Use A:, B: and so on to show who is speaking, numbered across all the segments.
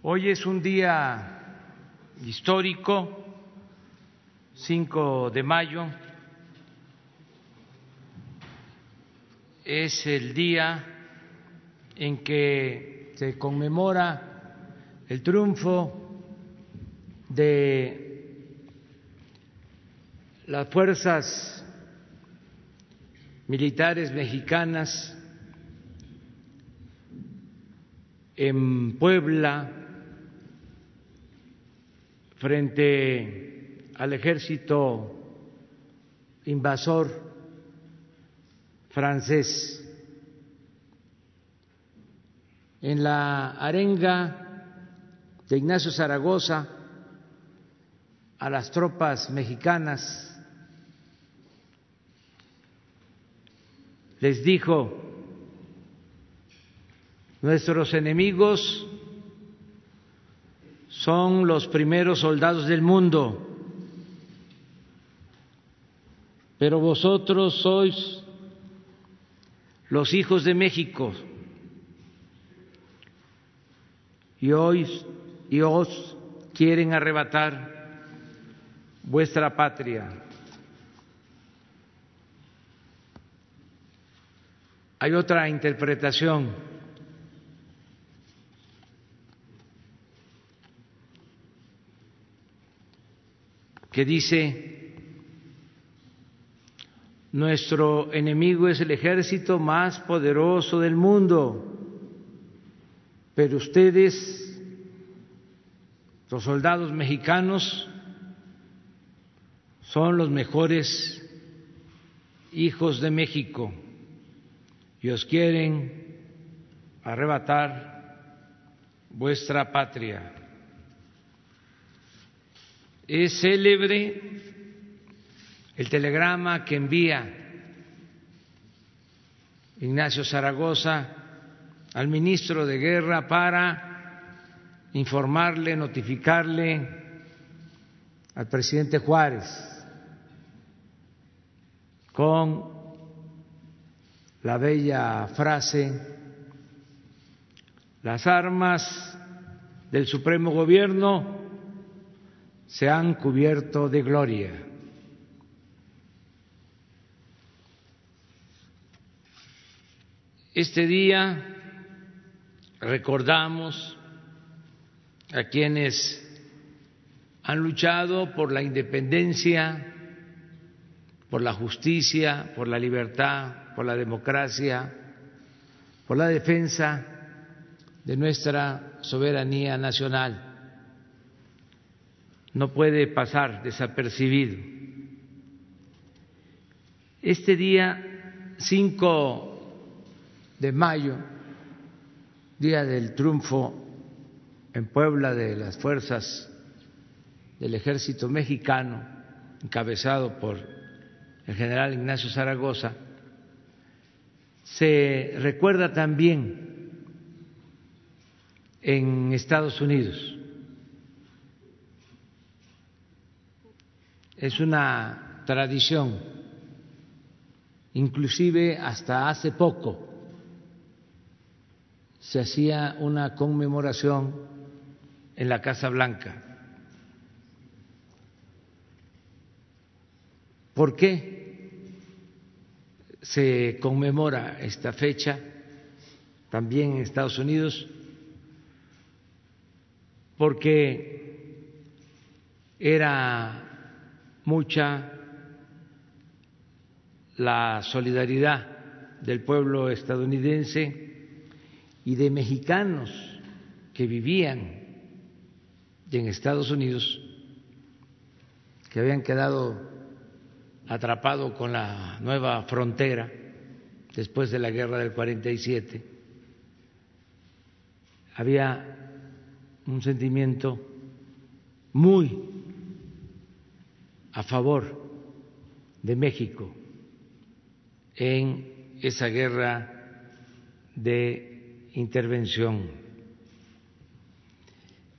A: Hoy es un día histórico, 5 de mayo, es el día en que se conmemora el triunfo de las fuerzas militares mexicanas en Puebla frente al ejército invasor francés. En la arenga de Ignacio Zaragoza a las tropas mexicanas les dijo, nuestros enemigos son los primeros soldados del mundo, pero vosotros sois los hijos de México. Y hoy y os quieren arrebatar vuestra patria. Hay otra interpretación que dice, nuestro enemigo es el ejército más poderoso del mundo, pero ustedes, los soldados mexicanos, son los mejores hijos de México y os quieren arrebatar vuestra patria. Es célebre el telegrama que envía Ignacio Zaragoza al ministro de Guerra para informarle, notificarle al presidente Juárez con la bella frase, las armas del Supremo Gobierno se han cubierto de gloria. Este día recordamos a quienes han luchado por la independencia, por la justicia, por la libertad, por la democracia, por la defensa de nuestra soberanía nacional no puede pasar desapercibido. Este día 5 de mayo, día del triunfo en Puebla de las fuerzas del ejército mexicano, encabezado por el general Ignacio Zaragoza, se recuerda también en Estados Unidos es una tradición, inclusive hasta hace poco se hacía una conmemoración en la Casa Blanca. ¿Por qué se conmemora esta fecha también en Estados Unidos? Porque era mucha la solidaridad del pueblo estadounidense y de mexicanos que vivían en Estados Unidos, que habían quedado atrapados con la nueva frontera después de la guerra del 47. Había un sentimiento muy a favor de México en esa guerra de intervención.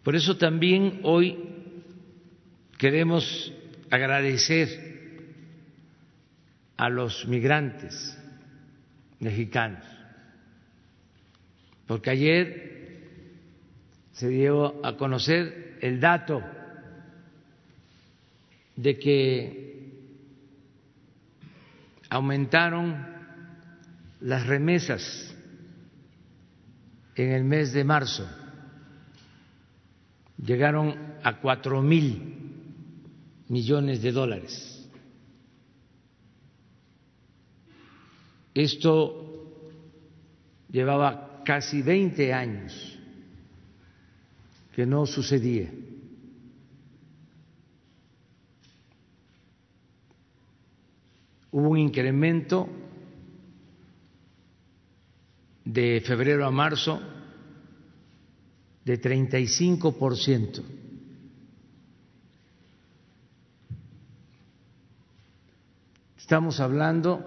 A: Por eso también hoy queremos agradecer a los migrantes mexicanos, porque ayer se dio a conocer el dato de que aumentaron las remesas en el mes de marzo, llegaron a cuatro mil millones de dólares. Esto llevaba casi 20 años que no sucedía. Hubo un incremento de febrero a marzo de 35 por ciento. Estamos hablando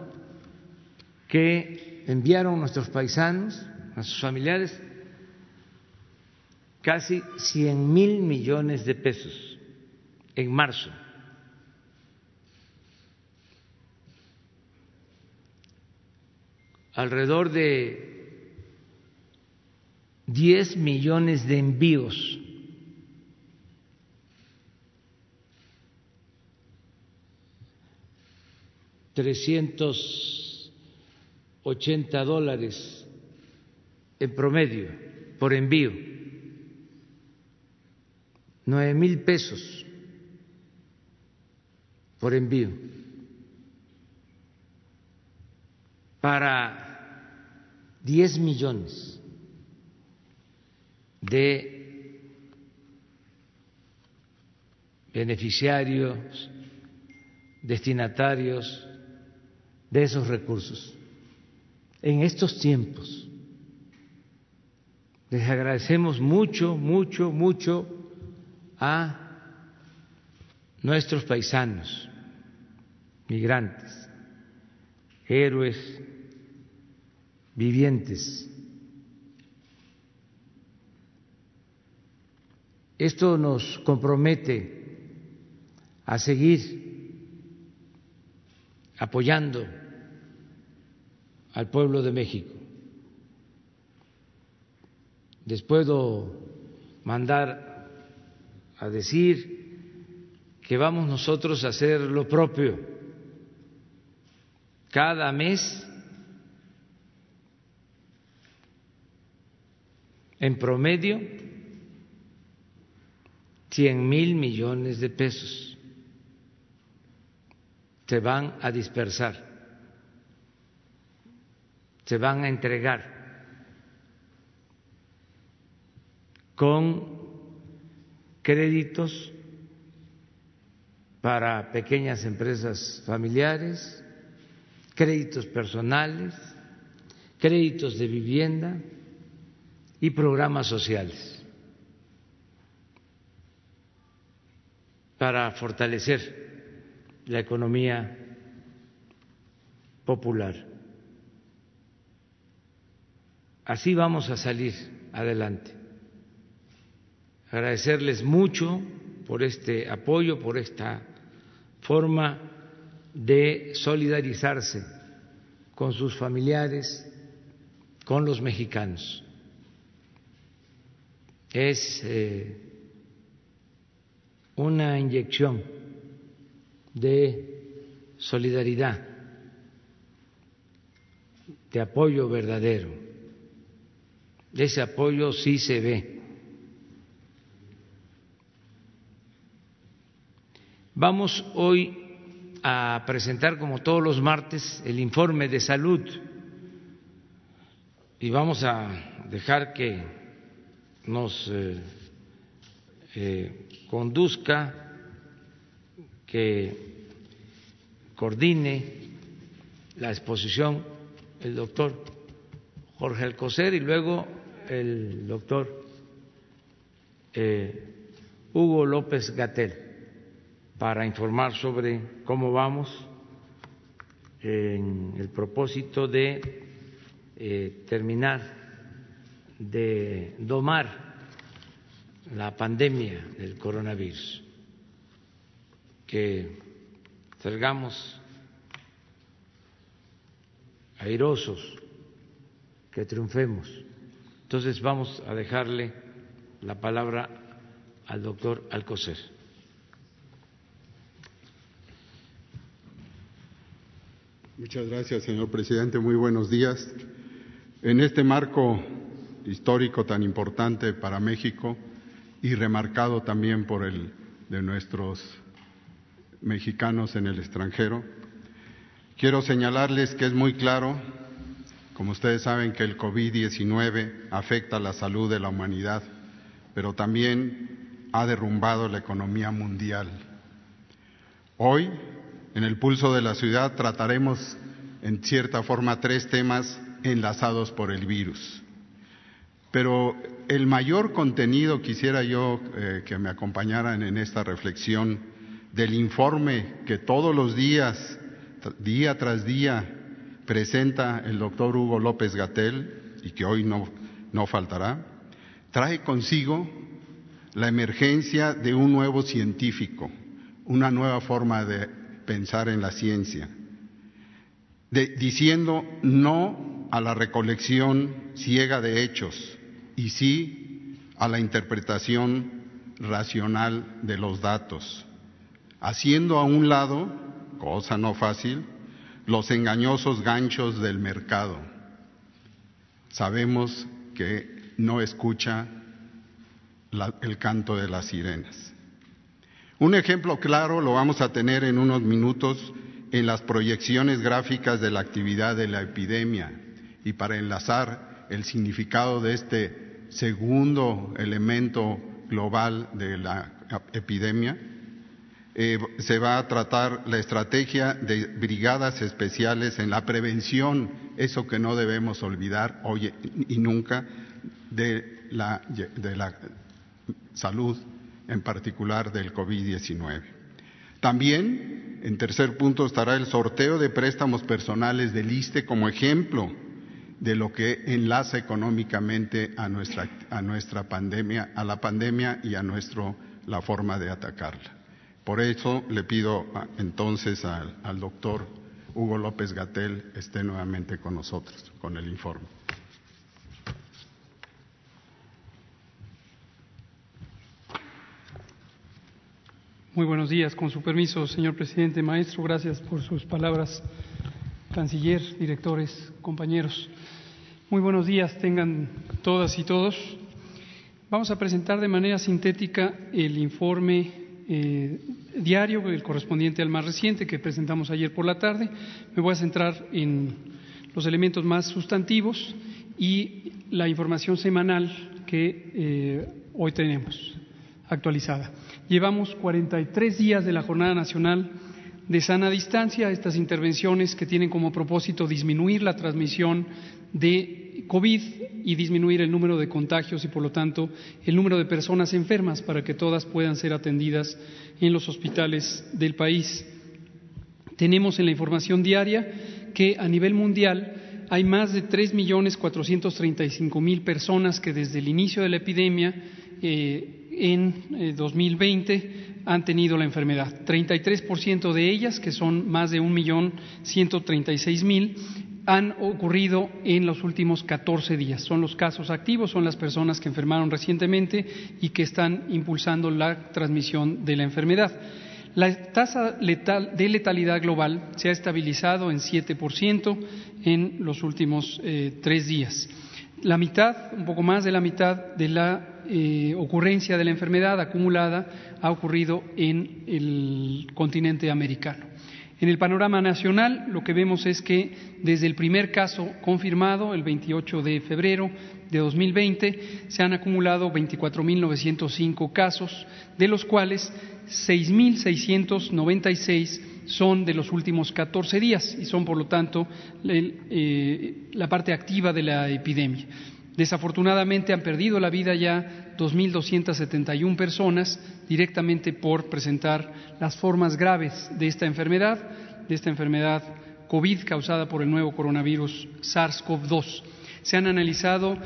A: que enviaron nuestros paisanos, a sus familiares, casi 100 mil millones de pesos en marzo. Alrededor de 10 millones de envíos. Trescientos ochenta dólares en promedio por envío, nueve mil pesos por envío para diez millones de beneficiarios, destinatarios de esos recursos. En estos tiempos les agradecemos mucho, mucho, mucho a nuestros paisanos, migrantes, héroes vivientes. Esto nos compromete a seguir apoyando al pueblo de México. Les puedo mandar a decir que vamos nosotros a hacer lo propio. Cada mes, en promedio, cien mil millones de pesos se van a dispersar se van a entregar con créditos para pequeñas empresas familiares, créditos personales, créditos de vivienda y programas sociales para fortalecer la economía popular. Así vamos a salir adelante. Agradecerles mucho por este apoyo, por esta forma de solidarizarse con sus familiares, con los mexicanos. Es eh, una inyección de solidaridad, de apoyo verdadero ese apoyo sí se ve. Vamos hoy a presentar, como todos los martes, el informe de salud y vamos a dejar que nos eh, eh, conduzca, que coordine la exposición el doctor Jorge Alcocer y luego el doctor eh, Hugo López Gatel para informar sobre cómo vamos en el propósito de terminar de domar la pandemia del coronavirus, que salgamos airosos, que triunfemos. Entonces vamos a dejarle la palabra al doctor Alcocer.
B: Muchas gracias, señor presidente. Muy buenos días. En este marco histórico tan importante para México y remarcado también por el de nuestros mexicanos en el extranjero, quiero señalarles que es muy claro, como ustedes saben, que el COVID-19 afecta la salud de la humanidad, pero también ha derrumbado la economía mundial. Hoy en el pulso de la ciudad trataremos en cierta forma tres temas enlazados por el virus. Pero el mayor contenido quisiera yo eh, que me acompañaran en esta reflexión del informe que todos los días, día tras día, presenta el doctor Hugo López Gatel y que hoy no, no faltará, trae consigo la emergencia de un nuevo científico, una nueva forma de pensar en la ciencia, diciendo no a la recolección ciega de hechos y sí a la interpretación racional de los datos, haciendo a un lado, cosa no fácil, los engañosos ganchos del mercado. Sabemos que no escucha el canto de las sirenas. Un ejemplo claro lo vamos a tener en unos minutos en las proyecciones gráficas de la actividad de la epidemia y para enlazar el significado de este segundo elemento global de la epidemia, eh, se va a tratar la estrategia de brigadas especiales en la prevención, eso que no debemos olvidar hoy y nunca, de la, de la salud en particular del COVID-19. También, en tercer punto, estará el sorteo de préstamos personales del ISTE como ejemplo de lo que enlaza económicamente a nuestra, a nuestra pandemia, a la pandemia y a nuestro, la forma de atacarla. Por eso le pido entonces al, al doctor Hugo López Gatel esté nuevamente con nosotros con el informe.
C: Muy buenos días. Con su permiso, señor presidente, maestro, gracias por sus palabras, canciller, directores, compañeros. Muy buenos días tengan todas y todos. Vamos a presentar de manera sintética el informe eh, diario, el correspondiente al más reciente que presentamos ayer por la tarde. Me voy a centrar en los elementos más sustantivos y la información semanal que eh, hoy tenemos actualizada. Llevamos 43 días de la Jornada Nacional de Sana Distancia, estas intervenciones que tienen como propósito disminuir la transmisión de COVID y disminuir el número de contagios y, por lo tanto, el número de personas enfermas para que todas puedan ser atendidas en los hospitales del país. Tenemos en la información diaria que a nivel mundial hay más de 3.435.000 personas que desde el inicio de la epidemia eh, en 2020 eh, han tenido la enfermedad. 33% de ellas, que son más de 1.136.000, han ocurrido en los últimos 14 días. Son los casos activos, son las personas que enfermaron recientemente y que están impulsando la transmisión de la enfermedad. La tasa de letalidad global se ha estabilizado en 7% en los últimos eh, tres días. La mitad, un poco más de la mitad de la eh, ocurrencia de la enfermedad acumulada ha ocurrido en el continente americano. En el panorama nacional, lo que vemos es que desde el primer caso confirmado, el 28 de febrero de 2020, se han acumulado 24.905 casos, de los cuales 6.696 son de los últimos 14 días y son, por lo tanto, eh, la parte activa de la epidemia. Desafortunadamente han perdido la vida ya 2.271 personas directamente por presentar las formas graves de esta enfermedad, de esta enfermedad COVID causada por el nuevo coronavirus SARS-CoV-2. Se han analizado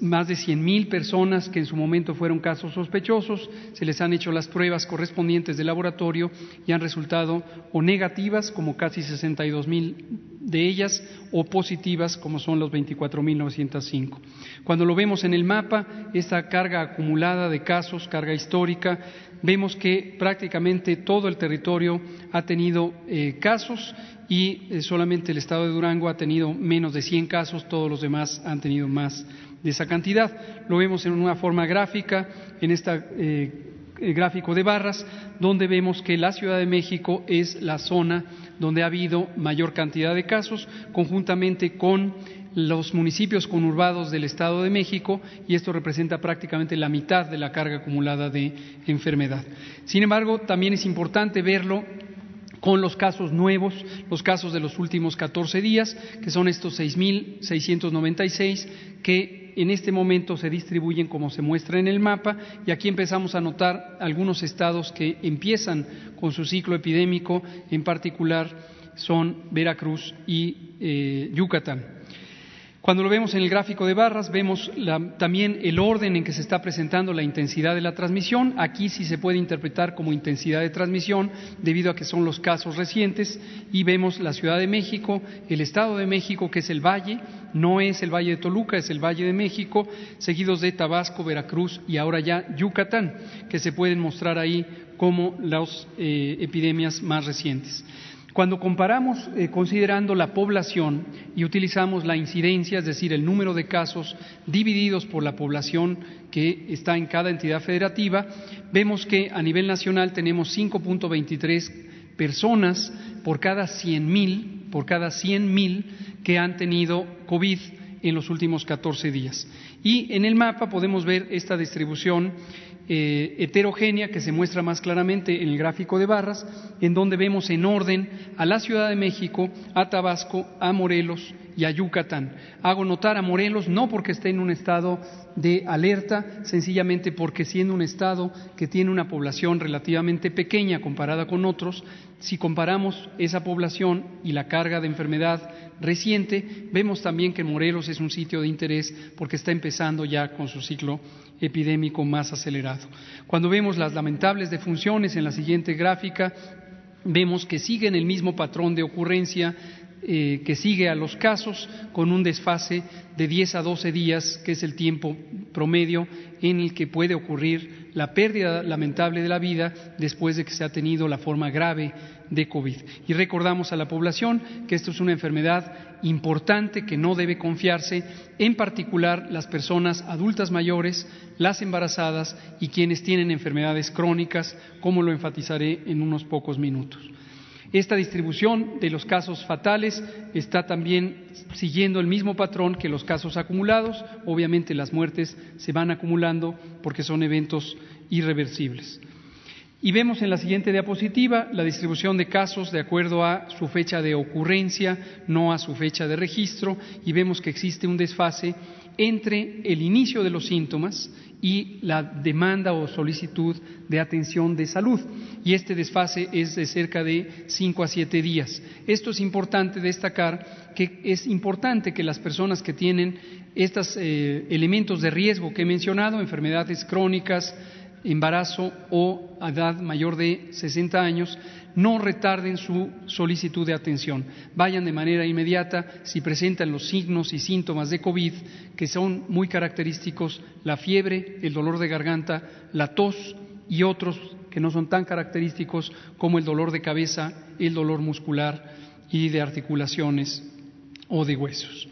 C: más de 100.000 personas que en su momento fueron casos sospechosos, se les han hecho las pruebas correspondientes de laboratorio y han resultado o negativas, como casi 62.000 de ellas o positivas como son los 24.905. Cuando lo vemos en el mapa, esta carga acumulada de casos, carga histórica, vemos que prácticamente todo el territorio ha tenido eh, casos y eh, solamente el estado de Durango ha tenido menos de 100 casos, todos los demás han tenido más de esa cantidad. Lo vemos en una forma gráfica, en este gráfico de barras, donde vemos que la Ciudad de México es la zona donde ha habido mayor cantidad de casos, conjuntamente con los municipios conurbados del Estado de México y esto representa prácticamente la mitad de la carga acumulada de enfermedad. Sin embargo, también es importante verlo con los casos nuevos, los casos de los últimos 14 días, que son estos 6.696, que en este momento se distribuyen como se muestra en el mapa, y aquí empezamos a notar algunos estados que empiezan con su ciclo epidémico, en particular son Veracruz y eh, Yucatán. Cuando lo vemos en el gráfico de barras, vemos también el orden en que se está presentando la intensidad de la transmisión. Aquí sí se puede interpretar como intensidad de transmisión debido a que son los casos recientes y vemos la Ciudad de México, el Estado de México, que es el Valle, no es el Valle de Toluca, es el Valle de México, seguidos de Tabasco, Veracruz y ahora ya Yucatán, que se pueden mostrar ahí como las eh, epidemias más recientes. Cuando comparamos, eh, considerando la población y utilizamos la incidencia, es decir, el número de casos divididos por la población que está en cada entidad federativa, vemos que a nivel nacional tenemos 5.23 personas por cada 100.000, por cada 100.000 que han tenido COVID en los últimos 14 días. Y en el mapa podemos ver esta distribución eh, heterogénea que se muestra más claramente en el gráfico de barras, en donde vemos en orden a la Ciudad de México, a Tabasco, a Morelos y a Yucatán. Hago notar a Morelos no porque esté en un estado de alerta, sencillamente porque siendo un estado que tiene una población relativamente pequeña comparada con otros, si comparamos esa población y la carga de enfermedad reciente, vemos también que Morelos es un sitio de interés porque está empezando ya con su ciclo epidémico más acelerado. Cuando vemos las lamentables defunciones en la siguiente gráfica, vemos que siguen el mismo patrón de ocurrencia eh, que sigue a los casos con un desfase de 10 a 12 días, que es el tiempo promedio en el que puede ocurrir la pérdida lamentable de la vida después de que se ha tenido la forma grave de COVID. Y recordamos a la población que esto es una enfermedad importante que no debe confiarse, en particular las personas adultas mayores, las embarazadas y quienes tienen enfermedades crónicas, como lo enfatizaré en unos pocos minutos. Esta distribución de los casos fatales está también siguiendo el mismo patrón que los casos acumulados. Obviamente las muertes se van acumulando porque son eventos irreversibles. Y vemos en la siguiente diapositiva la distribución de casos de acuerdo a su fecha de ocurrencia, no a su fecha de registro, y vemos que existe un desfase entre el inicio de los síntomas y la demanda o solicitud de atención de salud. Y este desfase es de cerca de cinco a siete días. Esto es importante destacar que es importante que las personas que tienen estos eh, elementos de riesgo que he mencionado, enfermedades crónicas, embarazo o edad mayor de 60 años, no retarden su solicitud de atención. Vayan de manera inmediata si presentan los signos y síntomas de COVID, que son muy característicos, la fiebre, el dolor de garganta, la tos y otros que no son tan característicos como el dolor de cabeza, el dolor muscular y de articulaciones o de huesos.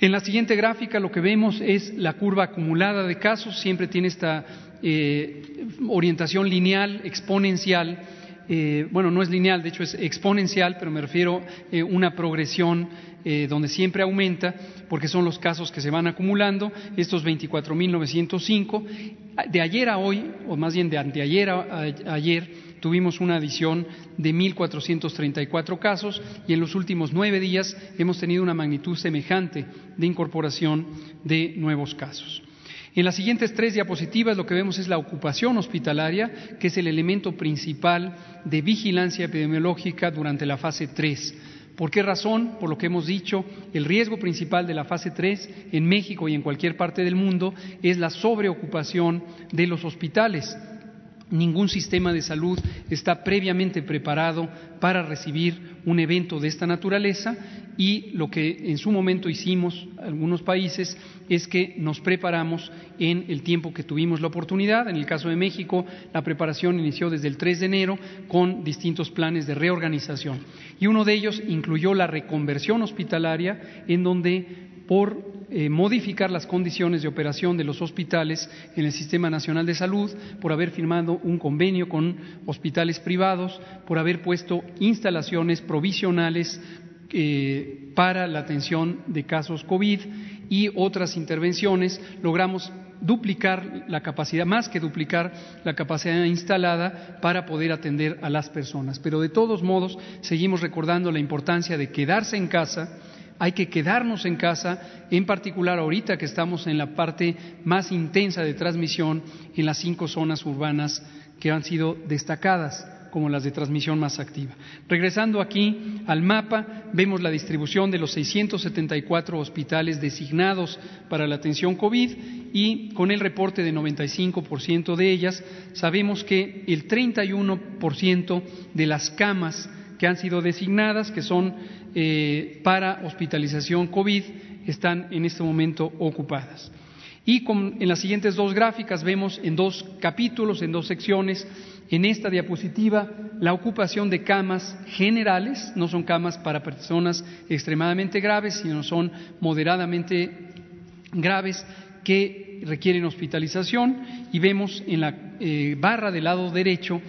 C: En la siguiente gráfica lo que vemos es la curva acumulada de casos, siempre tiene esta eh, orientación lineal, exponencial, eh, bueno, no es lineal, de hecho es exponencial, pero me refiero a eh, una progresión donde siempre aumenta, porque son los casos que se van acumulando, estos 24.905. De ayer a hoy, o más bien de anteayer a ayer, tuvimos una adición de 1.434 casos y en los últimos nueve días hemos tenido una magnitud semejante de incorporación de nuevos casos. En las siguientes tres diapositivas lo que vemos es la ocupación hospitalaria, que es el elemento principal de vigilancia epidemiológica durante la fase 3. ¿Por qué razón? Por lo que hemos dicho, el riesgo principal de la fase 3 en México y en cualquier parte del mundo es la sobreocupación de los hospitales. Ningún sistema de salud está previamente preparado para recibir un evento de esta naturaleza y lo que en su momento hicimos algunos países es que nos preparamos en el tiempo que tuvimos la oportunidad. En el caso de México, la preparación inició desde el 3 de enero con distintos planes de reorganización y uno de ellos incluyó la reconversión hospitalaria en donde por eh, modificar las condiciones de operación de los hospitales en el Sistema Nacional de Salud, por haber firmado un convenio con hospitales privados, por haber puesto instalaciones provisionales eh, para la atención de casos COVID y otras intervenciones, logramos duplicar la capacidad, más que duplicar la capacidad instalada para poder atender a las personas. Pero de todos modos, seguimos recordando la importancia de quedarse en casa, hay que quedarnos en casa, en particular ahorita que estamos en la parte más intensa de transmisión en las cinco zonas urbanas que han sido destacadas como las de transmisión más activa. Regresando aquí al mapa, vemos la distribución de los 674 hospitales designados para la atención COVID y con el reporte de 95% de ellas, sabemos que el 31% de las camas que han sido designadas, que son eh, para hospitalización COVID están en este momento ocupadas. Y en las siguientes dos gráficas vemos en dos capítulos, en dos secciones, en esta diapositiva la ocupación de camas generales, no son camas para personas extremadamente graves, sino son moderadamente graves que requieren hospitalización. Y vemos en la eh, barra del lado derecho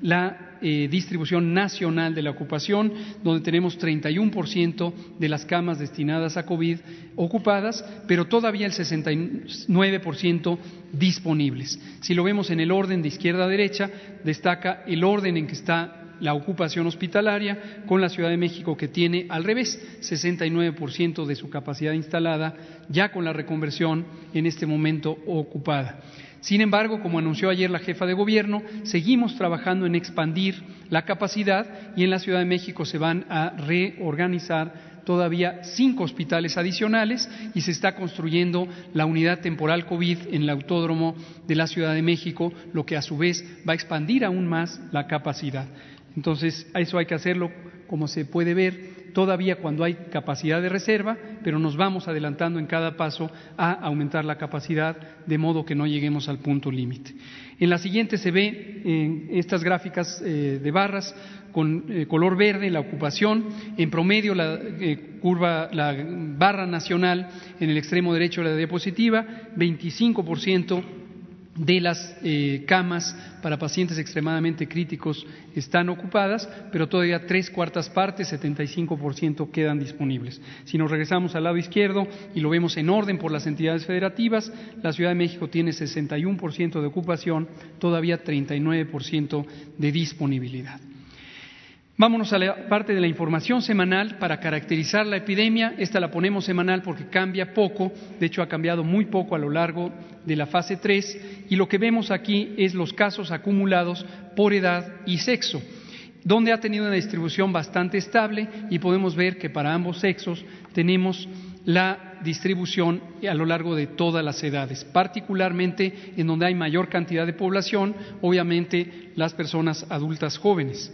C: la eh, distribución nacional de la ocupación, donde tenemos 31% de las camas destinadas a COVID ocupadas, pero todavía el 69% disponibles. Si lo vemos en el orden de izquierda a derecha, destaca el orden en que está la ocupación hospitalaria con la Ciudad de México que tiene al revés 69% de su capacidad instalada ya con la reconversión en este momento ocupada. Sin embargo, como anunció ayer la jefa de gobierno, seguimos trabajando en expandir la capacidad y en la Ciudad de México se van a reorganizar todavía cinco hospitales adicionales y se está construyendo la unidad temporal COVID en el autódromo de la Ciudad de México, lo que a su vez va a expandir aún más la capacidad. Entonces, eso hay que hacerlo, como se puede ver, todavía cuando hay capacidad de reserva, pero nos vamos adelantando en cada paso a aumentar la capacidad de modo que no lleguemos al punto límite. En la siguiente se ve en estas gráficas eh, de barras con eh, color verde la ocupación, en promedio la eh, curva, la barra nacional en el extremo derecho de la diapositiva, 25% de las eh, camas para pacientes extremadamente críticos están ocupadas, pero todavía tres cuartas partes, 75%, quedan disponibles. Si nos regresamos al lado izquierdo y lo vemos en orden por las entidades federativas, la Ciudad de México tiene 61% de ocupación, todavía 39% de disponibilidad. Vámonos a la parte de la información semanal para caracterizar la epidemia. Esta la ponemos semanal porque cambia poco, de hecho ha cambiado muy poco a lo largo de la fase 3 y lo que vemos aquí es los casos acumulados por edad y sexo, donde ha tenido una distribución bastante estable y podemos ver que para ambos sexos tenemos la distribución a lo largo de todas las edades, particularmente en donde hay mayor cantidad de población, obviamente las personas adultas jóvenes.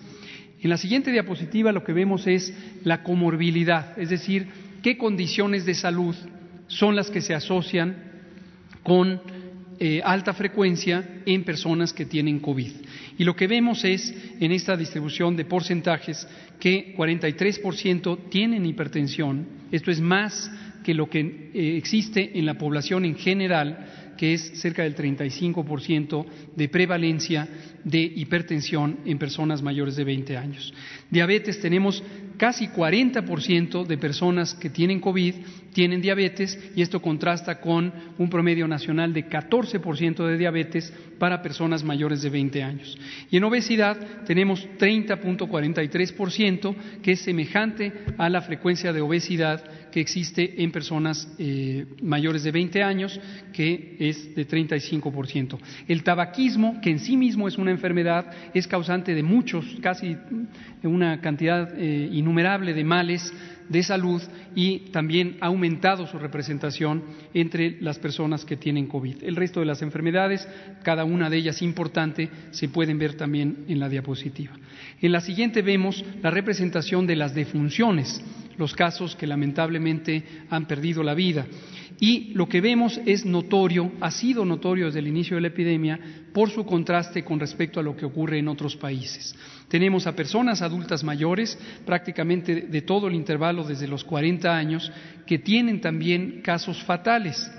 C: En la siguiente diapositiva lo que vemos es la comorbilidad, es decir, qué condiciones de salud son las que se asocian con eh, alta frecuencia en personas que tienen COVID. Y lo que vemos es, en esta distribución de porcentajes, que 43% tienen hipertensión, esto es más que lo que eh, existe en la población en general, que es cerca del 35% de prevalencia de hipertensión en personas mayores de 20 años. Diabetes tenemos casi 40% de personas que tienen COVID tienen diabetes y esto contrasta con un promedio nacional de 14% de diabetes para personas mayores de 20 años. Y en obesidad tenemos 30.43%, que es semejante a la frecuencia de obesidad que existe en personas eh, mayores de 20 años, que es de 35%. El tabaquismo, que en sí mismo es una enfermedad, es causante de muchos, casi una cantidad eh, innumerable de males de salud y también ha aumentado su representación entre las personas que tienen COVID. El resto de las enfermedades, cada una de ellas importante, se pueden ver también en la diapositiva. En la siguiente vemos la representación de las defunciones, los casos que lamentablemente han perdido la vida. Y lo que vemos es notorio, ha sido notorio desde el inicio de la epidemia, por su contraste con respecto a lo que ocurre en otros países. Tenemos a personas adultas mayores, prácticamente de todo el intervalo desde los 40 años, que tienen también casos fatales.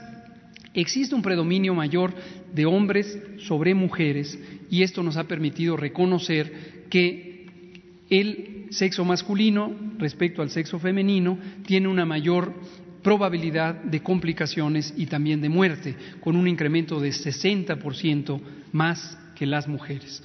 C: Existe un predominio mayor de hombres sobre mujeres y esto nos ha permitido reconocer que el sexo masculino respecto al sexo femenino tiene una mayor probabilidad de complicaciones y también de muerte, con un incremento de 60% más que las mujeres.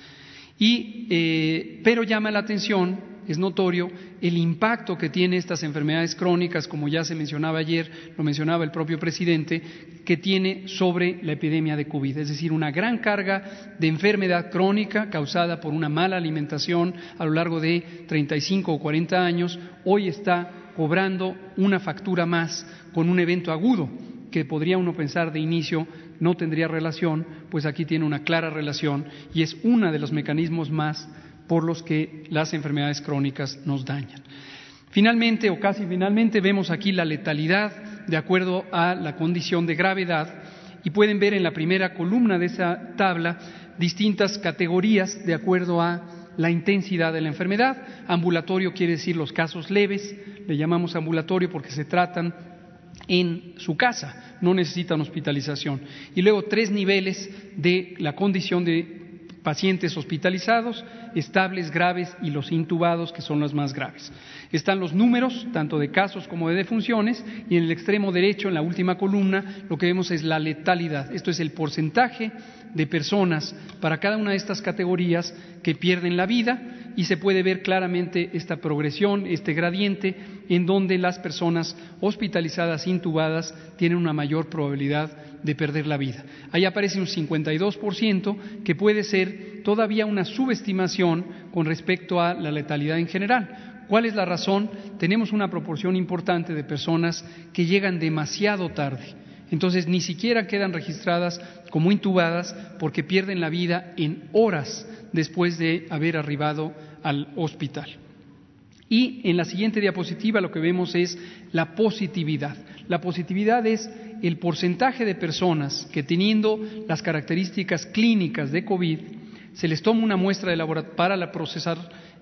C: Y, eh, pero llama la atención, es notorio, el impacto que tiene estas enfermedades crónicas, como ya se mencionaba ayer, lo mencionaba el propio presidente, que tiene sobre la epidemia de COVID. Es decir, una gran carga de enfermedad crónica causada por una mala alimentación a lo largo de 35 o 40 años, hoy está cobrando una factura más con un evento agudo que podría uno pensar de inicio no tendría relación, pues aquí tiene una clara relación y es uno de los mecanismos más por los que las enfermedades crónicas nos dañan. Finalmente, o casi finalmente, vemos aquí la letalidad de acuerdo a la condición de gravedad y pueden ver en la primera columna de esa tabla distintas categorías de acuerdo a la intensidad de la enfermedad. Ambulatorio quiere decir los casos leves, le llamamos ambulatorio porque se tratan en su casa, no necesitan hospitalización. Y luego tres niveles de la condición de pacientes hospitalizados, estables, graves y los intubados, que son los más graves. Están los números, tanto de casos como de defunciones, y en el extremo derecho, en la última columna, lo que vemos es la letalidad. Esto es el porcentaje de personas para cada una de estas categorías que pierden la vida y se puede ver claramente esta progresión, este gradiente, en donde las personas hospitalizadas, intubadas, tienen una mayor probabilidad de perder la vida. Ahí aparece un 52% que puede ser todavía una subestimación con respecto a la letalidad en general. ¿Cuál es la razón? Tenemos una proporción importante de personas que llegan demasiado tarde. Entonces ni siquiera quedan registradas como intubadas porque pierden la vida en horas después de haber arribado al hospital. Y en la siguiente diapositiva lo que vemos es la positividad. La positividad es el porcentaje de personas que teniendo las características clínicas de COVID se les toma una muestra para procesar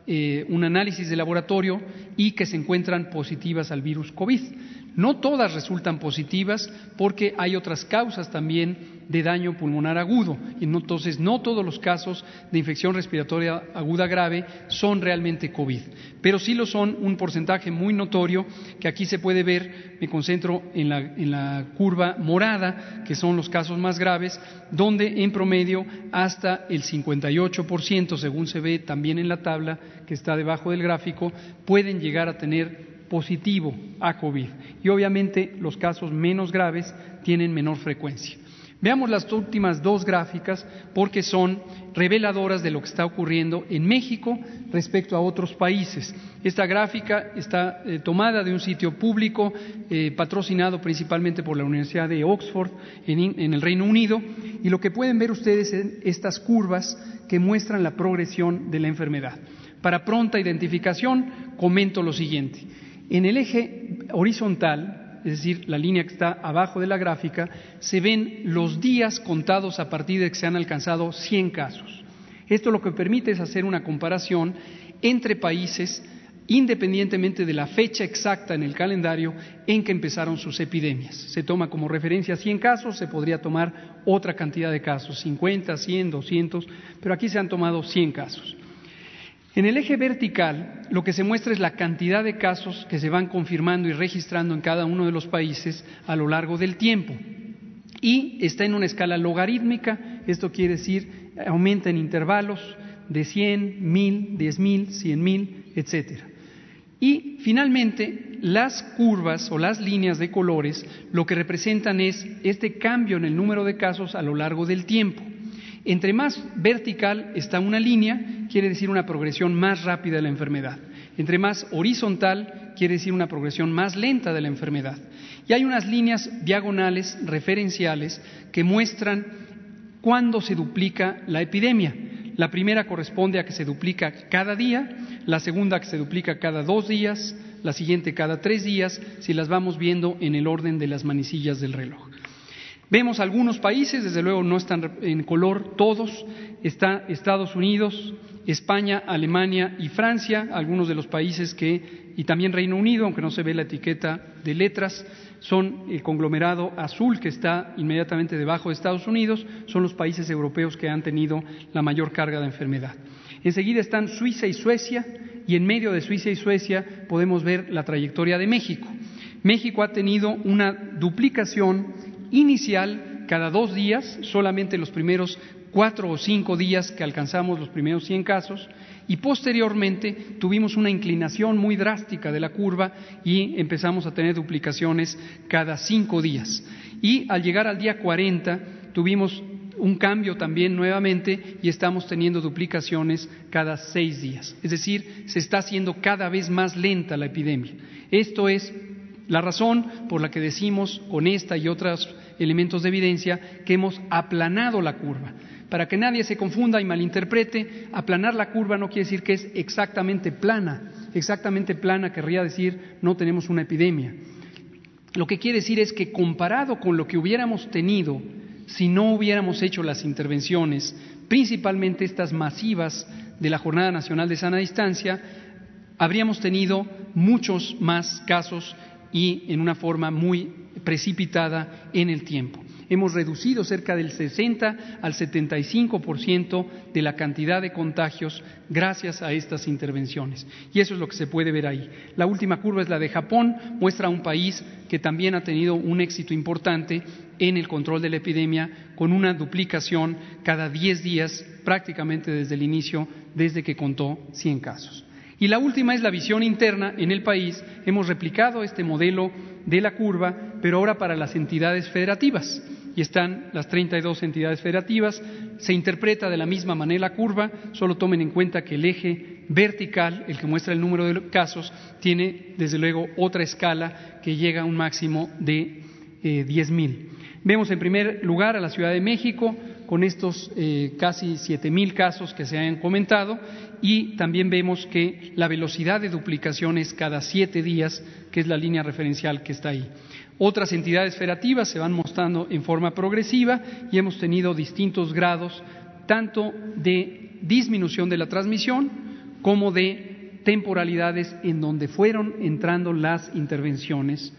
C: eh, un análisis de laboratorio y que se encuentran positivas al virus COVID. No todas resultan positivas porque hay otras causas también de daño pulmonar agudo. Y entonces, no todos los casos de infección respiratoria aguda grave son realmente COVID, pero sí lo son un porcentaje muy notorio que aquí se puede ver, me concentro en la, en la curva morada, que son los casos más graves, donde en promedio hasta el 58%, según se ve también en la tabla que está debajo del gráfico, pueden llegar a tener positivo a COVID. Y obviamente los casos menos graves tienen menor frecuencia. Veamos las últimas dos gráficas porque son reveladoras de lo que está ocurriendo en México respecto a otros países. Esta gráfica está eh, tomada de un sitio público eh, patrocinado principalmente por la Universidad de Oxford en, en, el Reino Unido y lo que pueden ver ustedes es estas curvas que muestran la progresión de la enfermedad. Para pronta identificación comento lo siguiente. En el eje horizontal, es decir, la línea que está abajo de la gráfica, se ven los días contados a partir de que se han alcanzado 100 casos. Esto lo que permite es hacer una comparación entre países independientemente de la fecha exacta en el calendario en que empezaron sus epidemias. Se toma como referencia 100 casos, se podría tomar otra cantidad de casos, 50, 100, 200, pero aquí se han tomado 100 casos. En el eje vertical, lo que se muestra es la cantidad de casos que se van confirmando y registrando en cada uno de los países a lo largo del tiempo. Y está en una escala logarítmica, esto quiere decir aumenta en intervalos de 100, 1000, 10.000, 100.000, etcétera. Y finalmente, las curvas o las líneas de colores lo que representan es este cambio en el número de casos a lo largo del tiempo. Entre más vertical está una línea, quiere decir una progresión más rápida de la enfermedad. Entre más horizontal quiere decir una progresión más lenta de la enfermedad. Y hay unas líneas diagonales referenciales que muestran cuándo se duplica la epidemia. La primera corresponde a que se duplica cada día, la segunda que se duplica cada dos días, la siguiente cada tres días, si las vamos viendo en el orden de las manecillas del reloj. Vemos algunos países, desde luego no están en color todos, está Estados Unidos, España, Alemania y Francia, algunos de los países que, y también Reino Unido, aunque no se ve la etiqueta de letras, son el conglomerado azul que está inmediatamente debajo de Estados Unidos, son los países europeos que han tenido la mayor carga de enfermedad. Enseguida están Suiza y Suecia, y en medio de Suiza y Suecia podemos ver la trayectoria de México. México ha tenido una duplicación inicial cada dos días, solamente los primeros cuatro o cinco días que alcanzamos los primeros 100 casos, y posteriormente tuvimos una inclinación muy drástica de la curva y empezamos a tener duplicaciones cada cinco días. Y al llegar al día 40 tuvimos un cambio también nuevamente y estamos teniendo duplicaciones cada seis días. Es decir, se está haciendo cada vez más lenta la epidemia. Esto es la razón por la que decimos con esta y otros elementos de evidencia que hemos aplanado la curva. Para que nadie se confunda y malinterprete, aplanar la curva no quiere decir que es exactamente plana. Exactamente plana querría decir no tenemos una epidemia. Lo que quiere decir es que comparado con lo que hubiéramos tenido si no hubiéramos hecho las intervenciones, principalmente estas masivas de la Jornada Nacional de Sana Distancia, habríamos tenido muchos más casos y en una forma muy precipitada en el tiempo hemos reducido cerca del 60 al 75% de la cantidad de contagios gracias a estas intervenciones. Y eso es lo que se puede ver ahí. La última curva es la de Japón, muestra un país que también ha tenido un éxito importante en el control de la epidemia, con una duplicación cada 10 días prácticamente desde el inicio, desde que contó 100 casos. Y la última es la visión interna en el país. Hemos replicado este modelo de la curva, pero ahora para las entidades federativas y están las 32 entidades federativas. Se interpreta de la misma manera la curva, solo tomen en cuenta que el eje vertical, el que muestra el número de casos, tiene desde luego otra escala que llega a un máximo de eh, 10.000. Vemos en primer lugar a la Ciudad de México con estos eh, casi 7.000 casos que se han comentado y también vemos que la velocidad de duplicación es cada siete días, que es la línea referencial que está ahí. Otras entidades federativas se van mostrando en forma progresiva y hemos tenido distintos grados tanto de disminución de la transmisión como de temporalidades en donde fueron entrando las intervenciones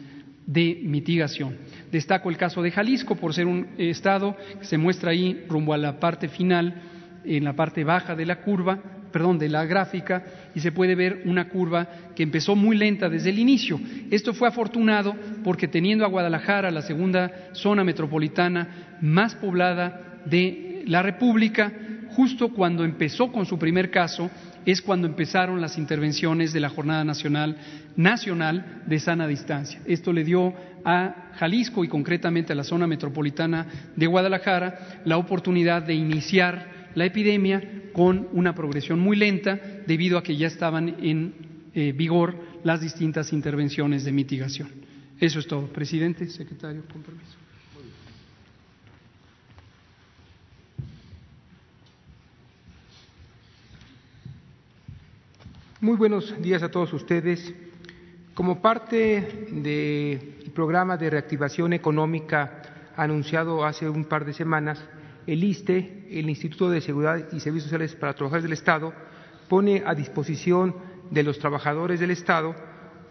C: de mitigación. Destaco el caso de Jalisco por ser un estado que se muestra ahí rumbo a la parte final, en la parte baja de la curva, perdón, de la gráfica y se puede ver una curva que empezó muy lenta desde el inicio. Esto fue afortunado porque teniendo a Guadalajara, la segunda zona metropolitana más poblada de la República, justo cuando empezó con su primer caso, es cuando empezaron las intervenciones de la Jornada Nacional Nacional de Sana Distancia. Esto le dio a Jalisco y concretamente a la zona metropolitana de Guadalajara la oportunidad de iniciar la epidemia con una progresión muy lenta debido a que ya estaban en eh, vigor las distintas intervenciones de mitigación. Eso es todo. Presidente, secretario, con permiso.
D: Muy buenos días a todos ustedes. Como parte del programa de reactivación económica anunciado hace un par de semanas, el ISTE, el Instituto de Seguridad y Servicios Sociales para Trabajadores del Estado, pone a disposición de los trabajadores del Estado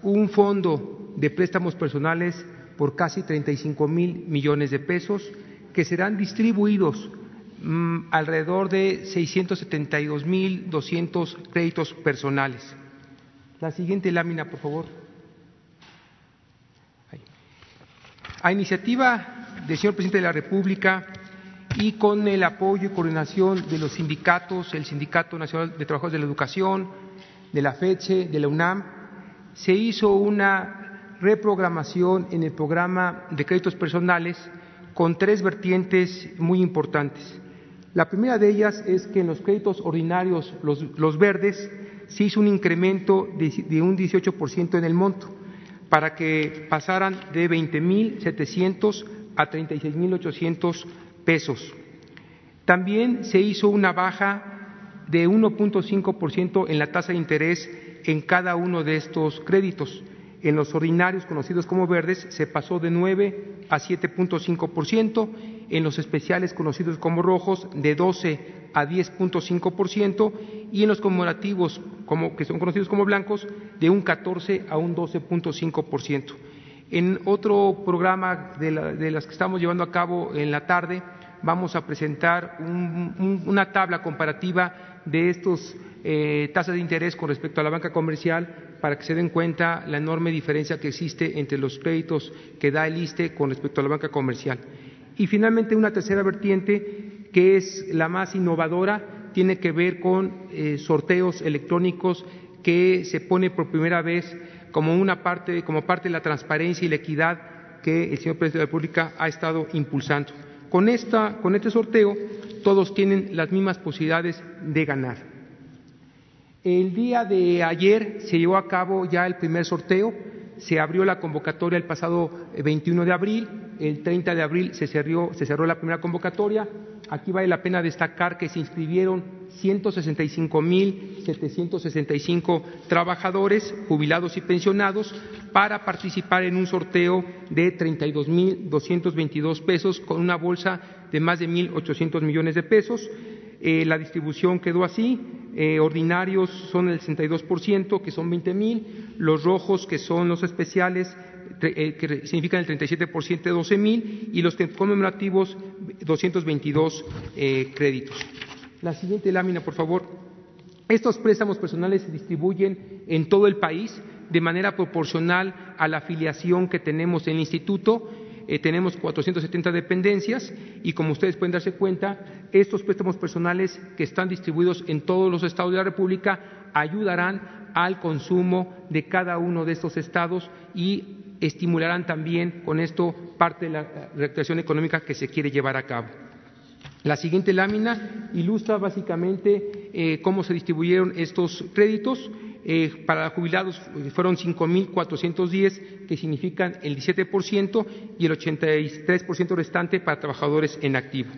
D: un fondo de préstamos personales por casi 35 mil millones de pesos que serán distribuidos mmm, alrededor de 672 mil 200 créditos personales. La siguiente lámina, por favor. A iniciativa del señor presidente de la República, y con el apoyo y coordinación de los sindicatos, el Sindicato Nacional de Trabajadores de la Educación, de la FECHE, de la UNAM, se hizo una reprogramación en el programa de créditos personales con tres vertientes muy importantes. La primera de ellas es que en los créditos ordinarios, los, verdes, se hizo un incremento de, un 18% en el monto, para que pasaran de 20.700 a 36.800 pesos. También se hizo una baja de 1.5% en la tasa de interés en cada uno de estos créditos. En los ordinarios conocidos como verdes se pasó de 9 a 7.5%, en los especiales conocidos como rojos de 12 a 10.5% y en los conmemorativos como, que son conocidos como blancos de un 14 a un 12.5%. En otro programa de, las que estamos llevando a cabo en la tarde vamos a presentar una tabla comparativa de estos eh, tasas de interés con respecto a la banca comercial para que se den cuenta la enorme diferencia que existe entre los créditos que da el ISTE con respecto a la banca comercial. Y finalmente una tercera vertiente que es la más innovadora tiene que ver con eh, sorteos electrónicos que se pone por primera vez como una parte, como parte de la transparencia y la equidad que el señor presidente de la República ha estado impulsando. Con, esta, con este sorteo todos tienen las mismas posibilidades de ganar. El día de ayer se llevó a cabo ya el primer sorteo, se abrió la convocatoria el pasado 21 de abril, el 30 de abril se cerró, se cerró la primera convocatoria. Aquí vale la pena destacar que se inscribieron 165.765 trabajadores, jubilados y pensionados, para participar en un sorteo de 32.222 pesos con una bolsa de más de 1.800 millones de pesos. Eh, la distribución quedó así, eh, ordinarios son el 62%, que son 20 mil, los rojos, que son los especiales, eh, que significan el 37% de 12 mil, y los conmemorativos, 222 créditos. La siguiente lámina, por favor. Estos préstamos personales se distribuyen en todo el país de manera proporcional a la afiliación que tenemos en el instituto eh, tenemos 470 dependencias y como ustedes pueden darse cuenta, estos préstamos personales que están distribuidos en todos los estados de la República ayudarán al consumo de cada uno de estos estados y estimularán también con esto parte de la reactivación económica que se quiere llevar a cabo. La siguiente lámina ilustra básicamente eh, cómo se distribuyeron estos créditos. Eh, para jubilados eh, fueron 5.410, que significan el 17%, y el 83% restante para trabajadores en activo.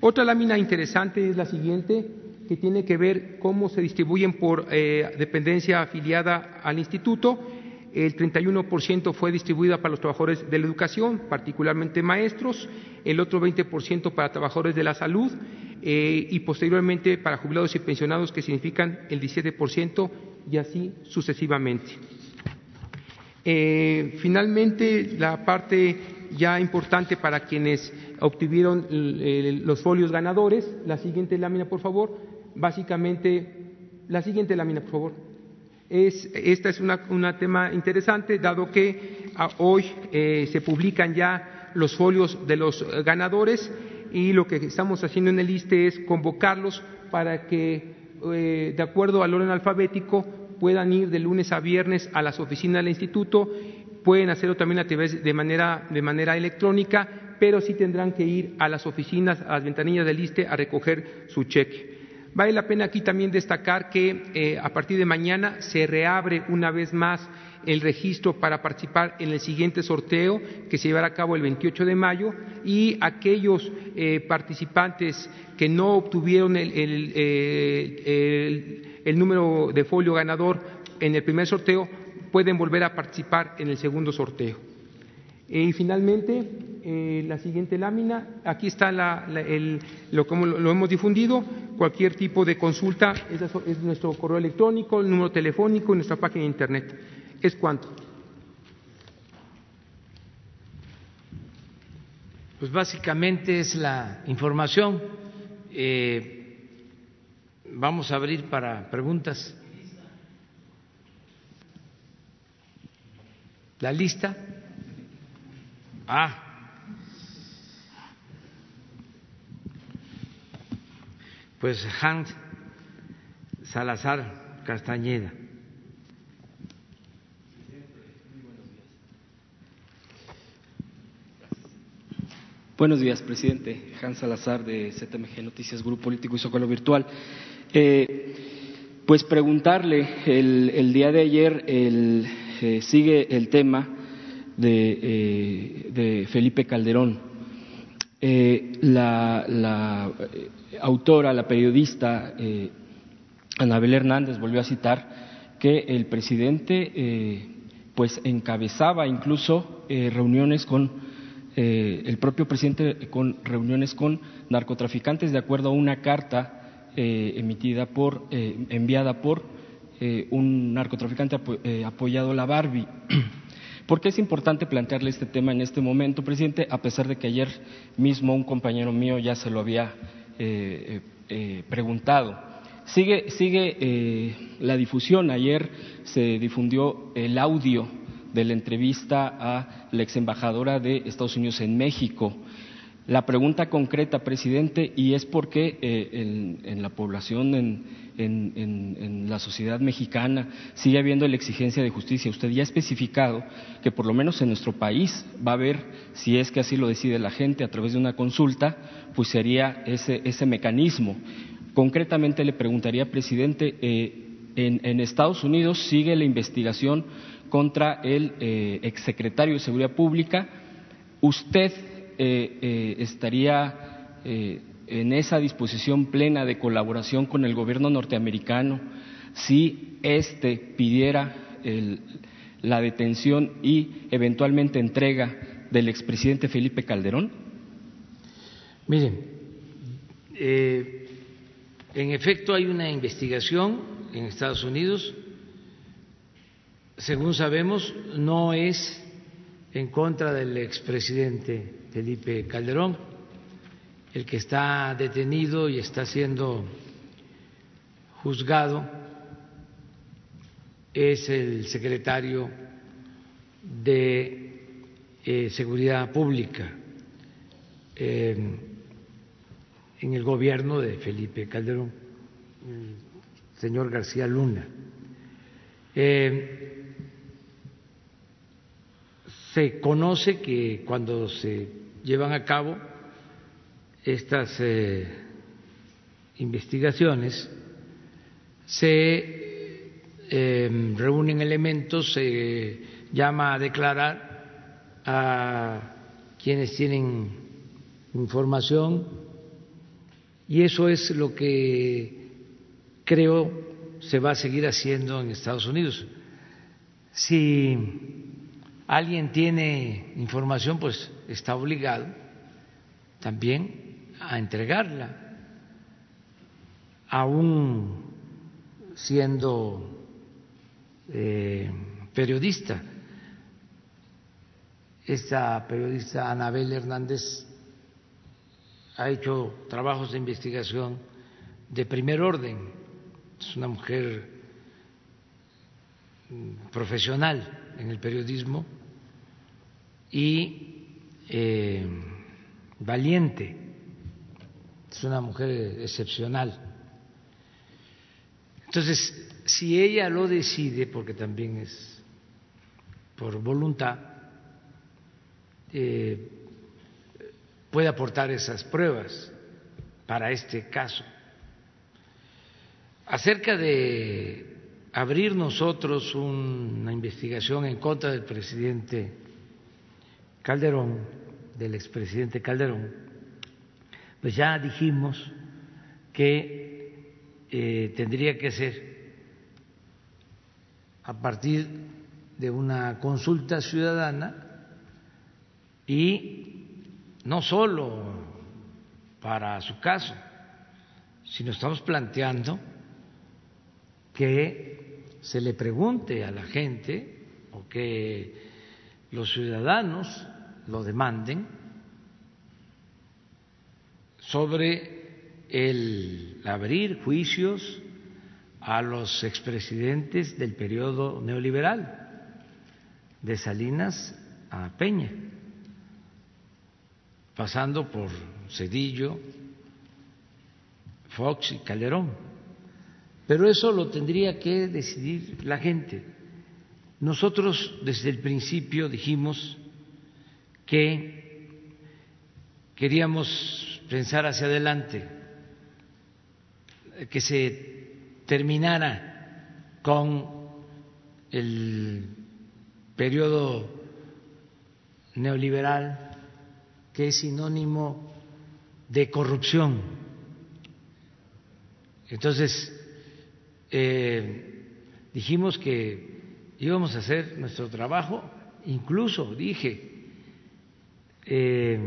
D: Otra lámina interesante es la siguiente, que tiene que ver cómo se distribuyen por eh, dependencia afiliada al instituto. El 31% fue distribuida para los trabajadores de la educación, particularmente maestros, el otro 20% para trabajadores de la salud y posteriormente para jubilados y pensionados, que significan el 17% y así sucesivamente. Eh, finalmente, la parte ya importante para quienes obtuvieron los folios ganadores, la siguiente lámina, por favor. Básicamente, la siguiente lámina, por favor. Es, esta es un tema interesante, dado que ah, hoy eh, se publican ya los folios de los ganadores y lo que estamos haciendo en el ISTE es convocarlos para que eh, de acuerdo al orden alfabético, puedan ir de lunes a viernes a las oficinas del instituto, pueden hacerlo también a través de manera, de manera electrónica, pero sí tendrán que ir a las oficinas, a las ventanillas del ISTE a recoger su cheque. Vale la pena aquí también destacar que eh, a partir de mañana se reabre una vez más el registro para participar en el siguiente sorteo que se llevará a cabo el 28 de mayo y aquellos eh, participantes que no obtuvieron eh, el, número de folio ganador en el primer sorteo pueden volver a participar en el segundo sorteo. Y finalmente, eh, la siguiente lámina, aquí está lo, como lo hemos difundido, cualquier tipo de consulta es, es nuestro correo electrónico, el número telefónico y nuestra página de internet es cuánto?
A: Pues básicamente es la información. Eh, vamos a abrir para preguntas. La lista. Ah. Pues Hans Salazar Castañeda.
E: Buenos días, presidente. Hans Salazar de ZMG Noticias, Grupo Político y Zócalo Virtual. Eh, Pues preguntarle, el, día de ayer eh, sigue el tema de, eh, Felipe Calderón. Eh, la, autora, la periodista Anabel Hernández volvió a citar que el presidente pues encabezaba incluso reuniones con el propio presidente con reuniones con narcotraficantes de acuerdo a una carta eh, emitida por, eh, enviada por eh, un narcotraficante apoyado la Barbie. ¿Por qué es importante plantearle este tema en este momento, presidente? A pesar de que ayer mismo un compañero mío ya se lo había preguntado. Sigue, sigue la difusión. Ayer se difundió el audio de la entrevista a la ex embajadora de Estados Unidos en México, la pregunta concreta, presidente, y es por qué eh, en, la población, en, la sociedad mexicana, sigue habiendo la exigencia de justicia. Usted ya ha especificado que por lo menos en nuestro país va a haber, si es que así lo decide la gente a través de una consulta, pues sería ese, ese mecanismo. Concretamente le preguntaría, presidente, eh, en, Estados Unidos sigue la investigación contra el eh, exsecretario de Seguridad Pública. ¿Usted eh, eh, estaría en esa disposición plena de colaboración con el gobierno norteamericano si éste pidiera la detención y eventualmente entrega del expresidente Felipe Calderón?
A: Miren, en efecto hay una investigación en Estados Unidos, según sabemos, no es en contra del expresidente Felipe Calderón, el que está detenido y está siendo juzgado es el secretario de eh, Seguridad Pública en el gobierno de Felipe Calderón, el señor García Luna. Eh, se conoce que cuando se llevan a cabo estas eh, investigaciones se em, reúnen elementos, se llama a declarar a quienes tienen información y eso es lo que creo se va a seguir haciendo en Estados Unidos. Si alguien tiene información, pues está obligado también a entregarla, aún siendo eh, periodista. Esta periodista Anabel Hernández ha hecho trabajos de investigación de primer orden, es una mujer mm, profesional en el periodismo y eh, valiente, es una mujer excepcional. Entonces, si ella lo decide, porque también es por voluntad, eh, puede aportar esas pruebas para este caso. Acerca de abrir nosotros una investigación en contra del presidente Calderón, del expresidente Calderón, pues ya dijimos que eh, tendría que ser a partir de una consulta ciudadana y no solo para su caso, sino estamos planteando que se le pregunte a la gente o que los ciudadanos lo demanden sobre el abrir juicios a los expresidentes del periodo neoliberal, de Salinas a Peña, pasando por Cedillo, Fox y Calderón. Pero eso lo tendría que decidir la gente. Nosotros desde el principio dijimos que queríamos pensar hacia adelante, que se terminara con el periodo neoliberal que es sinónimo de corrupción. Entonces, eh, dijimos que íbamos a hacer nuestro trabajo, incluso dije, eh,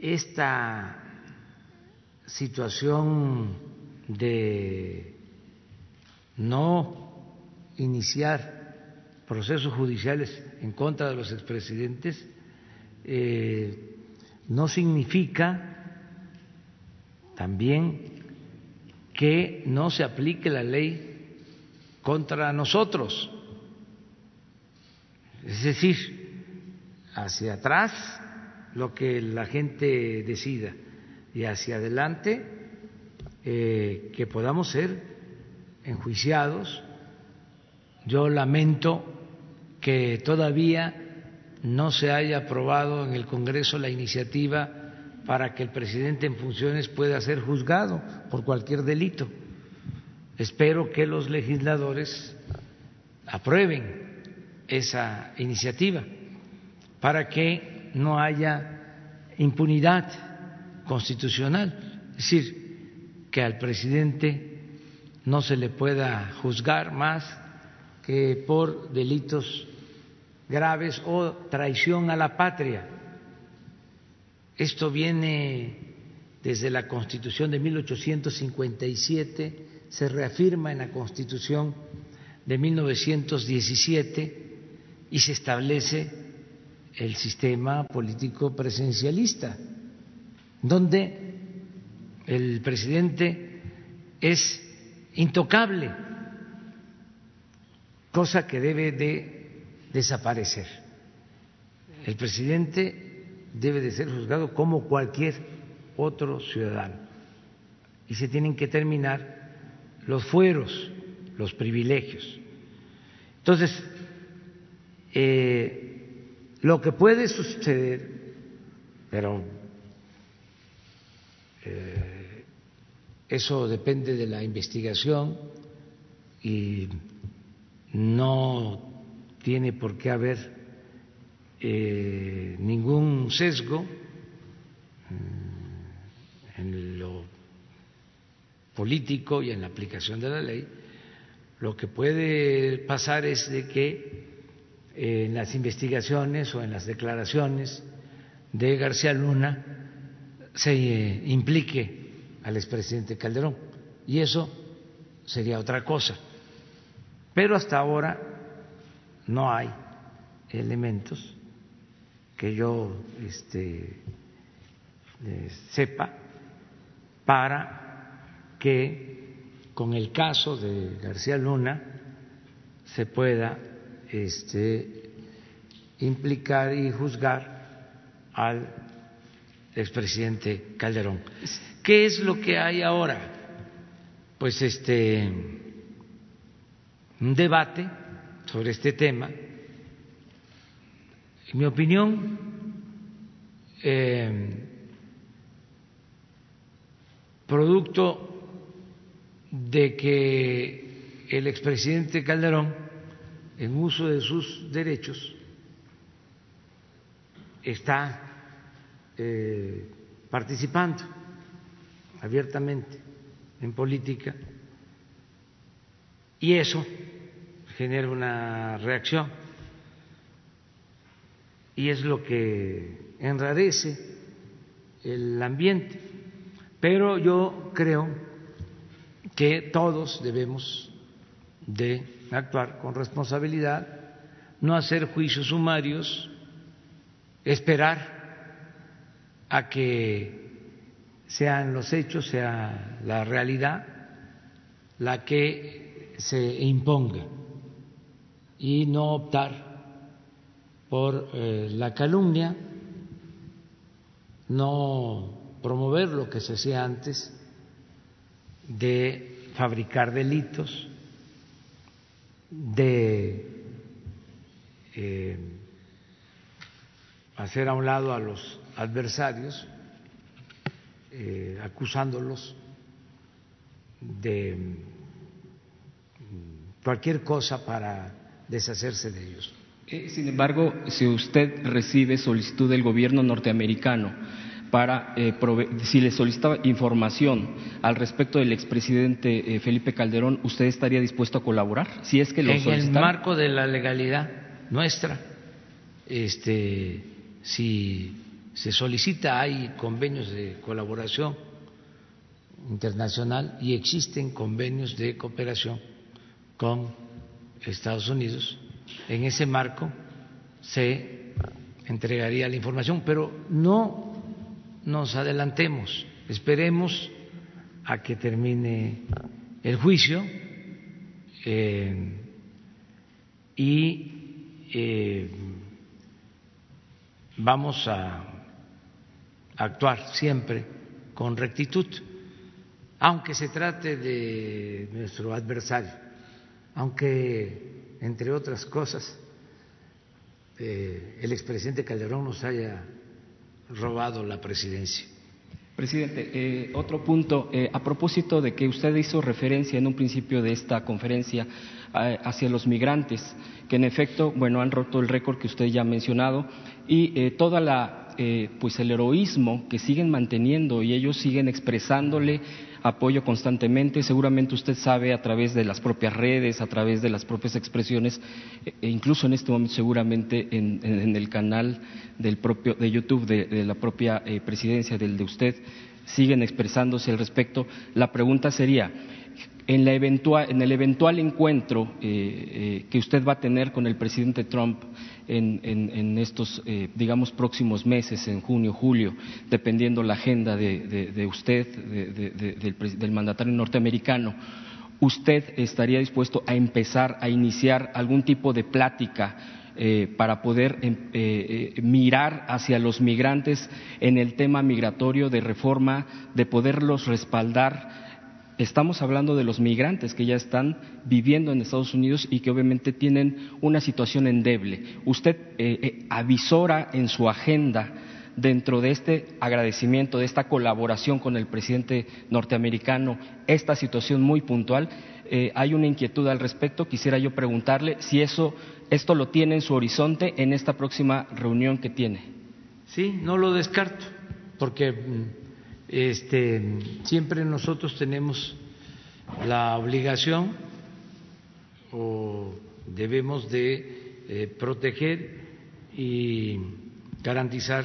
A: esta situación de no iniciar procesos judiciales en contra de los expresidentes eh, no significa también que no se aplique la ley contra nosotros. Es decir, hacia atrás lo que la gente decida y hacia adelante eh, que podamos ser enjuiciados. Yo lamento que todavía no se haya aprobado en el Congreso la iniciativa para que el presidente en funciones pueda ser juzgado por cualquier delito. Espero que los legisladores aprueben esa iniciativa para que no haya impunidad constitucional, es decir, que al presidente no se le pueda juzgar más que por delitos graves o traición a la patria. Esto viene desde la Constitución de 1857, se reafirma en la Constitución de 1917 y se establece el sistema político presencialista, donde el presidente es intocable, cosa que debe de desaparecer. El presidente debe de ser juzgado como cualquier otro ciudadano y se tienen que terminar los fueros, los privilegios. Entonces, eh, lo que puede suceder, pero eh, eso depende de la investigación y no tiene por qué haber eh, ningún sesgo mm, en lo político y en la aplicación de la ley. Lo que puede pasar es de que en las investigaciones o en las declaraciones de García Luna se eh, implique al expresidente Calderón y eso sería otra cosa. Pero hasta ahora no hay elementos que yo este, eh, sepa para que con el caso de García Luna se pueda este, implicar y juzgar al expresidente Calderón. ¿Qué es lo que hay ahora? Pues este un debate sobre este tema. En mi opinión, eh, producto de que el expresidente Calderón, en uso de sus derechos, está eh, participando abiertamente en política y eso genera una reacción y es lo que enrarece el ambiente. Pero yo creo que todos debemos de actuar con responsabilidad, no hacer juicios sumarios, esperar a que sean los hechos, sea la realidad la que se imponga y no optar por eh, la calumnia, no promover lo que se hacía antes de fabricar delitos, de eh, hacer a un lado a los adversarios, eh, acusándolos de cualquier cosa para deshacerse de ellos.
E: Eh, sin embargo, si usted recibe solicitud del gobierno norteamericano para eh, si le solicitaba información al respecto del expresidente eh, Felipe Calderón, ¿usted estaría dispuesto a colaborar? Si es que lo
A: en el marco de la legalidad nuestra, este, si se solicita, hay convenios de colaboración internacional y existen convenios de cooperación con Estados Unidos. En ese marco se entregaría la información, pero no nos adelantemos, esperemos a que termine el juicio eh, y eh, vamos a actuar siempre con rectitud, aunque se trate de nuestro adversario, aunque, entre otras cosas, eh, el expresidente Calderón nos haya robado la presidencia.
E: Presidente, eh, otro punto, eh, a propósito de que usted hizo referencia en un principio de esta conferencia eh, hacia los migrantes, que en efecto, bueno, han roto el récord que usted ya ha mencionado y toda la pues el heroísmo que siguen manteniendo y ellos siguen expresándole apoyo constantemente. Seguramente usted sabe a través de las propias redes, a través de las propias expresiones, e incluso en este momento seguramente en, el canal del propio de YouTube de, la propia eh, presidencia del de usted siguen expresándose al respecto. La pregunta sería en, la eventual, en el eventual encuentro eh, eh, que usted va a tener con el presidente Trump en, estos, eh, digamos, próximos meses, en junio, julio, dependiendo la agenda de, usted, del, mandatario norteamericano, ¿usted estaría dispuesto a empezar a iniciar algún tipo de plática para poder em, mirar hacia los migrantes en el tema migratorio de reforma, de poderlos respaldar Estamos hablando de los migrantes que ya están viviendo en Estados Unidos y que obviamente tienen una situación endeble. Usted eh, eh, avisora en su agenda dentro de este agradecimiento, de esta colaboración con el presidente norteamericano, esta situación muy puntual. Eh, hay una inquietud al respecto. Quisiera yo preguntarle si eso, esto lo tiene en su horizonte en esta próxima reunión que tiene.
A: Sí, no lo descarto, porque mm, este, siempre nosotros tenemos la obligación o debemos de eh, proteger y garantizar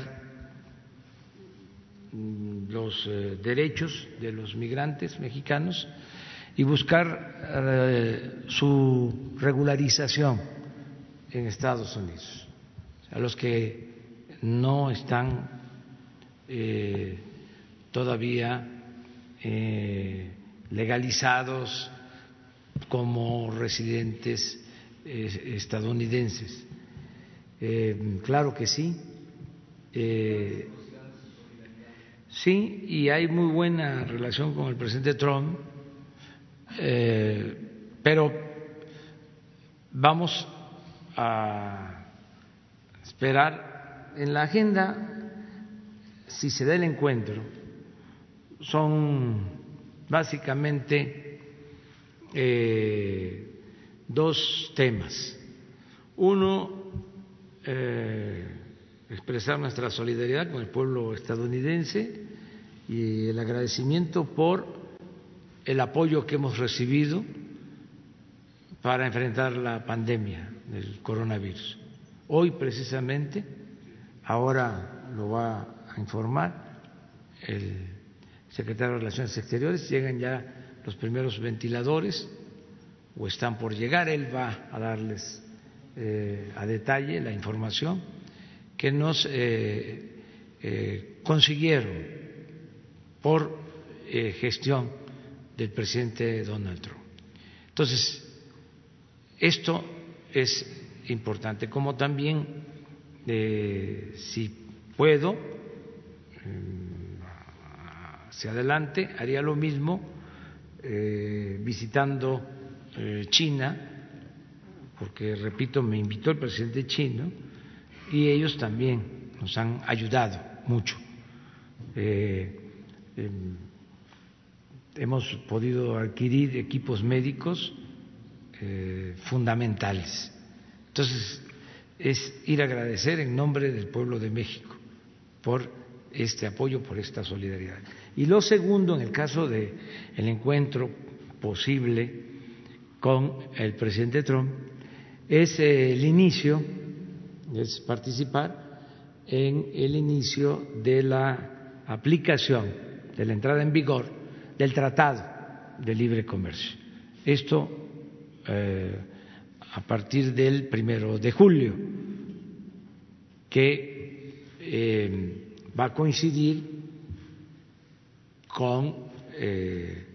A: mm, los eh, derechos de los migrantes mexicanos y buscar eh, su regularización en Estados Unidos. A los que no están todavía eh, legalizados como residentes eh, estadounidenses. Eh, claro que sí. sí, y hay muy buena relación con el presidente Trump, pero vamos a esperar en la agenda si se da el encuentro son básicamente eh, dos temas. Uno, eh, expresar nuestra solidaridad con el pueblo estadounidense y el agradecimiento por el apoyo que hemos recibido para enfrentar la pandemia del coronavirus. Hoy precisamente, ahora lo va a informar el secretario de Relaciones Exteriores, llegan ya los primeros ventiladores o están por llegar, él va a darles eh, a detalle la información que nos eh, eh, consiguieron por gestión del presidente Donald Trump. Entonces, esto es importante, como también, si puedo, hacia adelante, haría lo mismo eh, visitando eh, China, porque, repito, me invitó el presidente chino y ellos también nos han ayudado mucho. Eh, em, hemos podido adquirir equipos médicos fundamentales. Entonces, es ir a agradecer en nombre del pueblo de México por este apoyo, por esta solidaridad. Y lo segundo, en el caso del el encuentro posible con el presidente Trump, es el inicio, es participar en el inicio de la aplicación, de la entrada en vigor del Tratado de Libre Comercio. Esto eh, a partir del primero de julio, que eh, va a coincidir con eh,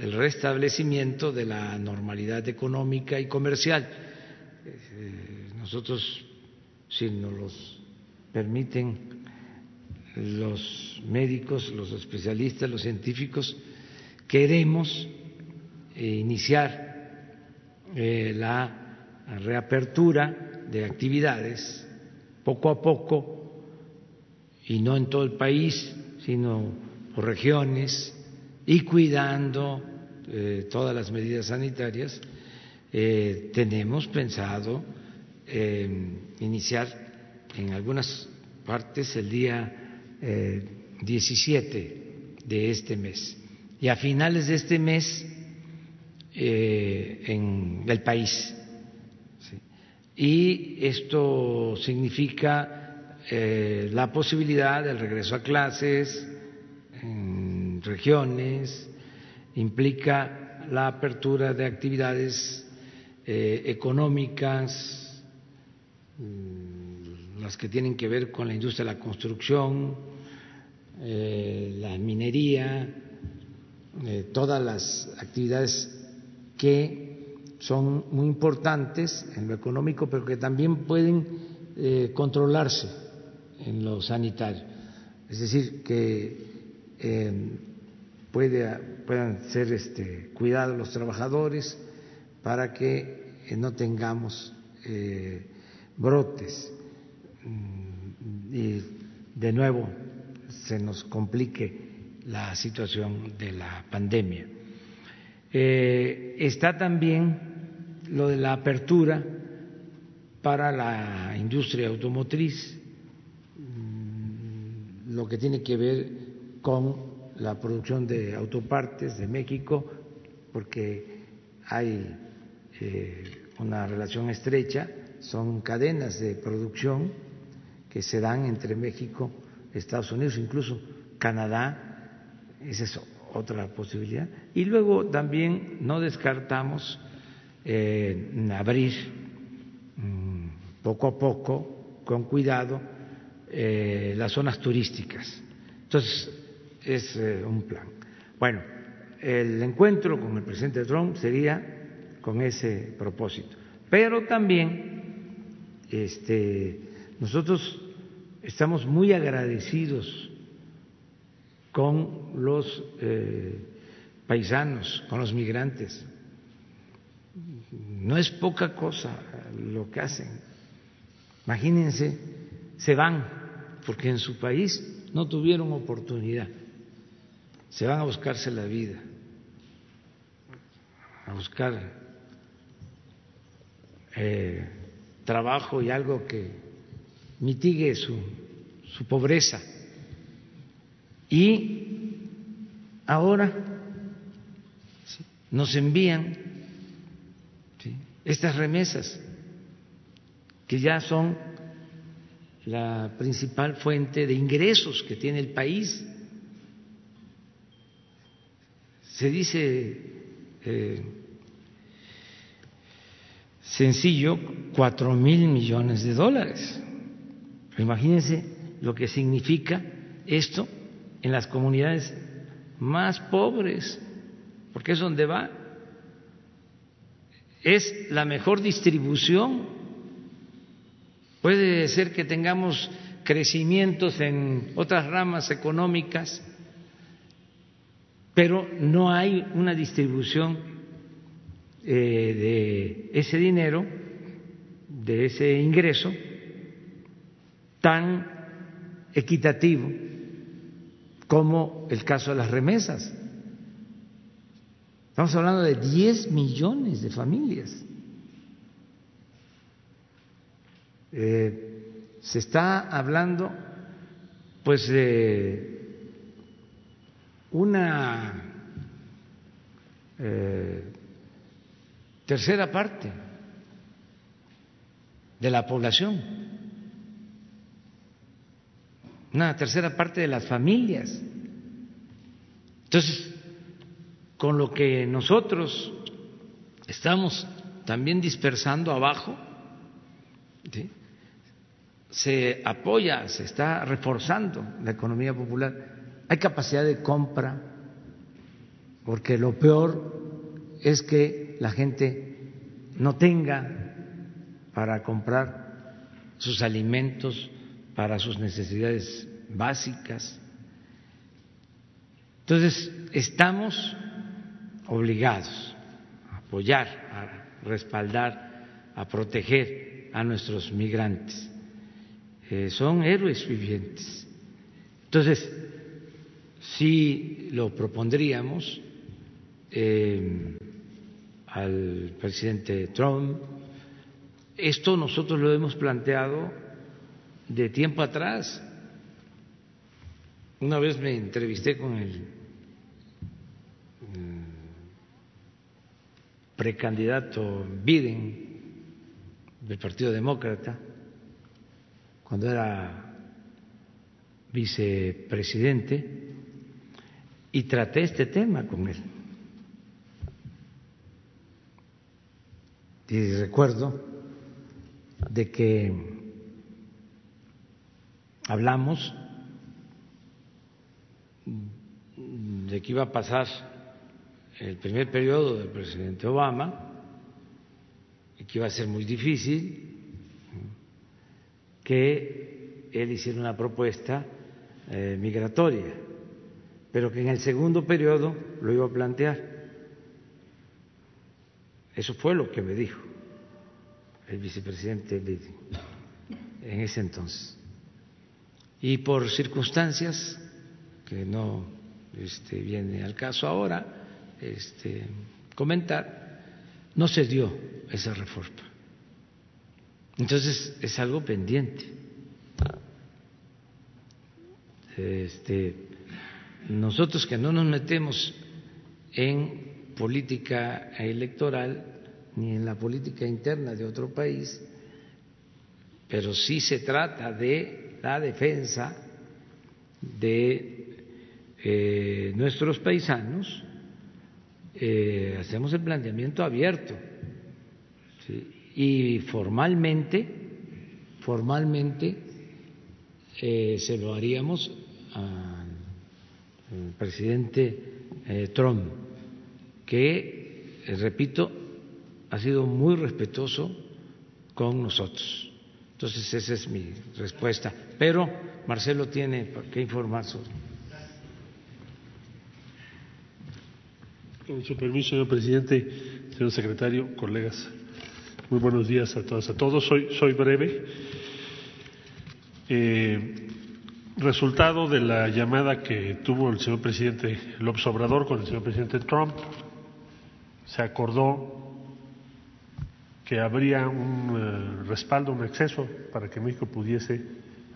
A: el restablecimiento de la normalidad económica y comercial. Eh, nosotros, si nos los permiten los médicos, los especialistas, los científicos, queremos iniciar eh, la reapertura de actividades poco a poco y no en todo el país, sino por regiones y cuidando eh, todas las medidas sanitarias, eh, tenemos pensado iniciar en algunas partes el día 17 de este mes. Y a finales de este mes eh, en el país. Y esto significa eh, la posibilidad del regreso a clases en regiones, implica la apertura de actividades eh, económicas, mm, las que tienen que ver con la industria de la construcción, la minería, todas las actividades que son muy importantes en lo económico, pero que también pueden eh, controlarse en lo sanitario. Es decir, que eh, puedan ser este, cuidados los trabajadores para que eh, no tengamos brotes mm, y de nuevo se nos complique la situación de la pandemia. Eh, está también lo de la apertura para la industria automotriz, lo que tiene que ver con la producción de autopartes de México, porque hay eh, una relación estrecha, son cadenas de producción que se dan entre México, Estados Unidos, incluso Canadá, es eso otra posibilidad. Y luego también no descartamos eh, abrir mm, poco a poco, con cuidado, eh, las zonas turísticas. Entonces, es eh, un plan. Bueno, el encuentro con el presidente Trump sería con ese propósito. Pero también este, nosotros estamos muy agradecidos con los eh, paisanos, con los migrantes. No es poca cosa lo que hacen. Imagínense, se van porque en su país no tuvieron oportunidad. Se van a buscarse la vida, a buscar eh, trabajo y algo que mitigue su, su pobreza y ahora nos envían estas remesas, que ya son la principal fuente de ingresos que tiene el país. Se dice eh, sencillo, cuatro mil millones de dólares. imagínense lo que significa esto en las comunidades más pobres, porque es donde va. Es la mejor distribución. Puede ser que tengamos crecimientos en otras ramas económicas, pero no hay una distribución eh, de ese dinero, de ese ingreso, tan equitativo como el caso de las remesas. Estamos hablando de 10 millones de familias. Eh, se está hablando pues de una eh, tercera parte de la población, una tercera parte de las familias. Entonces, con lo que nosotros estamos también dispersando abajo, se apoya, se está reforzando la economía popular, hay capacidad de compra, porque lo peor es que la gente no tenga para comprar sus alimentos, para sus necesidades básicas. Entonces, estamos obligados a apoyar, a respaldar, a proteger a nuestros migrantes. Eh, son héroes vivientes. Entonces, si lo propondríamos eh, al presidente Trump. Esto nosotros lo hemos planteado de tiempo atrás. Una vez me entrevisté con el precandidato Biden del Partido Demócrata, cuando era vicepresidente, y traté este tema con él. Y recuerdo de que hablamos de que iba a pasar el primer periodo del presidente Obama y que iba a ser muy difícil que él hiciera una propuesta eh, migratoria, pero que en el segundo periodo lo iba a plantear. Eso fue lo que me dijo el vicepresidente en ese entonces. Y por circunstancias que no este, viene al caso ahora, este, comentar, no se dio esa reforma. Entonces es algo pendiente. Este, nosotros que no nos metemos en política electoral ni en la política interna de otro país, pero sí se trata de la defensa de eh, nuestros paisanos, eh, hacemos el planteamiento abierto y formalmente, formalmente eh, se lo haríamos al, presidente eh, Trump, que, repito, ha sido muy respetuoso con nosotros. Entonces, esa es mi respuesta. Pero Marcelo tiene que informar sobre.
F: Con su permiso, señor presidente, señor secretario, colegas, muy buenos días a todas, a todos. Soy, soy breve. Eh, resultado de la llamada que tuvo el señor presidente López Obrador con el señor presidente Trump, se acordó que habría un eh, respaldo, un acceso para que México pudiese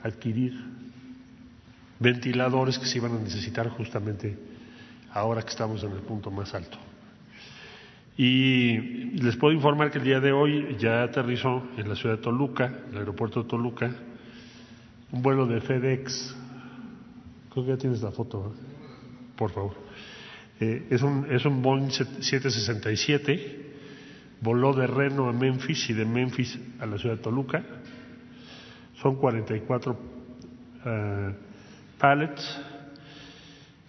F: adquirir ventiladores que se iban a necesitar justamente ahora que estamos en el punto más alto. Y les puedo informar que el día de hoy ya aterrizó en la ciudad de Toluca, el aeropuerto de Toluca, un vuelo de FedEx. Creo que ya tienes la foto, por favor. Eh, es, un, es un Boeing 767, voló de Reno a Memphis y de Memphis a la ciudad de Toluca. Son 44 uh, eh, pallets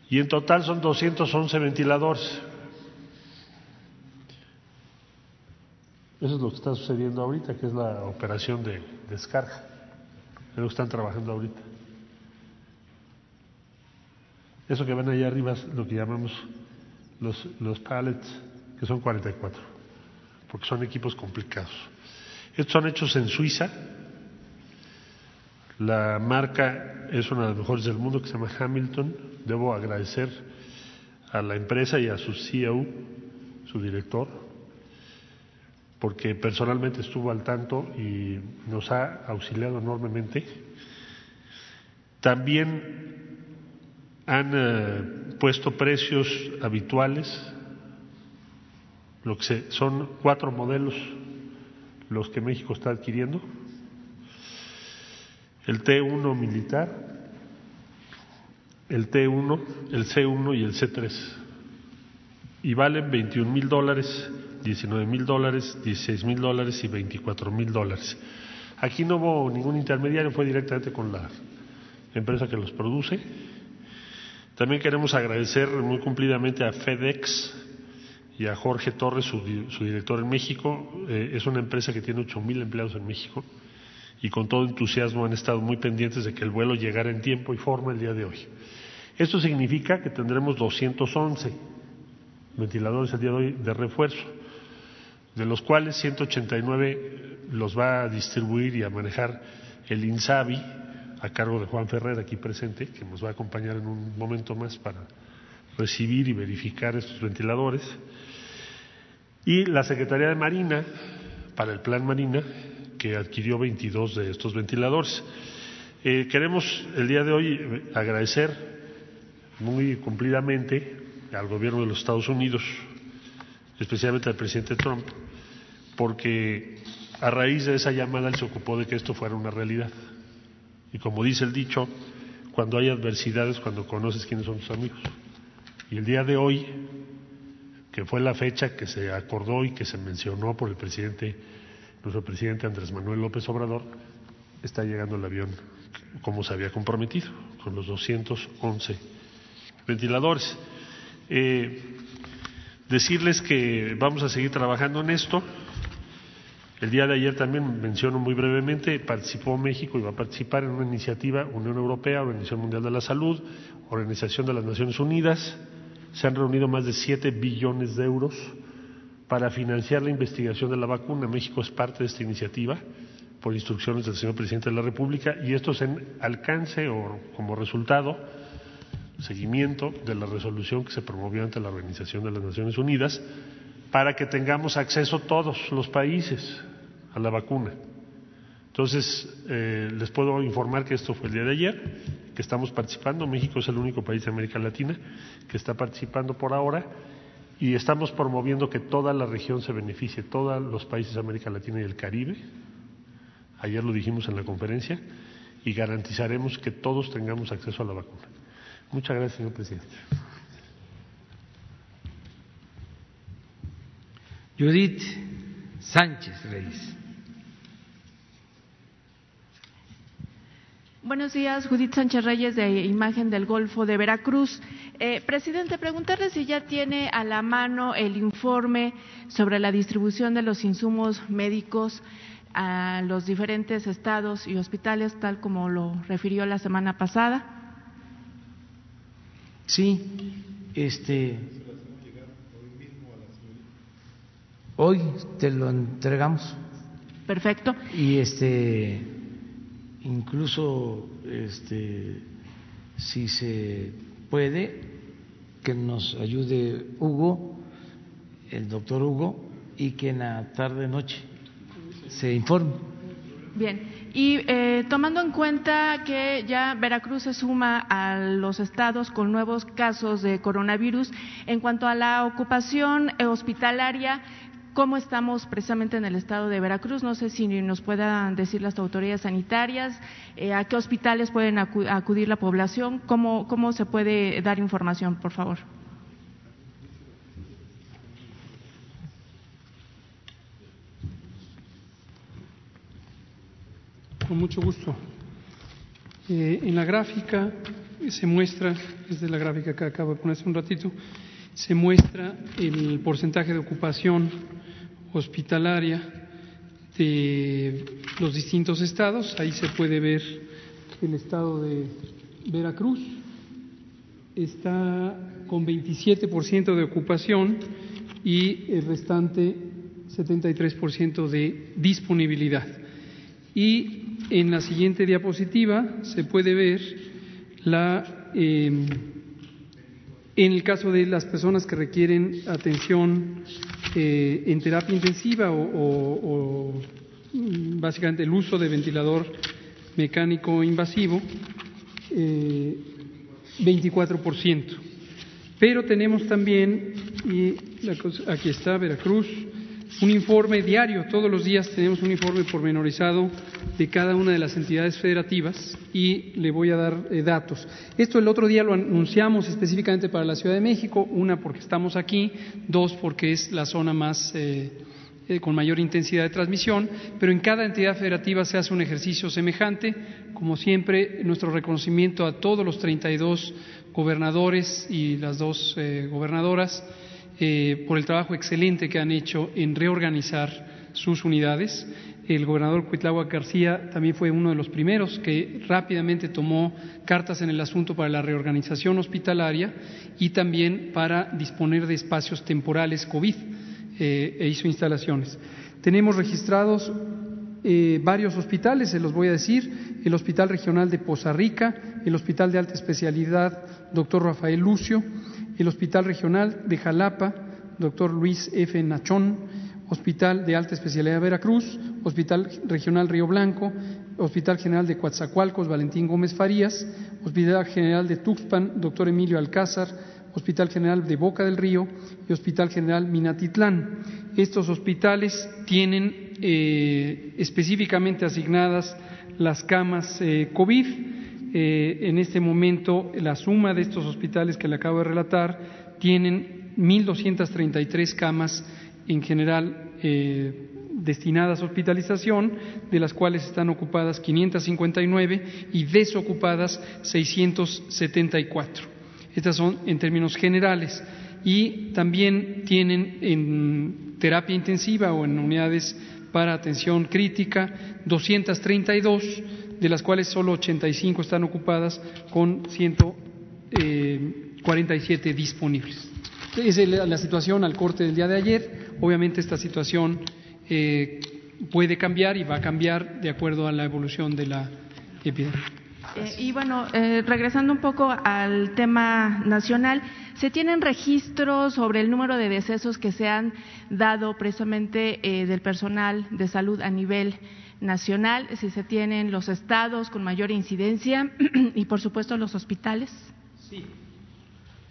F: y en total son 211 ventiladores. Eso es lo que está sucediendo ahorita, que es la operación de descarga. Es lo que están trabajando ahorita. Eso que ven allá arriba es lo que llamamos los, los pallets, que son 44, porque son equipos complicados. Estos son hechos en Suiza. La marca es una de las mejores del mundo que se llama Hamilton. Debo agradecer a la empresa y a su CEO, su director, porque personalmente estuvo al tanto y nos ha auxiliado enormemente. También han eh, puesto precios habituales, lo que son cuatro modelos los que México está adquiriendo. El T1 militar, el T1, el C1 y el C3. Y valen 21 mil dólares, 19 mil dólares, 16 mil dólares y 24 mil dólares. Aquí no hubo ningún intermediario, fue directamente con la empresa que los produce. También queremos agradecer muy cumplidamente a FedEx y a Jorge Torres, su, director en México. Eh, es una empresa que tiene ocho mil empleados en México y con todo entusiasmo han estado muy pendientes de que el vuelo llegara en tiempo y forma el día de hoy. Esto significa que tendremos 211 ventiladores el día de hoy de refuerzo, de los cuales 189 los va a distribuir y a manejar el INSABI a cargo de Juan Ferrer aquí presente, que nos va a acompañar en un momento más para recibir y verificar estos ventiladores. Y la Secretaría de Marina, para el Plan Marina, que adquirió 22 de estos ventiladores. Eh, queremos el día de hoy agradecer muy cumplidamente al gobierno de los Estados Unidos, especialmente al presidente Trump, porque a raíz de esa llamada él se ocupó de que esto fuera una realidad. Y como dice el dicho, cuando hay adversidades, cuando conoces quiénes son tus amigos. Y el día de hoy, que fue la fecha que se acordó y que se mencionó por el presidente, nuestro presidente Andrés Manuel López Obrador, está llegando el avión como se había comprometido, con los 211 ventiladores. Eh, decirles que vamos a seguir trabajando en esto. El día de ayer también menciono muy brevemente, participó México y va a participar en una iniciativa Unión Europea, Organización Mundial de la Salud, Organización de las Naciones Unidas. Se han reunido más de siete billones de euros para financiar la investigación de la vacuna. México es parte de esta iniciativa por instrucciones del señor presidente de la República y esto es en alcance o como resultado seguimiento de la resolución que se promovió ante la Organización de las Naciones Unidas para que tengamos acceso todos los países a la vacuna. Entonces, eh, les puedo informar que esto fue el día de ayer, que estamos participando. México es el único país de América Latina que está participando por ahora y estamos promoviendo que toda la región se beneficie, todos los países de América Latina y el Caribe. Ayer lo dijimos en la conferencia y garantizaremos que todos tengamos acceso a la vacuna. Muchas gracias, señor presidente.
A: Judith Sánchez Reyes.
G: Buenos días, Judith Sánchez Reyes de Imagen del Golfo de Veracruz. Eh, presidente, preguntarle si ya tiene a la mano el informe sobre la distribución de los insumos médicos a los diferentes estados y hospitales, tal como lo refirió la semana pasada.
A: Sí, este. Hoy te lo entregamos.
G: Perfecto.
A: Y este, incluso, este, si se puede, que nos ayude Hugo, el doctor Hugo, y que en la tarde noche se informe.
G: Bien. Y eh, tomando en cuenta que ya Veracruz se suma a los estados con nuevos casos de coronavirus, en cuanto a la ocupación hospitalaria, ¿cómo estamos precisamente en el estado de Veracruz? No sé si nos puedan decir las autoridades sanitarias, eh, a qué hospitales pueden acudir la población, cómo, cómo se puede dar información, por favor.
C: Con mucho gusto. Eh, en la gráfica se muestra, es de la gráfica que acabo de poner hace un ratito, se muestra el porcentaje de ocupación hospitalaria de los distintos estados. Ahí se puede ver el estado de Veracruz está con 27% de ocupación y el restante 73% de disponibilidad. Y en la siguiente diapositiva se puede ver la, em, en el caso de las personas que requieren atención eh, en terapia intensiva o, mm, básicamente el uso de ventilador mecánico invasivo, 24%. Eh, Pero tenemos también, y aquí está Veracruz, un informe diario, todos los días tenemos un informe pormenorizado de cada una de las entidades federativas y le voy a dar eh, datos. Esto el otro día lo anunciamos específicamente para la Ciudad de México, una porque estamos aquí, dos porque es la zona más eh, eh, con mayor intensidad de transmisión, pero en cada entidad federativa se hace un ejercicio semejante. Como siempre, nuestro reconocimiento a todos los 32 gobernadores y las dos gobernadoras eh, por el trabajo excelente que han hecho en reorganizar sus unidades. El gobernador Cuitlagua García también fue uno de los primeros que rápidamente tomó cartas en el asunto para la reorganización hospitalaria y también para disponer de espacios temporales COVID eh, e hizo instalaciones. Tenemos registrados eh, varios hospitales, se los voy a decir, el Hospital Regional de Poza Rica, el Hospital de Alta Especialidad Doctor Rafael Lucio, el Hospital Regional de Jalapa, doctor Luis F. Nachón, Hospital de Alta Especialidad Veracruz, Hospital Regional Río Blanco, Hospital General de Coatzacoalcos, Valentín Gómez Farías, Hospital General de Tuxpan, doctor Emilio Alcázar, Hospital General de Boca del Río y Hospital General Minatitlán. Estos hospitales tienen eh, específicamente asignadas las camas eh, COVID eh, en este momento la suma de estos hospitales que le acabo de relatar tienen 1.233 camas en general eh, destinadas a hospitalización, de las cuales están ocupadas 559 y desocupadas 674. Estas son en términos generales. Y también tienen en terapia intensiva o en unidades para atención crítica 232 de las cuales solo 85 están ocupadas con 147 eh, disponibles. Esa es la situación al corte del día de ayer. Obviamente esta situación eh, puede cambiar y va a cambiar de acuerdo a la evolución de la epidemia.
G: Eh, y bueno, regresando un poco al tema nacional, ¿se tienen registros sobre el número de decesos que se han dado precisamente del personal de salud a nivel nacional, si se tienen los estados con mayor incidencia y, por supuesto, los hospitales.
C: Sí,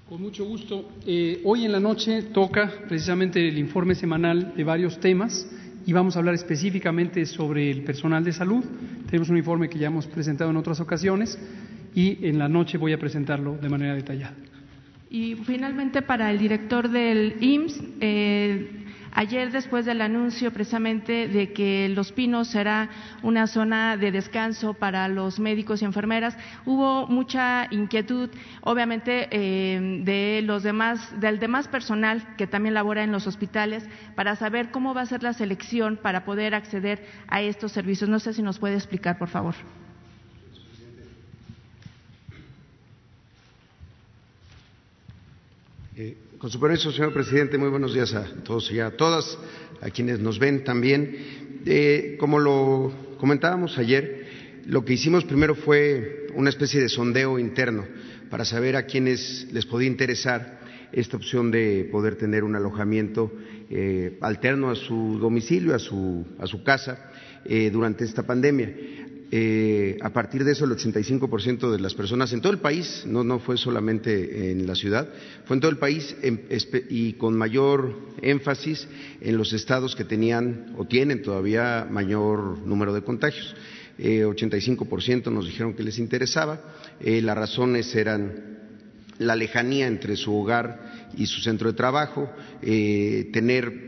C: con mucho gusto. Eh, hoy en la noche toca precisamente el informe semanal de varios temas y vamos a hablar específicamente sobre el personal de salud. Tenemos un informe que ya hemos presentado en otras ocasiones y en la noche voy a presentarlo de manera detallada.
G: Y finalmente para el director del IMSS, eh, Ayer, después del anuncio precisamente de que Los Pinos será una zona de descanso para los médicos y enfermeras, hubo mucha inquietud, obviamente, eh, de los demás, del demás personal que también labora en los hospitales, para saber cómo va a ser la selección para poder acceder a estos servicios. No sé si nos puede explicar, por favor.
H: Eh, con su permiso, señor presidente, muy buenos días a todos y a todas, a quienes nos ven también. Eh, como lo comentábamos ayer, lo que hicimos primero fue una especie de sondeo interno para saber a quienes les podía interesar esta opción de poder tener un alojamiento eh, alterno a su domicilio, a su, a su casa, eh, durante esta pandemia. Eh, a partir de eso, el 85% de las personas en todo el país, no, no fue solamente en la ciudad, fue en todo el país y con mayor énfasis en los estados que tenían o tienen todavía mayor número de contagios. Eh, 85% nos dijeron que les interesaba. Eh, las razones eran la lejanía entre su hogar y su centro de trabajo, eh, tener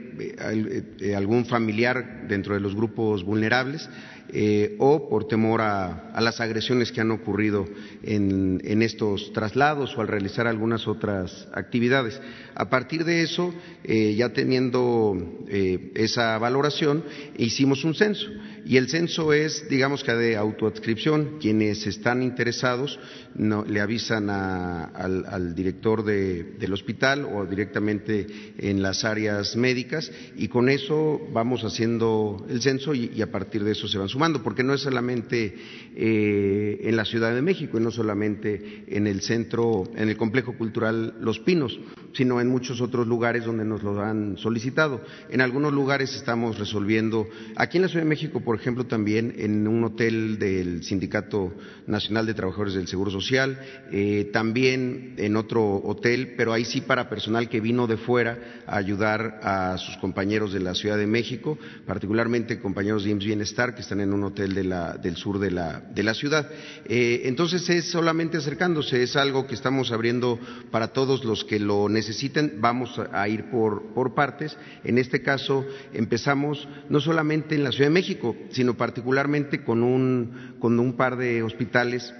H: algún familiar dentro de los grupos vulnerables, eh, o por temor a, las agresiones que han ocurrido en, estos traslados o al realizar algunas otras actividades. A partir de eso, eh, ya teniendo eh, esa valoración, hicimos un censo. Y el censo es, digamos que de autoadscripción. Quienes están interesados le avisan al, director del hospital o directamente en las áreas médicas y con eso vamos haciendo el censo y, y a partir de eso se van sumando, porque no es solamente eh, en la Ciudad de México y no solamente en el centro, en el complejo cultural Los Pinos, sino en muchos otros lugares donde nos lo han solicitado. En algunos lugares estamos resolviendo, aquí en la Ciudad de México, por ejemplo, también en un hotel del Sindicato Nacional de Trabajadores del Seguro Social, eh, también en otro hotel, pero ahí sí para personal que vino de fuera a ayudar a sus compañeros de la Ciudad de México, particularmente compañeros de IMSS Bienestar que están en un hotel del sur de la, de la ciudad. Eh, entonces es solamente acercándose, es algo que estamos abriendo para todos los que lo necesiten. Vamos a ir por, por partes. En este caso empezamos no solamente en la Ciudad de México, sino particularmente con un, con un par de hospitales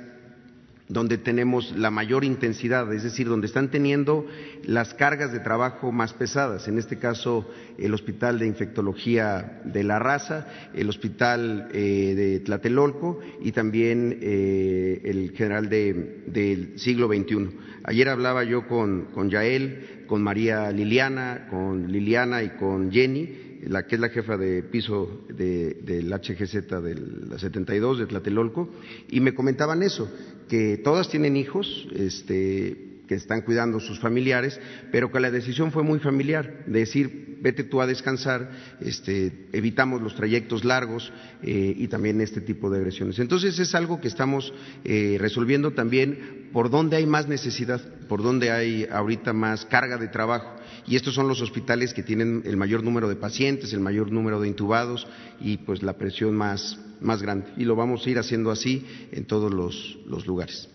H: donde tenemos la mayor intensidad, es decir, donde están teniendo las cargas de trabajo más pesadas, en este caso el Hospital de Infectología de la Raza, el Hospital eh, de Tlatelolco y también eh, el General del Siglo XXI. Ayer hablaba yo con, con Yael, con María Liliana, con Liliana y con Jenny, la que es la jefa de piso del HGZ de la 72 de Tlatelolco, y me comentaban eso, que todas tienen hijos, este, que están cuidando sus familiares, pero que la decisión fue muy familiar, de decir, vete tú a descansar, este, evitamos los trayectos largos eh, y también este tipo de agresiones. Entonces es algo que estamos eh, resolviendo también por donde hay más necesidad, por donde hay ahorita más carga de trabajo. Y estos son los hospitales que tienen el mayor número de pacientes, el mayor número de intubados y pues la presión más, más grande. Y lo vamos a ir haciendo así en todos los, los lugares.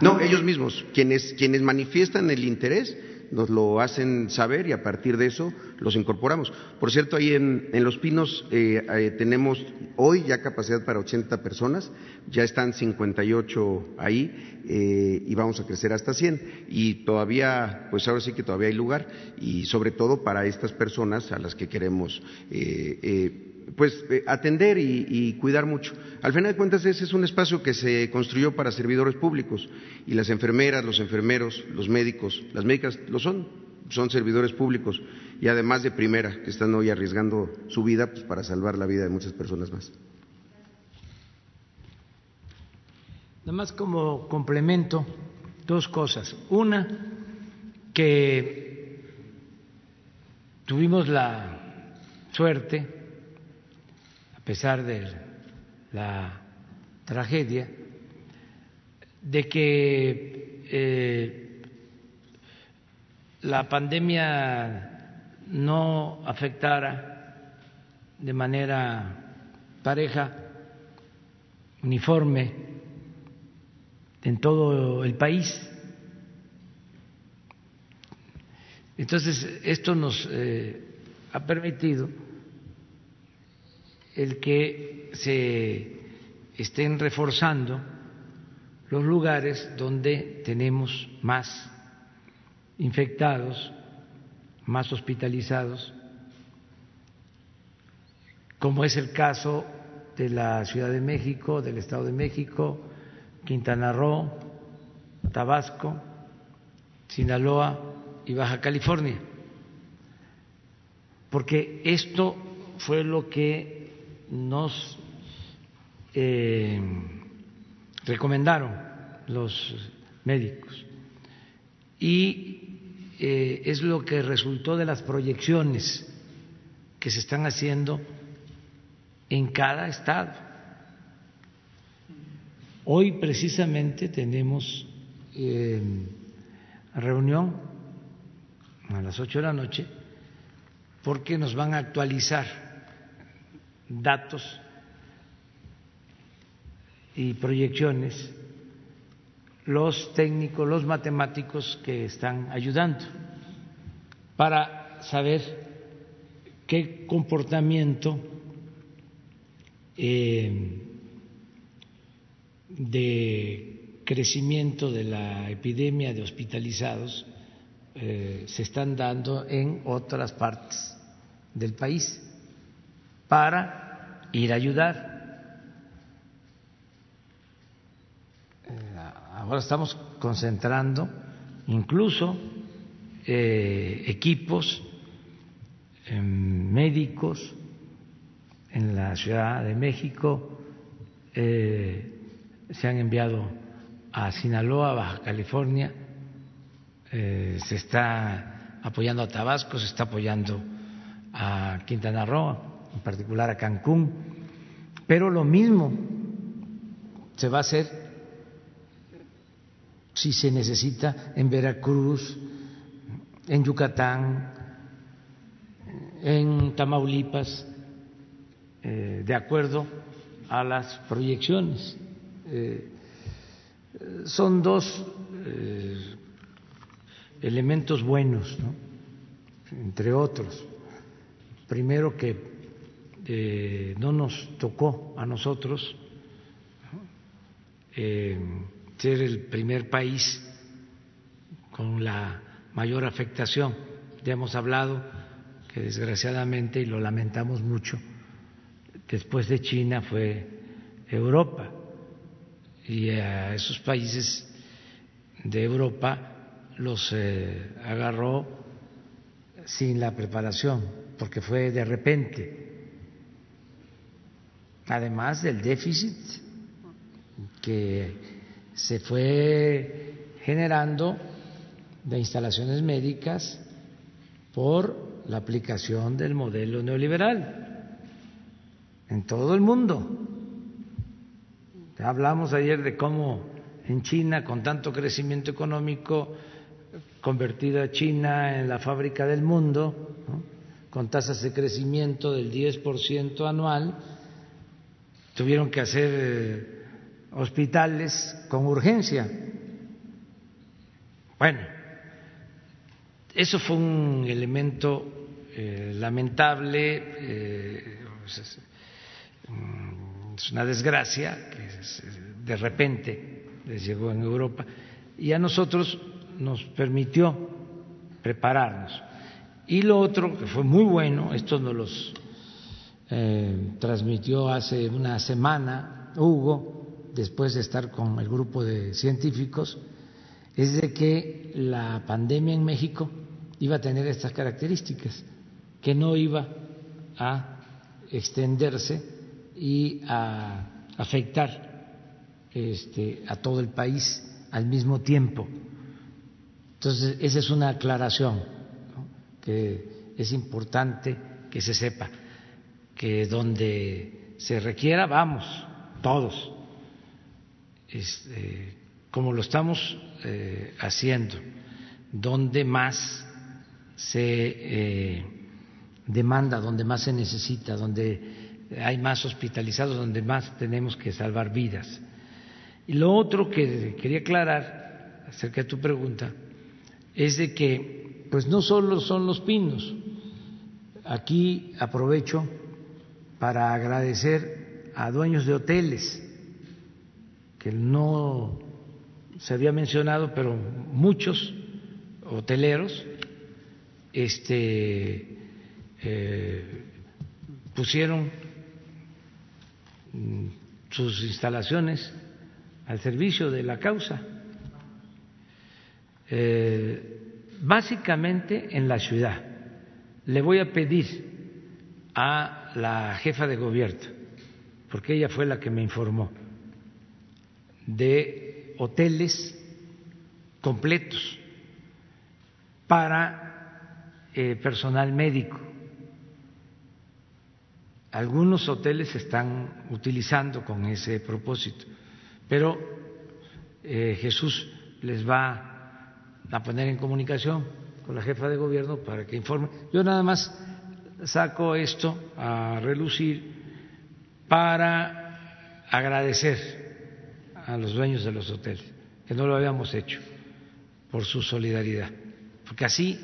H: No, ellos mismos, quienes, quienes manifiestan el interés, nos lo hacen saber y a partir de eso los incorporamos. Por cierto, ahí en, Los Pinos eh, eh, tenemos hoy ya capacidad para 80 personas, ya están 58 ahí eh, y vamos a crecer hasta 100. Y todavía, pues ahora sí que todavía hay lugar y sobre todo para estas personas a las que queremos pues eh, atender y, cuidar mucho. Al final de cuentas ese es un espacio que se construyó para servidores públicos y las enfermeras, los enfermeros, los médicos, las médicas lo son, son servidores públicos y además de primera que están hoy arriesgando su vida pues, para salvar la vida de muchas personas más.
A: Nada más como complemento dos cosas. Una que tuvimos la suerte pesar de la tragedia, de que eh, la pandemia no afectara de manera pareja, uniforme, en todo el país. Entonces, esto nos eh, ha permitido el que se estén reforzando los lugares donde tenemos más infectados, más hospitalizados, como es el caso de la Ciudad de México, del Estado de México, Quintana Roo, Tabasco, Sinaloa y Baja California. Porque esto fue lo que nos eh, recomendaron los médicos y eh, es lo que resultó de las proyecciones que se están haciendo en cada estado. Hoy precisamente tenemos eh, reunión a las ocho de la noche porque nos van a actualizar datos y proyecciones los técnicos, los matemáticos que están ayudando para saber qué comportamiento eh, de crecimiento de la epidemia de hospitalizados eh, se están dando en otras partes del país para ir a ayudar. Eh, ahora estamos concentrando incluso eh, equipos em, médicos en la Ciudad de México, eh, se han enviado a Sinaloa, Baja California, eh, se está apoyando a Tabasco, se está apoyando a Quintana Roo, en particular a Cancún, pero lo mismo se va a hacer si se necesita en Veracruz, en Yucatán, en Tamaulipas, eh, de acuerdo a las proyecciones. Eh, son dos eh, elementos buenos, entre otros. Primero que no nos tocó a nosotros ser el primer país con la mayor afectación. Ya hemos hablado que desgraciadamente, y lo lamentamos mucho, después de China fue Europa. Y a esos países de Europa los eh, agarró sin la preparación, porque fue de repente. Además del déficit que se fue generando de instalaciones médicas por la aplicación del modelo neoliberal en todo el mundo. Hablamos ayer de cómo en China, con tanto crecimiento económico, convertida China en la fábrica del mundo, con tasas de crecimiento del 10% anual, tuvieron que hacer eh, hospitales con urgencia. Bueno, eso fue un elemento eh, lamentable, eh, es una desgracia que de repente les llegó en Europa y a nosotros nos permitió prepararnos. Y lo otro que fue muy bueno, esto nos los eh, transmitió hace una semana Hugo, después de estar con el grupo de científicos, es de que la pandemia en México iba a tener estas características, que no iba a extenderse y a afectar este, a todo el país al mismo tiempo. Entonces, esa es una aclaración que es importante que se sepa, que donde se requiera, vamos, todos, este, como lo estamos eh, haciendo, donde más se eh, demanda, donde más se necesita, donde hay más hospitalizados, donde más tenemos que salvar vidas. Y lo otro que quería aclarar acerca de tu pregunta es de que, pues no solo son los pinos. Aquí aprovecho para agradecer a dueños de hoteles, que no se había mencionado, pero muchos hoteleros este, eh, pusieron mm, sus instalaciones al servicio de la causa, eh, básicamente en la ciudad. Le voy a pedir a la jefa de gobierno, porque ella fue la que me informó, de hoteles completos para eh, personal médico. Algunos hoteles se están utilizando con ese propósito, pero eh, Jesús les va a poner en comunicación con la jefa de gobierno para que informe. Yo nada más saco esto a relucir para agradecer a los dueños de los hoteles, que no lo habíamos hecho, por su solidaridad, porque así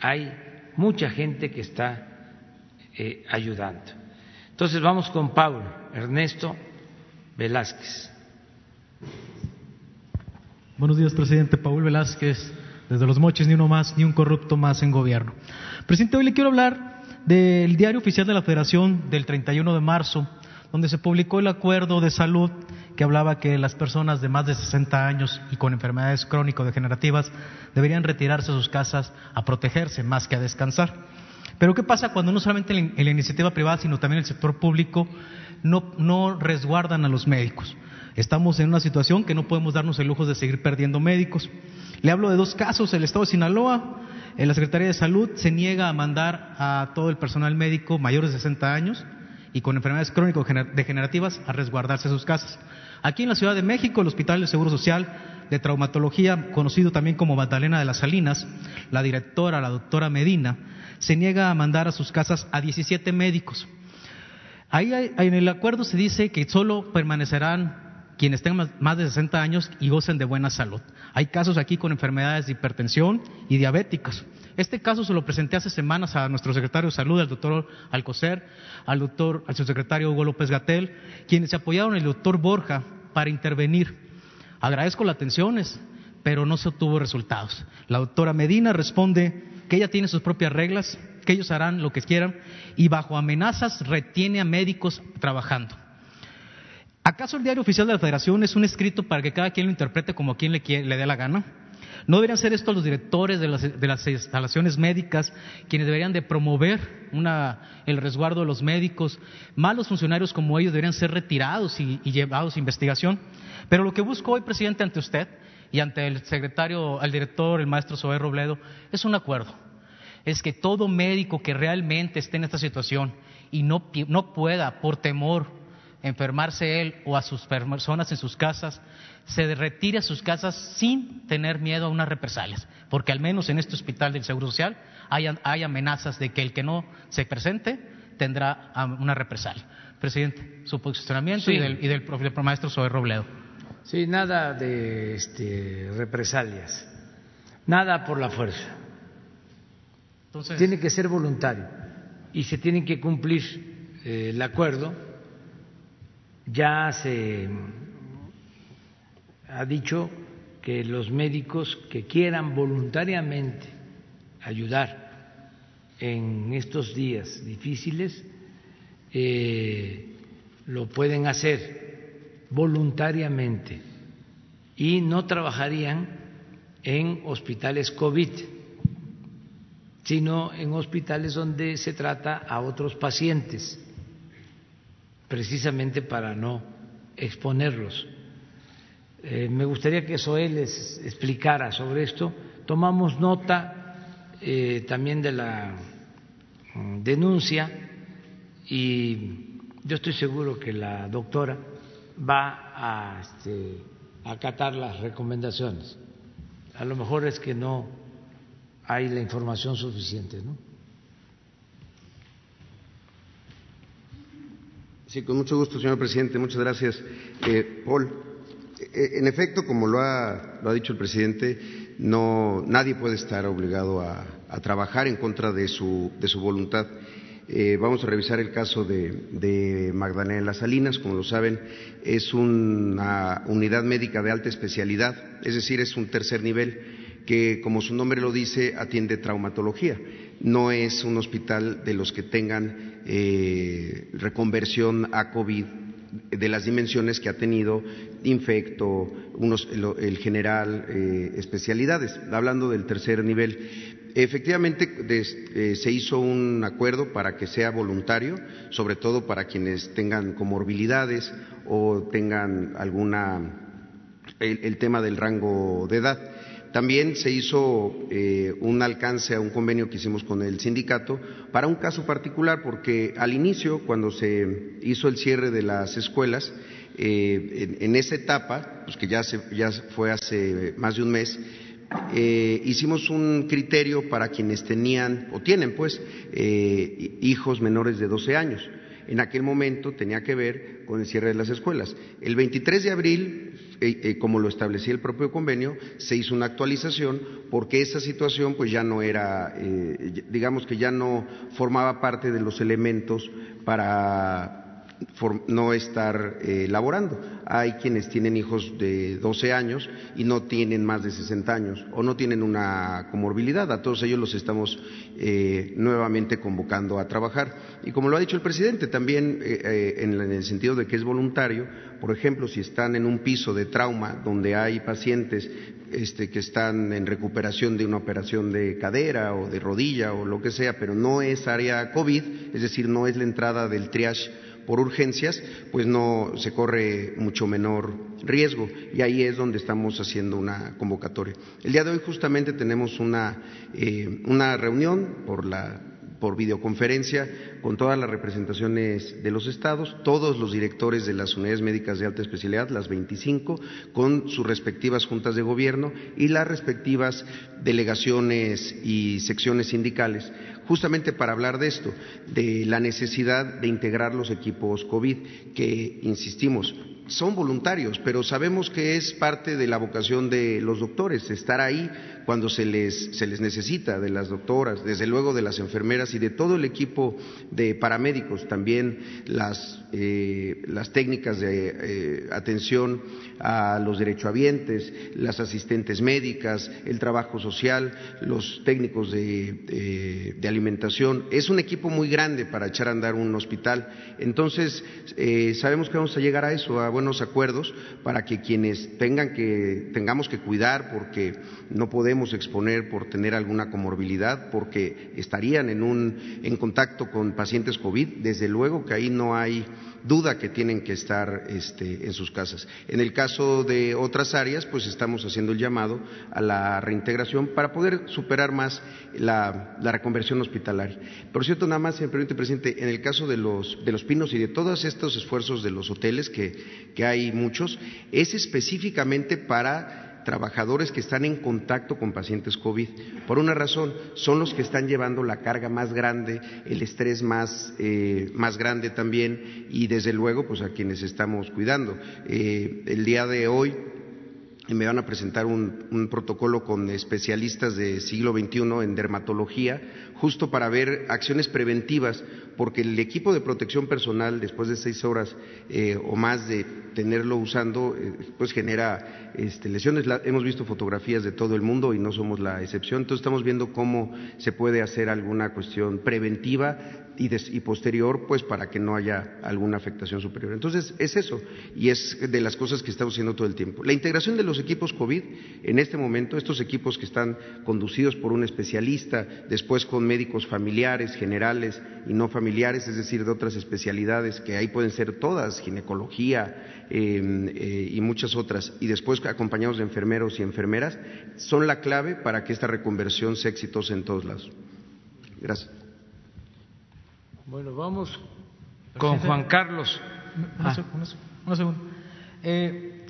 A: hay mucha gente que está eh, ayudando. Entonces vamos con Pablo Ernesto Velázquez.
I: Buenos días, presidente. Paul Velázquez, desde Los Moches, ni uno más, ni un corrupto más en gobierno. Presidente, hoy le quiero hablar del diario oficial de la Federación del 31 de marzo, donde se publicó el acuerdo de salud que hablaba que las personas de más de 60 años y con enfermedades crónico-degenerativas deberían retirarse a sus casas a protegerse más que a descansar. Pero ¿qué pasa cuando no solamente en la iniciativa privada, sino también el sector público no, no resguardan a los médicos? Estamos en una situación que no podemos darnos el lujo de seguir perdiendo médicos. Le hablo de dos casos. El Estado de Sinaloa, la Secretaría de Salud se niega a mandar a todo el personal médico mayores de 60 años y con enfermedades crónico-degenerativas a resguardarse sus casas. Aquí en la Ciudad de México, el Hospital del Seguro Social de Traumatología, conocido también como Magdalena de las Salinas, la directora, la doctora Medina, se niega a mandar a sus casas a 17 médicos. Ahí en el acuerdo se dice que solo permanecerán quienes tengan más de 60 años y gocen de buena salud. Hay casos aquí con enfermedades de hipertensión y diabéticas. Este caso se lo presenté hace semanas a nuestro secretario de Salud, al doctor Alcocer, al doctor, al subsecretario Hugo López Gatel, quienes apoyaron el doctor Borja para intervenir. Agradezco las atenciones, pero no se obtuvo resultados. La doctora Medina responde que ella tiene sus propias reglas, que ellos harán lo que quieran y bajo amenazas retiene a médicos trabajando. ¿Acaso el diario oficial de la Federación es un escrito para que cada quien lo interprete como a quien le, le dé la gana? ¿No deberían ser estos los directores de las, instalaciones médicas quienes deberían de promover el resguardo de los médicos? Malos funcionarios como ellos deberían ser retirados y, llevados a investigación. Pero lo que busco hoy, presidente, ante usted y ante el secretario, el director, el maestro Zoé Robledo, es un acuerdo. Es que todo médico que realmente esté en esta situación y no pueda, por temor, enfermarse él o a sus personas en sus casas, se retire a sus casas sin tener miedo a unas represalias, porque al menos en este hospital del Seguro Social hay, amenazas de que el que no se presente tendrá una represalia. Presidente, su posicionamiento y, del, y del, maestro Sober Robledo.
A: Sí, nada de este, represalias, nada por la fuerza. Entonces, tiene que ser voluntario y se tiene que cumplir eh, el acuerdo ya se ha dicho que los médicos que quieran voluntariamente ayudar en estos días difíciles eh, lo pueden hacer voluntariamente y no trabajarían en hospitales COVID, sino en hospitales donde se trata a otros pacientes precisamente para no exponerlos. Eh, me gustaría que Soel les explicara sobre esto. Tomamos nota eh, también de la mm, denuncia y yo estoy seguro que la doctora va a este, acatar las recomendaciones. A lo mejor es que no hay la información suficiente, ¿no?
H: Sí, con mucho gusto, señor presidente. Muchas gracias. Eh, Paul, eh, en efecto, como lo ha, lo ha, dicho el presidente, no, nadie puede estar obligado a, trabajar en contra de su, de su voluntad. Eh, vamos a revisar el caso de, de, Magdalena Salinas. Como lo saben, es una unidad médica de alta especialidad, es decir, es un tercer nivel que, como su nombre lo dice, atiende traumatología no es un hospital de los que tengan eh, reconversión a COVID de las dimensiones que ha tenido infecto, el, general, eh, especialidades. Hablando del tercer nivel, efectivamente eh, se hizo un acuerdo para que sea voluntario, sobre todo para quienes tengan comorbilidades o tengan alguna el tema del rango de edad. También se hizo eh, un alcance a un convenio que hicimos con el sindicato para un caso particular, porque al inicio, cuando se hizo el cierre de las escuelas, eh, en, esa etapa, pues que ya, ya fue hace más de un mes, eh, hicimos un criterio para quienes tenían o tienen pues hijos menores de 12 años. En aquel momento tenía que ver con el cierre de las escuelas. El 23 de abril eh, eh, como lo establecía el propio convenio, se hizo una actualización porque esa situación pues ya no era, eh, digamos que ya no formaba parte de los elementos para no estar eh, laborando. Hay quienes tienen hijos de 12 años y no tienen más de 60 años o no tienen una comorbilidad. A todos ellos los estamos eh, nuevamente convocando a trabajar. Y como lo ha dicho el presidente, también eh, en, el sentido de que es voluntario, por ejemplo, si están en un piso de trauma donde hay pacientes este, que están en recuperación de una operación de cadera o de rodilla o lo que sea, pero no es área COVID, es decir, no es la entrada del triage por urgencias, pues no se corre mucho menor riesgo y ahí es donde estamos haciendo una convocatoria. El día de hoy justamente tenemos una, eh, una reunión por la por videoconferencia con todas las representaciones de los estados, todos los directores de las unidades médicas de alta especialidad, las 25, con sus respectivas juntas de gobierno y las respectivas delegaciones y secciones sindicales justamente para hablar de esto, de la necesidad de integrar los equipos COVID, que, insistimos, son voluntarios, pero sabemos que es parte de la vocación de los doctores, estar ahí cuando se les, se les necesita, de las doctoras, desde luego de las enfermeras y de todo el equipo de paramédicos, también las, eh, las técnicas de eh, atención a los derechohabientes, las asistentes médicas, el trabajo social, los técnicos de, de, alimentación. Es un equipo muy grande para echar a andar un hospital. Entonces, eh, sabemos que vamos a llegar a eso, a buenos acuerdos, para que quienes tengan que, tengamos que cuidar porque no podemos exponer por tener alguna comorbilidad, porque estarían en, un, en contacto con pacientes COVID, desde luego que ahí no hay duda que tienen que estar este, en sus casas. En el caso de otras áreas, pues estamos haciendo el llamado a la reintegración para poder superar más la, reconversión hospitalaria. Por cierto, nada más, me permite, presidente, en el caso de los, de los pinos y de todos estos esfuerzos de los hoteles, que, que hay muchos, es específicamente para trabajadores que están en contacto con pacientes COVID. Por una razón, son los que están llevando la carga más grande, el estrés más, eh, más grande también y desde luego pues a quienes estamos cuidando. Eh, el día de hoy me van a presentar un, un, protocolo con especialistas de siglo XXI en dermatología, justo para ver acciones preventivas, porque el equipo de protección personal, después de seis horas eh, o más de tenerlo usando, eh, pues genera este, lesiones. hemos visto fotografías de todo el mundo y no somos la excepción. Entonces estamos viendo cómo se puede hacer alguna cuestión preventiva y, posterior, pues para que no haya alguna afectación superior. Entonces es eso y es de las cosas que estamos haciendo todo el tiempo. La integración de los equipos COVID en este momento, estos equipos que están conducidos por un especialista, después con médicos familiares, generales y no familiares, es decir, de otras especialidades que ahí pueden ser todas, ginecología, eh, y muchas otras, y después acompañados de enfermeros y enfermeras, son la clave para que esta reconversión sea exitosa en todos lados. Gracias.
A: Bueno, vamos con Juan Carlos.
I: Una, segunda. Eh,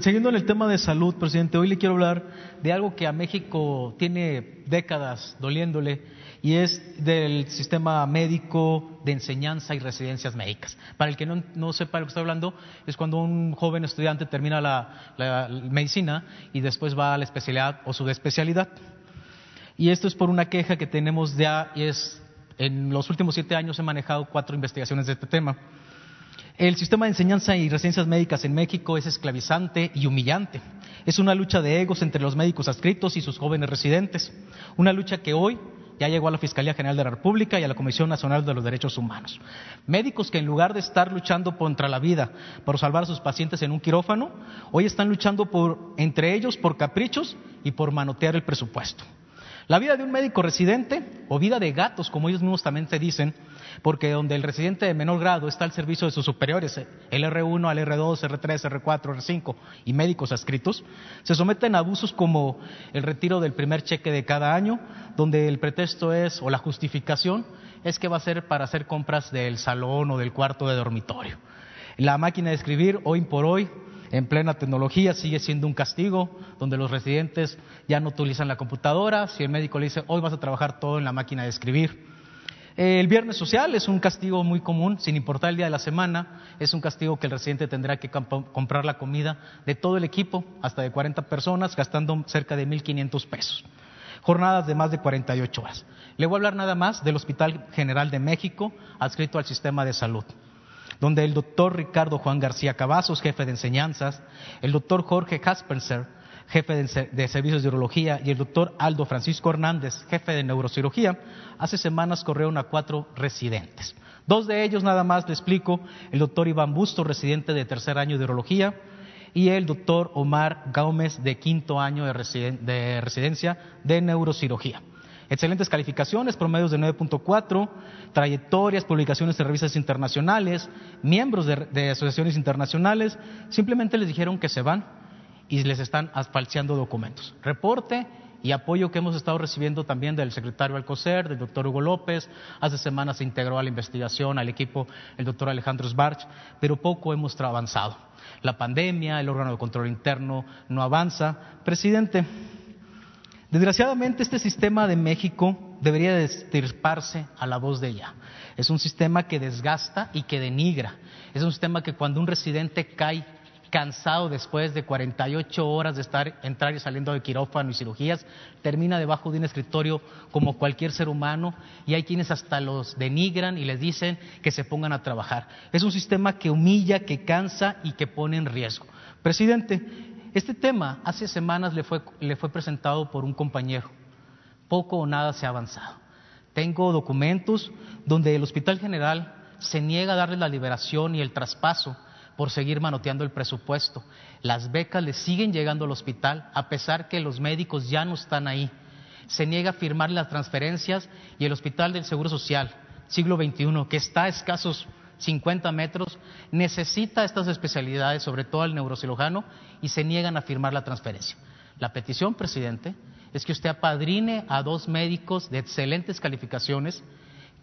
I: siguiendo en el tema de salud, presidente, hoy le quiero hablar de algo que a México tiene décadas doliéndole y es del sistema médico de enseñanza y residencias médicas. Para el que no, sepa lo que estoy hablando, es cuando un joven estudiante termina la, medicina y después va a la especialidad o su especialidad. Y esto es por una queja que tenemos ya, y es, en los últimos siete años he manejado cuatro investigaciones de este tema. El sistema de enseñanza y residencias médicas en México es esclavizante y humillante. Es una lucha de egos entre los médicos adscritos y sus jóvenes residentes. Una lucha que hoy ya llegó a la Fiscalía General de la República y a la Comisión Nacional de los Derechos Humanos. Médicos que en lugar de estar luchando contra la vida, por salvar a sus pacientes en un quirófano, hoy están luchando por, entre ellos por caprichos y por manotear el presupuesto. La vida de un médico residente, o vida de gatos, como ellos mismos también se dicen, porque donde el residente de menor grado está al servicio de sus superiores, el R1 al R2, R3, R4, R5 y médicos adscritos, se someten a abusos como el retiro del primer cheque de cada año, donde el pretexto es, o la justificación, es que va a ser para hacer compras del salón o del cuarto de dormitorio. La máquina de escribir, hoy por hoy, en plena tecnología sigue siendo un castigo, donde los residentes ya no utilizan la computadora, si el médico le dice hoy vas a trabajar todo en la máquina de escribir. El viernes social es un castigo muy común, sin importar el día de la semana, es un castigo que el residente tendrá que comprar la comida de todo el equipo, hasta de 40 personas, gastando cerca de 1.500 pesos. Jornadas de más de 48 horas. Le voy a hablar nada más del Hospital General de México, adscrito al sistema de salud. donde el doctor Ricardo Juan García Cavazos, jefe de enseñanzas, el doctor Jorge Caspenser, jefe de, servicios de urología, y el doctor Aldo Francisco Hernández, jefe de neurocirugía, hace semanas corrieron a cuatro residentes. Dos de ellos nada más le explico, el doctor Iván Busto, residente de tercer año de urología, y el doctor Omar Gómez, de quinto año de, residencia de neurocirugía. Excelentes calificaciones, promedios de 9.4, trayectorias, publicaciones en revistas internacionales, miembros de, asociaciones internacionales, simplemente les dijeron que se van y les están falseando documentos. Reporte y apoyo que hemos estado recibiendo también del secretario Alcocer, del doctor Hugo López, hace semanas se integró a la investigación, al equipo el doctor Alejandro Sbarch, pero poco hemos avanzado. La pandemia, el órgano de control interno no avanza. Presidente, Desgraciadamente este sistema de México debería destirparse a la voz de ella. Es un sistema que desgasta y que denigra. Es un sistema que cuando un residente cae cansado después de 48 horas de estar entrar y saliendo de quirófano y cirugías, termina debajo de un escritorio como cualquier ser humano y hay quienes hasta los denigran y les dicen que se pongan a trabajar. Es un sistema que humilla, que cansa y que pone en riesgo. Presidente, este tema hace semanas le fue, le fue presentado por un compañero. Poco o nada se ha avanzado. Tengo documentos donde el Hospital General se niega a darle la liberación y el traspaso por seguir manoteando el presupuesto. Las becas le siguen llegando al hospital a pesar que los médicos ya no están ahí. Se niega a firmar las transferencias y el Hospital del Seguro Social, siglo XXI, que está a escasos 50 metros, necesita estas especialidades, sobre todo el neurocirujano, y se niegan a firmar la transferencia. La petición, presidente, es que usted apadrine a dos médicos de excelentes calificaciones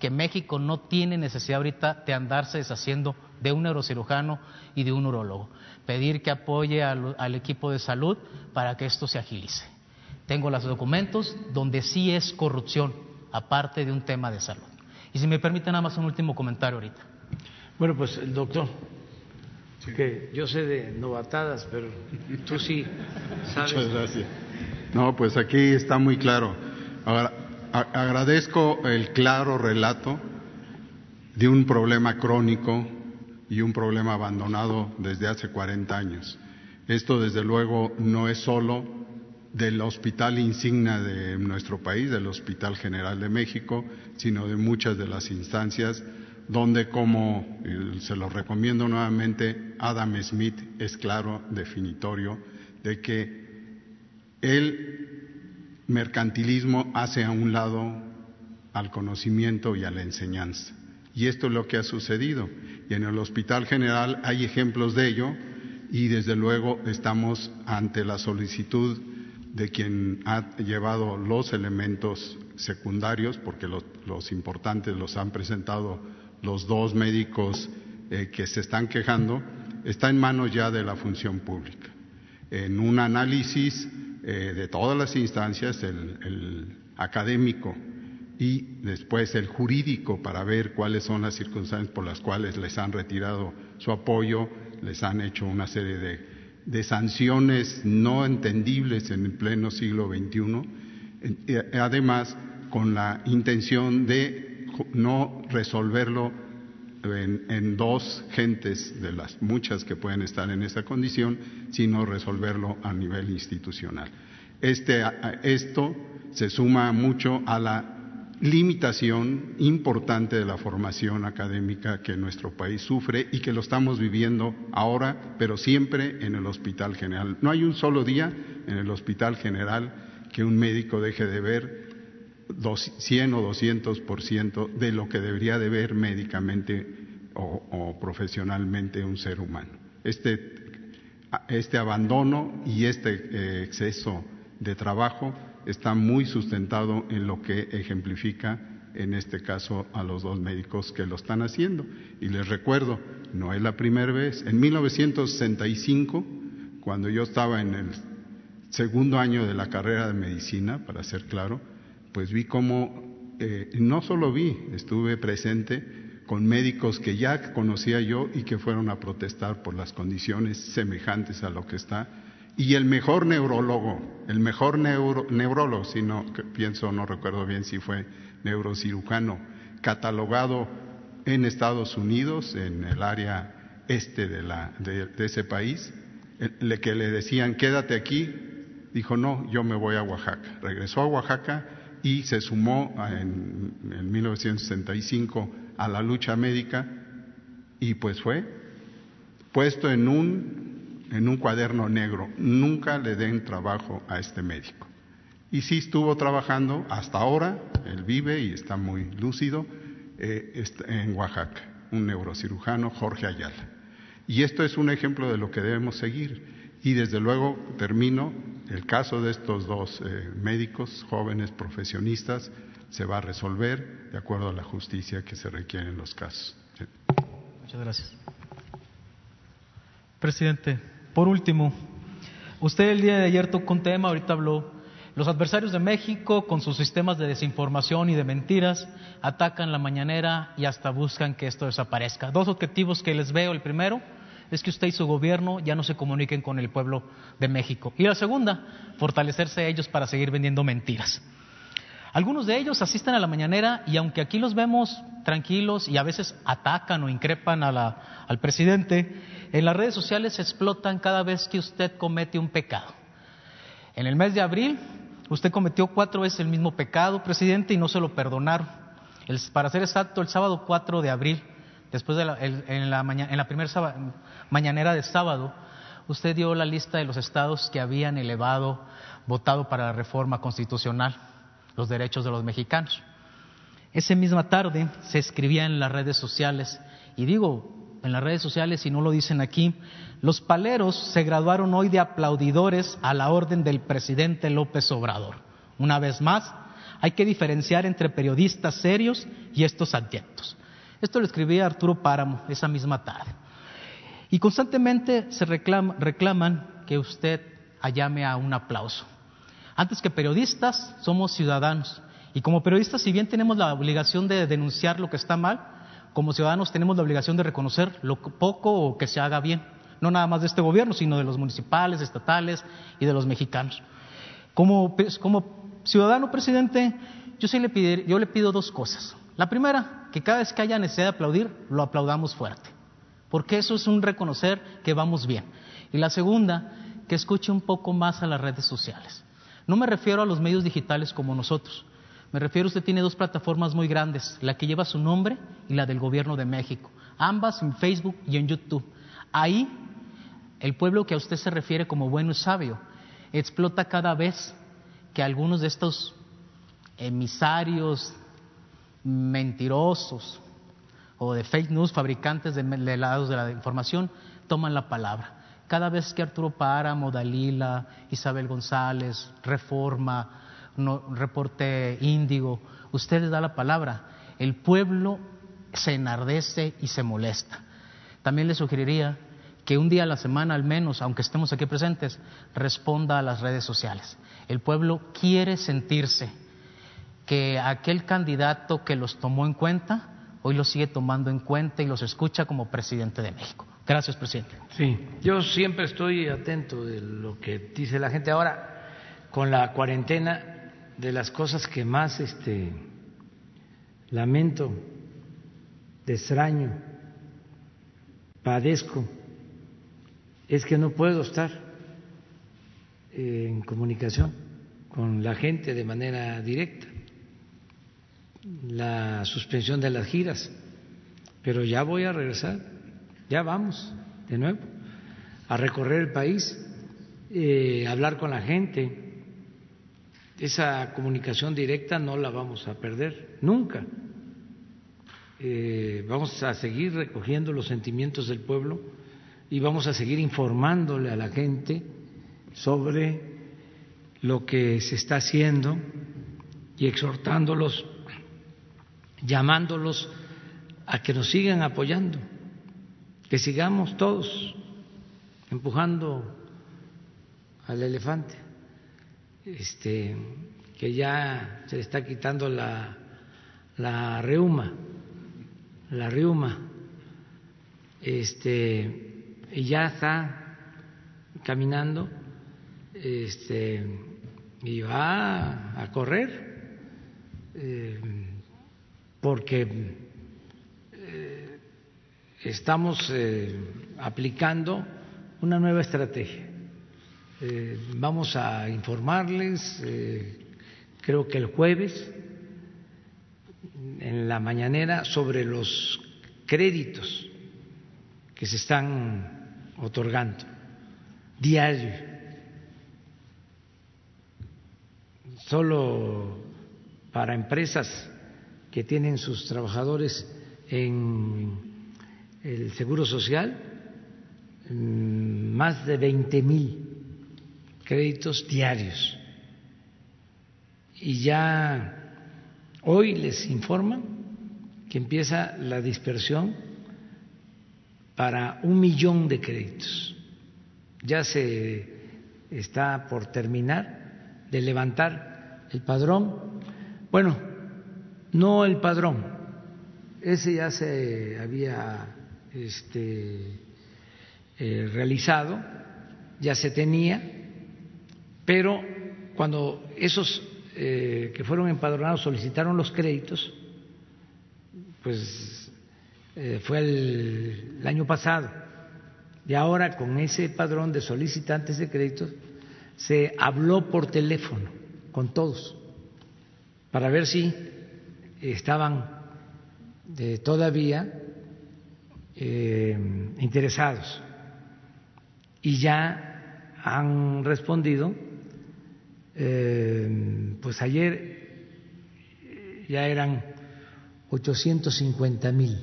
I: que México no tiene necesidad ahorita de andarse deshaciendo de un neurocirujano y de un urólogo. Pedir que apoye al, al equipo de salud para que esto se agilice. Tengo los documentos donde sí es corrupción, aparte de un tema de salud. Y si me permite nada más un último comentario ahorita.
A: Bueno, pues el doctor, que yo sé de novatadas, pero tú sí sabes.
B: Muchas gracias. No, pues aquí está muy claro. Ahora, agradezco el claro relato de un problema crónico y un problema abandonado desde hace 40 años. Esto, desde luego, no es solo del hospital insignia de nuestro país, del Hospital General de México, sino de muchas de las instancias donde, como se lo recomiendo nuevamente, Adam Smith es claro, definitorio, de que el mercantilismo hace a un lado al conocimiento y a la enseñanza. Y esto es lo que ha sucedido. Y en el Hospital General hay ejemplos de ello y desde luego estamos ante la solicitud de quien ha llevado los elementos secundarios, porque los, importantes los han presentado los dos médicos eh, que se están quejando, está en manos ya de la función pública. En un análisis eh, de todas las instancias, el, académico y después el jurídico para ver cuáles son las circunstancias por las cuales les han retirado su apoyo, les han hecho una serie de, de sanciones no entendibles en el pleno siglo XXI, eh, además con la intención de no resolverlo en, dos gentes de las muchas que pueden estar en esa condición, sino resolverlo a nivel institucional. Este, esto se suma mucho a la limitación importante de la formación académica que nuestro país sufre y que lo estamos viviendo ahora, pero siempre en el Hospital General. No hay un solo día en el Hospital General que un médico deje de ver 100 o 200 por ciento de lo que debería de ver médicamente o, profesionalmente un ser humano. Este, este abandono y este eh, exceso de trabajo está muy sustentado en lo que ejemplifica en este caso a los dos médicos que lo están haciendo. Y les recuerdo, no es la primera vez. En 1965, cuando yo estaba en el segundo año de la carrera de medicina, para ser claro, pues vi cómo, eh, no solo vi, estuve presente con médicos que ya conocía yo y que fueron a protestar por las condiciones semejantes a lo que está. Y el mejor neurólogo, el mejor neurólogo, si no pienso, no recuerdo bien si fue neurocirujano, catalogado en Estados Unidos, en el área este de, la, de, ese país, le, que le decían quédate aquí, dijo no, yo me voy a Oaxaca. Regresó a Oaxaca y se sumó en, en 1965 a la lucha médica y pues fue puesto en un, en un cuaderno negro. Nunca le den trabajo a este médico. Y sí estuvo trabajando hasta ahora, él vive y está muy lúcido, eh, en Oaxaca, un neurocirujano, Jorge Ayala. Y esto es un ejemplo de lo que debemos seguir. Y desde luego termino, el caso de estos dos eh, médicos jóvenes profesionistas se va a resolver de acuerdo a la justicia que se requiere en los casos.
I: Muchas gracias. Presidente, por último, usted el día de ayer tocó un tema, ahorita habló, los adversarios de México con sus sistemas de desinformación y de mentiras atacan la mañanera y hasta buscan que esto desaparezca. Dos objetivos que les veo. El primero es que usted y su gobierno ya no se comuniquen con el pueblo de México. Y la segunda, fortalecerse ellos para seguir vendiendo mentiras. Algunos de ellos asisten a la mañanera y aunque aquí los vemos tranquilos y a veces atacan o increpan al presidente, en las redes sociales explotan cada vez que usted comete un pecado. En el mes de abril, usted cometió cuatro veces el mismo pecado, presidente, y no se lo perdonaron. para ser exacto, el sábado 4 de abril, después de la, en, la en la primera mañanera de sábado, usted dio la lista de los estados que habían elevado, votado para la reforma constitucional los derechos de los mexicanos. Esa misma tarde se escribía en las redes sociales, y digo en las redes sociales y no lo dicen aquí, los paleros se graduaron hoy de aplaudidores a la orden del presidente López Obrador. Una vez más, hay que diferenciar entre periodistas serios y estos adyectos. Esto lo escribía Arturo Páramo esa misma tarde. Y constantemente se reclaman que usted llame a un aplauso. Antes que periodistas, somos ciudadanos. Y como periodistas, si bien tenemos la obligación de denunciar lo que está mal, como ciudadanos tenemos la obligación de reconocer lo poco que se haga bien. No nada más de este gobierno, sino de los municipales, estatales y de los mexicanos. Como, pues, ciudadano presidente, yo, sí le yo le pido dos cosas. La primera, que cada vez que haya necesidad de aplaudir, lo aplaudamos fuerte. Porque eso es un reconocer que vamos bien. Y la segunda, que escuche un poco más a las redes sociales. No me refiero a los medios digitales como nosotros. Me refiero, usted tiene dos plataformas muy grandes, la que lleva su nombre y la del Gobierno de México, ambas en Facebook y en YouTube. Ahí, el pueblo que a usted se refiere como bueno y sabio explota cada vez que algunos de estos emisarios mentirosos o de fake news, fabricantes de, de lados de la información, toman la palabra. Cada vez que Arturo Páramo, Dalila, Isabel González, Reforma, Reporte Índigo, usted les da la palabra, el pueblo se enardece y se molesta. También le sugeriría que un día a la semana al menos, aunque estemos aquí presentes, responda a las redes sociales. El pueblo quiere sentirse que aquel candidato que los tomó en cuenta, hoy los sigue tomando en cuenta y los escucha como presidente de México. Gracias, presidente.
A: Sí, yo siempre estoy atento de lo que dice la gente. Ahora, con la cuarentena, de las cosas que más este, lamento, extraño, padezco, es que no puedo estar en comunicación con la gente de manera directa. La suspensión de las giras, pero ya voy a regresar ya vamos de nuevo a recorrer el país, eh, hablar con la gente. Esa comunicación directa no la vamos a perder nunca. Eh, vamos a seguir recogiendo los sentimientos del pueblo y vamos a seguir informándole a la gente sobre lo que se está haciendo y exhortándolos, llamándolos a que nos sigan apoyando que sigamos todos empujando al elefante, este, que ya se le está quitando la, la reuma, la reuma, este, y ya está caminando, este, y va a correr, eh, porque estamos eh, aplicando una nueva estrategia. Eh, vamos a informarles, eh, creo que el jueves, en la mañanera, sobre los créditos que se están otorgando diario. Solo para empresas que tienen sus trabajadores en el Seguro Social, más de 20 mil créditos diarios. Y ya hoy les informan que empieza la dispersión para un millón de créditos. Ya se está por terminar de levantar el padrón. Bueno, no el padrón, ese ya se había este, eh, realizado, ya se tenía, pero cuando esos eh, que fueron empadronados solicitaron los créditos, pues eh, fue el, el, año pasado, y ahora con ese padrón de solicitantes de créditos se habló por teléfono con todos para ver si estaban todavía eh, interesados y ya han respondido, eh, pues ayer ya eran 850 mil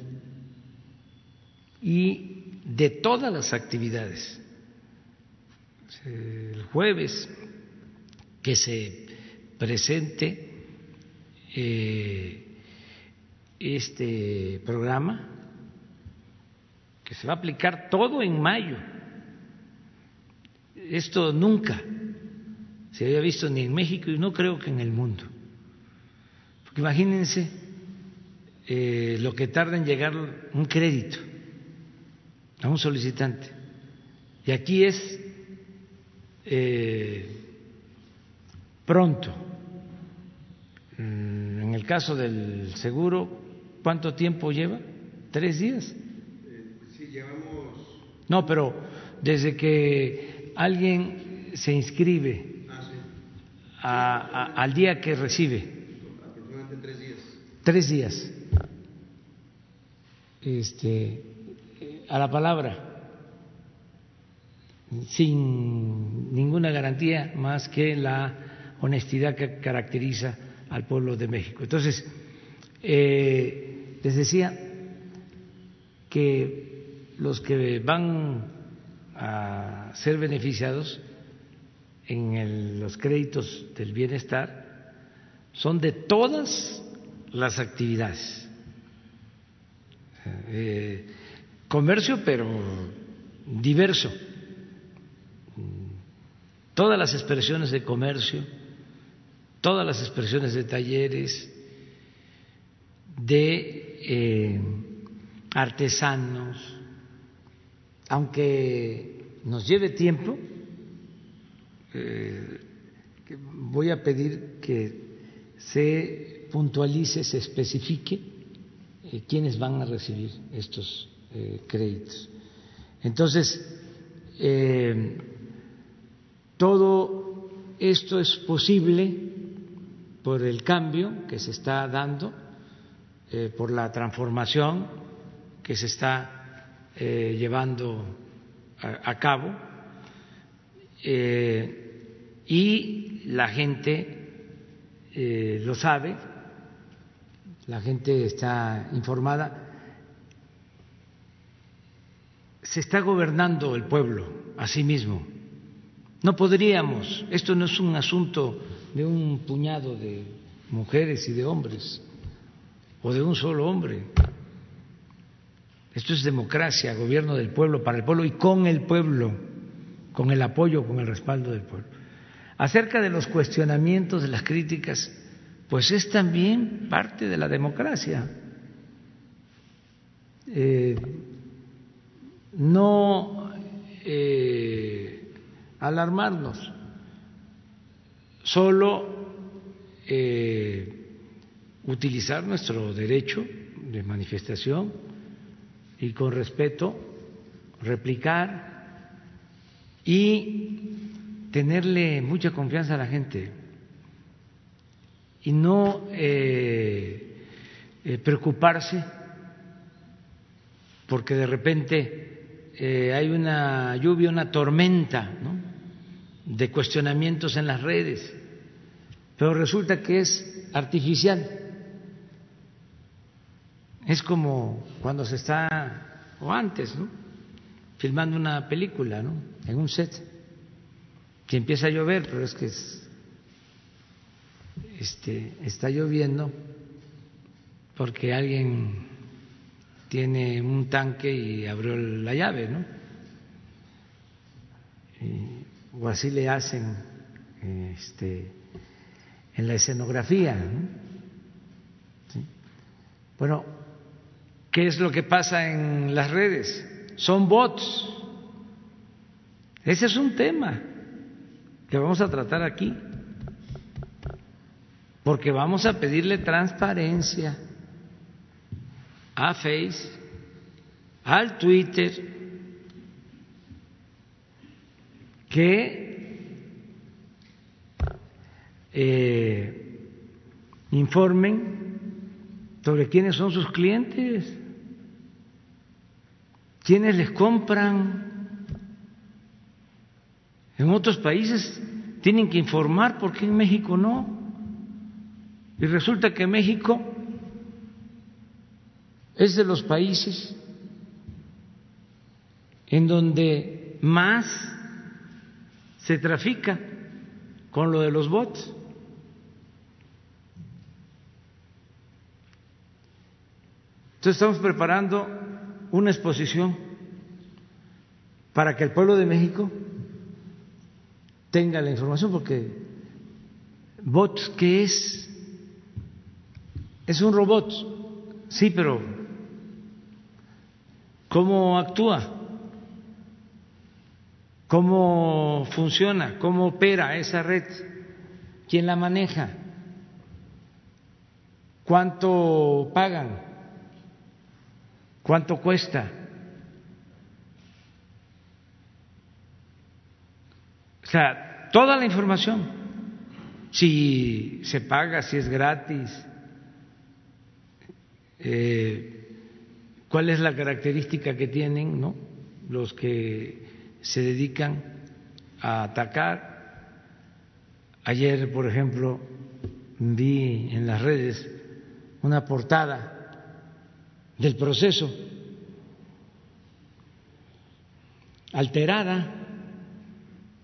A: y de todas las actividades. El jueves que se presente eh, este programa, que se va a aplicar todo en mayo. Esto nunca se había visto ni en México y no creo que en el mundo. Porque imagínense eh, lo que tarda en llegar un crédito a un solicitante. Y aquí es eh, pronto. Mm, en el caso del seguro, ¿cuánto tiempo lleva? ¿Tres días? No, pero desde que alguien se inscribe a, a, al día que recibe.
H: Aproximadamente tres días.
A: Tres días. Este, a la palabra, sin ninguna garantía más que la honestidad que caracteriza al pueblo de México. Entonces, eh, les decía que los que van a ser beneficiados en los créditos del bienestar son de todas las actividades. Eh, comercio, pero diverso. Todas las expresiones de comercio, todas las expresiones de talleres, de eh, artesanos, aunque nos lleve tiempo, eh, voy a pedir que se puntualice, se especifique eh, quiénes van a recibir estos eh, créditos. Entonces, todo esto es posible por el cambio que se está dando, por la transformación que se está eh, llevando a, cabo eh, y la gente eh, lo sabe, la gente está informada. Se está gobernando el pueblo a sí mismo. No podríamos, esto no es un asunto de un puñado de mujeres y de hombres, o de un solo hombre. Esto es democracia, gobierno del pueblo, para el pueblo y con el pueblo, con el apoyo, con el respaldo del pueblo. Acerca de los cuestionamientos, de las críticas, pues es también parte de la democracia. Eh, no eh, alarmarnos, solo eh, utilizar nuestro derecho de manifestación y con respeto, replicar y tenerle mucha confianza a la gente. Y no eh, eh, preocuparse porque de repente eh, hay una lluvia, una tormenta de cuestionamientos en las redes, pero resulta que es artificial. Es como cuando se está, o antes, ¿no? filmando una película ¿no? en un set, que empieza a llover, pero es que es este, está lloviendo porque alguien tiene un tanque y abrió la llave, ¿no? o así le hacen este, en la escenografía. ¿no? Bueno, ¿qué es lo que pasa en las redes? Son bots. Ese es un tema que vamos a tratar aquí porque vamos a pedirle transparencia a Face, al Twitter, que eh, informen sobre quiénes son sus clientes, quiénes les compran. En otros países tienen que informar, porque en México no? Y resulta que México es de los países en donde más se trafica con lo de los bots. Entonces estamos preparando una exposición para que el pueblo de México tenga la información, porque bots, ¿qué es? Es un robot, sí, pero ¿cómo actúa? ¿Cómo funciona? ¿Cómo opera esa red? ¿Quién la maneja? ¿Cuánto pagan? ¿Cuánto cuesta? O sea, toda la información, si se paga, si es gratis, eh, cuál es la característica que tienen ¿no? los que se dedican a atacar. Ayer, por ejemplo, vi en las redes una portada del proceso alterada.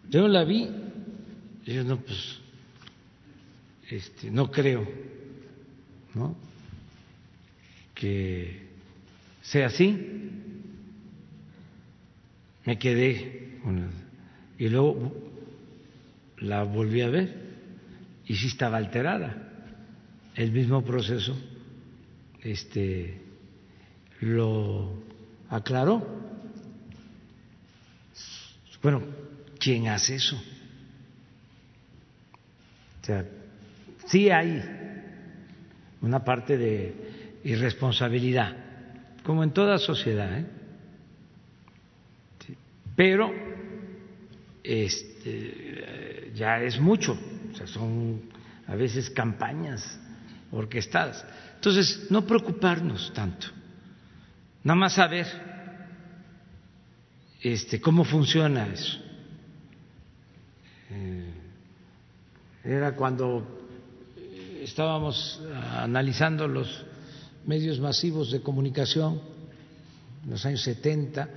A: Yo la vi, yo no, pues, este, no creo, ¿no? que sea así. Me quedé y luego la volví a ver y sí estaba alterada. El mismo proceso este lo aclaró. Bueno, ¿quién hace eso? O sea, sí hay una parte de irresponsabilidad, como en toda sociedad. ¿eh? Pero este, ya es mucho, o sea, son a veces campañas orquestadas. Entonces, no preocuparnos tanto, nada más saber este, cómo funciona eso. Eh, era cuando estábamos analizando los medios masivos de comunicación en los años 70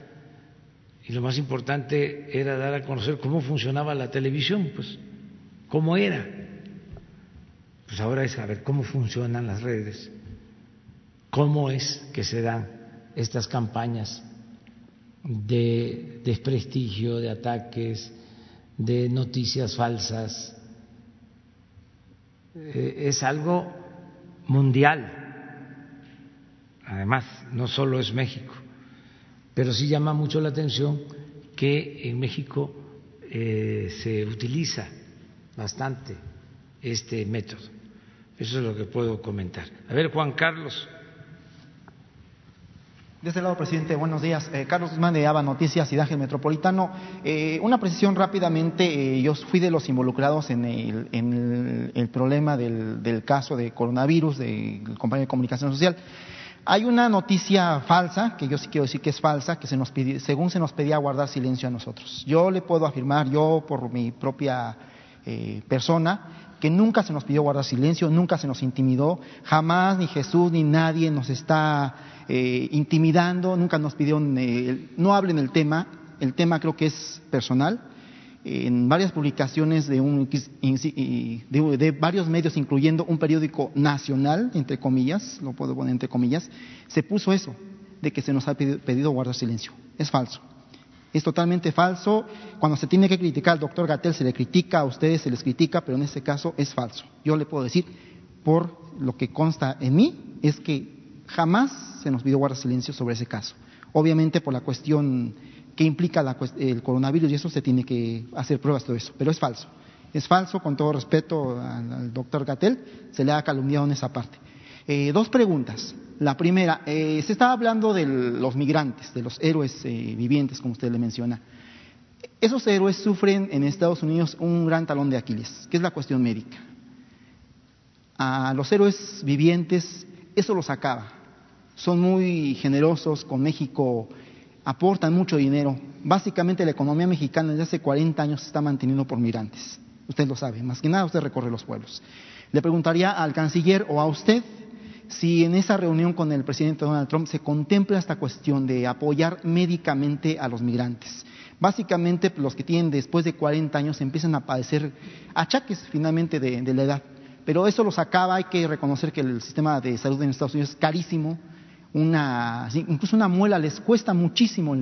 A: y lo más importante era dar a conocer cómo funcionaba la televisión, pues cómo era. Pues ahora es saber cómo funcionan las redes, cómo es que se dan estas campañas de desprestigio, de ataques, de noticias falsas. Eh, es algo mundial además no solo es México, pero sí llama mucho la atención que en México eh, se utiliza bastante este método. Eso es lo que puedo comentar. A ver, Juan Carlos.
J: De este lado, presidente, buenos días. Eh, Carlos Guzmán de ABA Noticias y Metropolitano. Eh, una precisión rápidamente. Eh, yo fui de los involucrados en el, en el, problema del, del, caso de coronavirus del compañero de comunicación social. Hay una noticia falsa, que yo sí quiero decir que es falsa, que se nos pide, según se nos pedía guardar silencio a nosotros. Yo le puedo afirmar, yo por mi propia eh, persona, que nunca se nos pidió guardar silencio, nunca se nos intimidó, jamás ni Jesús ni nadie nos está eh, intimidando, nunca nos pidió, eh, no hablen el tema, el tema creo que es personal. En varias publicaciones de, un, de, varios medios, incluyendo un periódico nacional, entre comillas, lo puedo poner entre comillas, se puso eso, de que se nos ha pedido guardar silencio. Es falso. Es totalmente falso. Cuando se tiene que criticar al doctor Gatel, se le critica, a ustedes se les critica, pero en este caso es falso. Yo le puedo decir, por lo que consta en mí, es que jamás se nos pidió guardar silencio sobre ese caso. Obviamente por la cuestión que implica el coronavirus y eso se tiene que hacer pruebas todo eso, pero es falso. Es falso, con todo respeto al, doctor Gatel, se le ha calumniado en esa parte. Eh, dos preguntas. La primera, eh, se estaba hablando de los migrantes, de los héroes eh, vivientes, como usted le menciona. Esos héroes sufren en Estados Unidos un gran talón de Aquiles, que es la cuestión médica. A los héroes vivientes eso los acaba. Son muy generosos con México, aportan mucho dinero. Básicamente la economía mexicana desde hace 40 años se está manteniendo por migrantes. Usted lo sabe, más que nada usted recorre los pueblos. Le preguntaría al canciller o a usted si en esa reunión con el presidente Donald Trump se contempla esta cuestión de apoyar médicamente a los migrantes. Básicamente los que tienen después de 40 años empiezan a padecer achaques finalmente de, la edad. Pero eso los acaba, hay que reconocer que el sistema de salud en Estados Unidos es carísimo, una, incluso una muela les cuesta muchísimo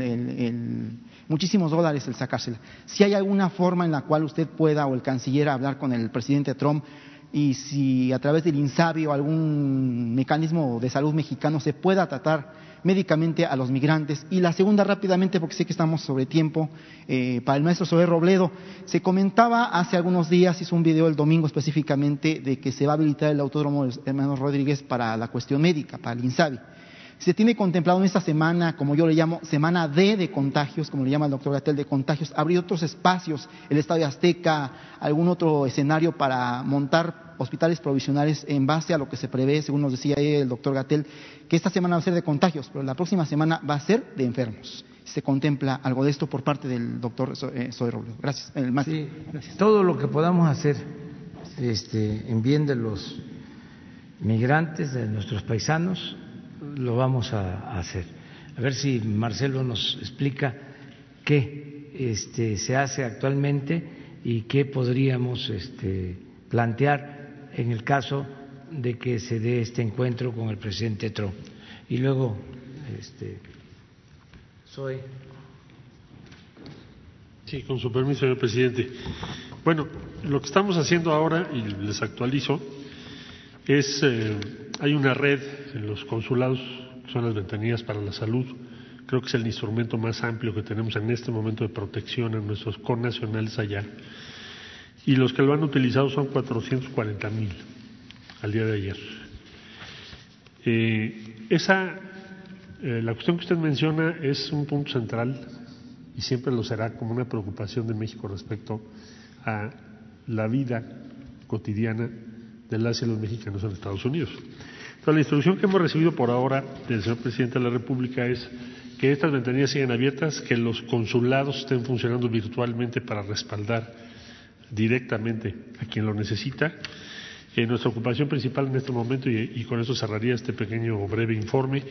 J: muchísimos dólares el sacársela. Si hay alguna forma en la cual usted pueda o el canciller hablar con el presidente Trump y si a través del INSABI o algún mecanismo de salud mexicano se pueda tratar médicamente a los migrantes. Y la segunda rápidamente, porque sé que estamos sobre tiempo, eh, para el maestro Sober Robledo, se comentaba hace algunos días, hizo un video el domingo específicamente, de que se va a habilitar el autódromo de hermanos Rodríguez para la cuestión médica, para el INSABI. Se tiene contemplado en esta semana, como yo le llamo, semana D de contagios, como le llama el doctor Gatel, de contagios, abrir otros espacios, el Estadio Azteca, algún otro escenario para montar hospitales provisionales en base a lo que se prevé, según nos decía el doctor Gatel, que esta semana va a ser de contagios, pero la próxima semana va a ser de enfermos. Se contempla algo de esto por parte del doctor Soy Robledo. Gracias.
A: Gracias. Todo lo que podamos hacer este, en bien de los migrantes, de nuestros paisanos, lo vamos a, hacer. A ver si Marcelo nos explica qué este, se hace actualmente y qué podríamos este, plantear en el caso de que se dé este encuentro con el presidente Trump. Y luego, este, soy.
F: Sí, con su permiso, señor presidente. Bueno, lo que estamos haciendo ahora, y les actualizo, es eh, hay una red en los consulados, que son las ventanillas para la salud, creo que es el instrumento más amplio que tenemos en este momento de protección en nuestros connacionales allá. Y los que lo han utilizado son 440 mil al día de ayer. Eh, esa, eh, la cuestión que usted menciona es un punto central y siempre lo será como una preocupación de México respecto a la vida cotidiana de las y los mexicanos en Estados Unidos. La instrucción que hemos recibido por ahora del señor presidente de la República es que estas ventanillas sigan abiertas, que los consulados estén funcionando virtualmente para respaldar directamente a quien lo necesita. Eh, nuestra ocupación principal en este momento, y, con eso cerraría este pequeño breve informe,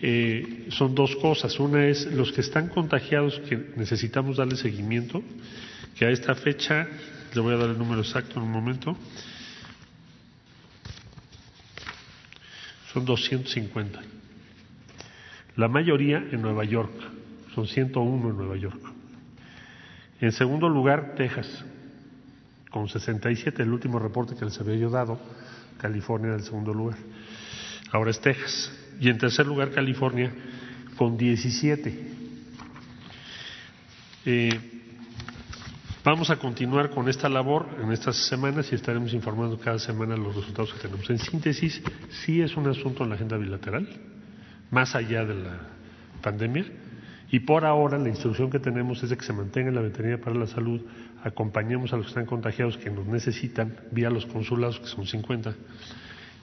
F: eh, son dos cosas. Una es los que están contagiados, que necesitamos darle seguimiento, que a esta fecha, le voy a dar el número exacto en un momento, son 250. La mayoría en Nueva York, son 101 en Nueva York. En segundo lugar, Texas, con 67, el último reporte que les había yo dado, California en el segundo lugar. Ahora es Texas. Y en tercer lugar, California, con 17. Eh, Vamos a continuar con esta labor en estas semanas y estaremos informando cada semana los resultados que tenemos. En síntesis, sí es un asunto en la agenda bilateral, más allá de la pandemia y por ahora la instrucción que tenemos es de que se mantenga en la Veterinaria para la Salud, acompañemos a los que están contagiados, que nos necesitan, vía los consulados, que son 50,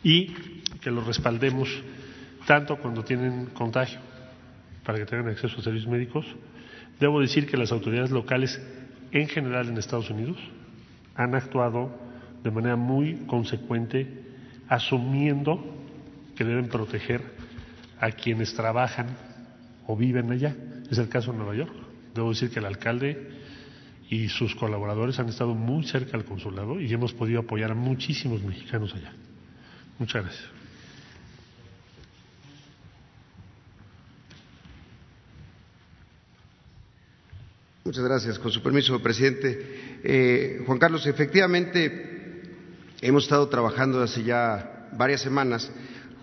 F: y que los respaldemos tanto cuando tienen contagio, para que tengan acceso a servicios médicos. Debo decir que las autoridades locales, en general en Estados Unidos, han actuado de manera muy consecuente, asumiendo que deben proteger a quienes trabajan o viven allá. Es el caso de Nueva York. Debo decir que el alcalde y sus colaboradores han estado muy cerca al consulado y hemos podido apoyar a muchísimos mexicanos allá. Muchas gracias.
H: Muchas gracias. Con su permiso, presidente. Eh, Juan Carlos, efectivamente hemos estado trabajando hace ya varias semanas,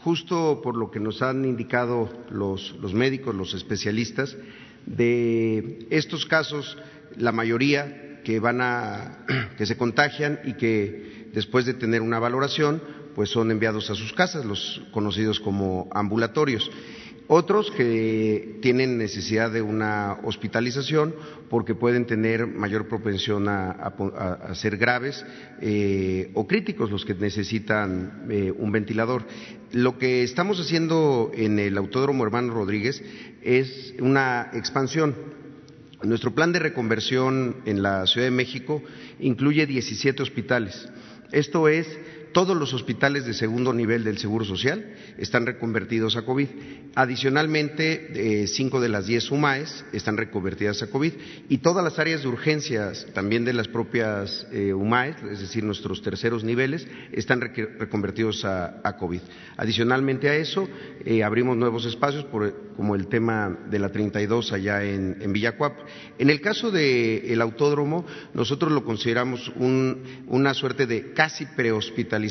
H: justo por lo que nos han indicado los, los médicos, los especialistas, de estos casos, la mayoría que van a que se contagian y que después de tener una valoración, pues son enviados a sus casas, los conocidos como ambulatorios. Otros que tienen necesidad de una hospitalización porque pueden tener mayor propensión a, ser graves eh, o críticos los que necesitan eh, un ventilador. Lo que estamos haciendo en el Autódromo Hermano Rodríguez es una expansión. Nuestro plan de reconversión en la Ciudad de México incluye 17 hospitales. Esto es todos los hospitales de segundo nivel del Seguro Social están reconvertidos a COVID. Adicionalmente, eh, cinco de las diez UMAES están reconvertidas a COVID y todas las áreas de urgencias también de las propias eh, UMAES, es decir, nuestros terceros niveles, están reconvertidos a, COVID. Adicionalmente a eso, eh, abrimos nuevos espacios como el tema de la 32 allá en, en Villacuap. En el caso del autódromo, nosotros lo consideramos una suerte de casi prehospitalización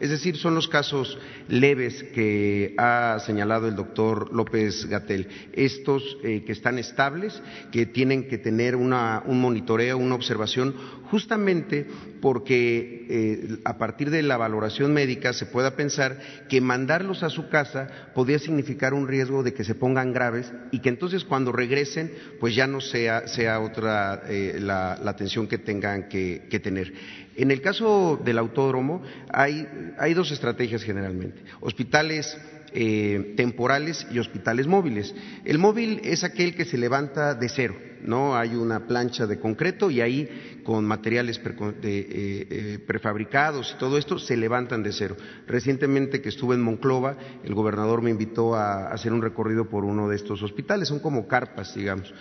H: es decir, son los casos leves que ha señalado el doctor López Gatel, estos eh, que están estables, que tienen que tener un monitoreo, una observación, justamente porque eh, a partir de la valoración médica se pueda pensar que mandarlos a su casa podría significar un riesgo de que se pongan graves y que entonces cuando regresen, pues ya no sea, otra eh, la, atención que tengan que tener. En el caso del autódromo hay, dos estrategias generalmente, hospitales eh, temporales y hospitales móviles. El móvil es aquel que se levanta de cero, ¿no? Hay una plancha de concreto y ahí con materiales eh, eh, prefabricados y todo esto se levantan de cero. Recientemente que estuve en Monclova, el gobernador me invitó a hacer un recorrido por uno de estos hospitales, son como carpas, digamos.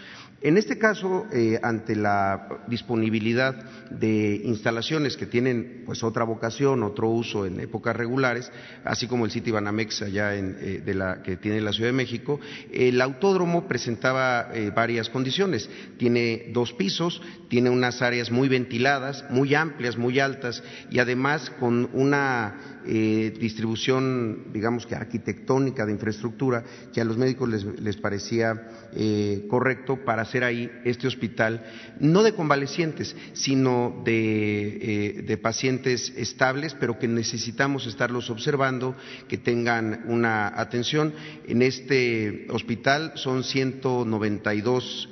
H: En este caso, eh, ante la disponibilidad de instalaciones que tienen pues otra vocación, otro uso en épocas regulares, así como el City Banamex allá en, eh, de la, que tiene la Ciudad de México, el autódromo presentaba eh, varias condiciones. Tiene dos pisos, tiene unas áreas muy ventiladas, muy amplias, muy altas y además con una distribución, digamos que arquitectónica de infraestructura, que a los médicos les, parecía eh, correcto para hacer ahí este hospital, no de convalecientes, sino de, eh, de pacientes estables, pero que necesitamos estarlos observando, que tengan una atención. En este hospital son 192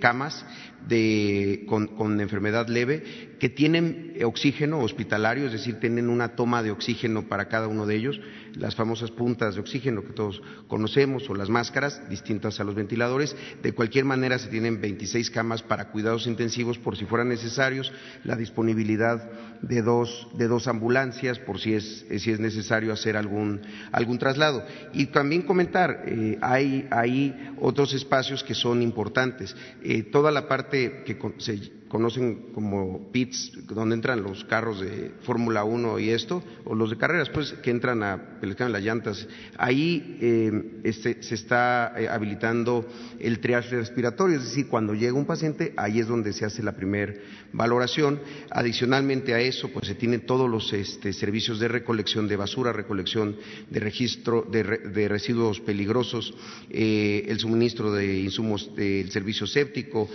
H: camas de, con, enfermedad leve que tienen oxígeno hospitalario, es decir, tienen una toma de oxígeno para cada uno de ellos, las famosas puntas de oxígeno que todos conocemos o las máscaras distintas a los ventiladores. De cualquier manera, se tienen 26 camas para cuidados intensivos por si fueran necesarios, la disponibilidad de dos, de dos ambulancias por si es, si es necesario hacer algún, algún traslado. Y también comentar, eh, hay, hay otros espacios que son importantes. Eh, toda la parte que se conocen como pits, donde entran los carros de Fórmula 1 y esto, o los de carreras, pues que entran a pelear las llantas. Ahí eh, este, se está eh, habilitando el triage respiratorio, es decir, cuando llega un paciente, ahí es donde se hace la primera valoración. Adicionalmente a eso, pues se tienen todos los este, servicios de recolección de basura, recolección de registro de, residuos peligrosos, eh, el suministro de insumos del servicio séptico,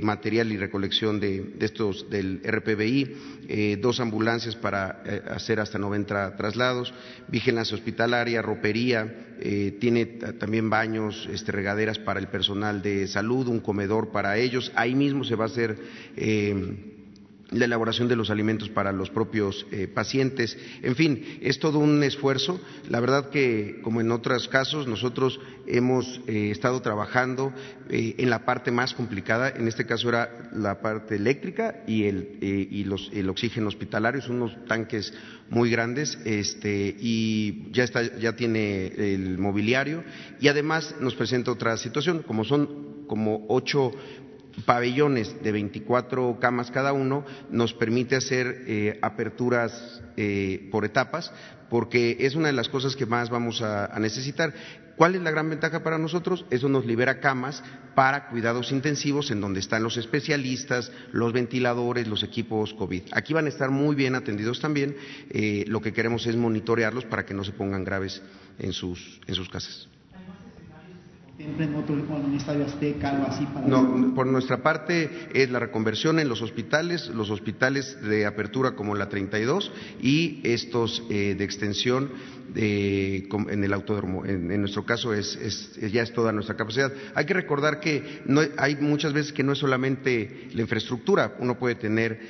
H: material y recolección de, estos del RPBI, eh, dos ambulancias para eh, hacer hasta 90 traslados, vigilancia hospitalaria, ropería, eh, tiene también baños, este, regaderas para el personal de salud, un comedor para ellos. Ahí mismo se va a hacer la elaboración de los alimentos para los propios eh, pacientes. En fin, es todo un esfuerzo. La verdad que, como en otros casos, nosotros hemos eh, estado trabajando eh, en la parte más complicada. En este caso era la parte eléctrica y el, y los, el oxígeno hospitalario, son unos tanques muy grandes este, y ya, está, ya tiene el mobiliario. Y además nos presenta otra situación, como son como ocho pabellones de 24 camas cada uno nos permite hacer eh, aperturas eh, por etapas, porque es una de las cosas que más vamos a, necesitar. ¿Cuál es la gran ventaja para nosotros? Eso nos libera camas para cuidados intensivos en donde están los especialistas, los ventiladores, los equipos COVID. Aquí van a estar muy bien atendidos también. Eh, lo que queremos es monitorearlos para que no se pongan graves en sus, en sus casas
J: en otro en Estadio Azteca, algo así? Para
H: no, por nuestra parte es la reconversión en los hospitales, los hospitales de apertura como la 32 y estos eh, de extensión de, en el autódromo. En, nuestro caso es, ya es toda nuestra capacidad. Hay que recordar que no, hay muchas veces que no es solamente la infraestructura, uno puede tener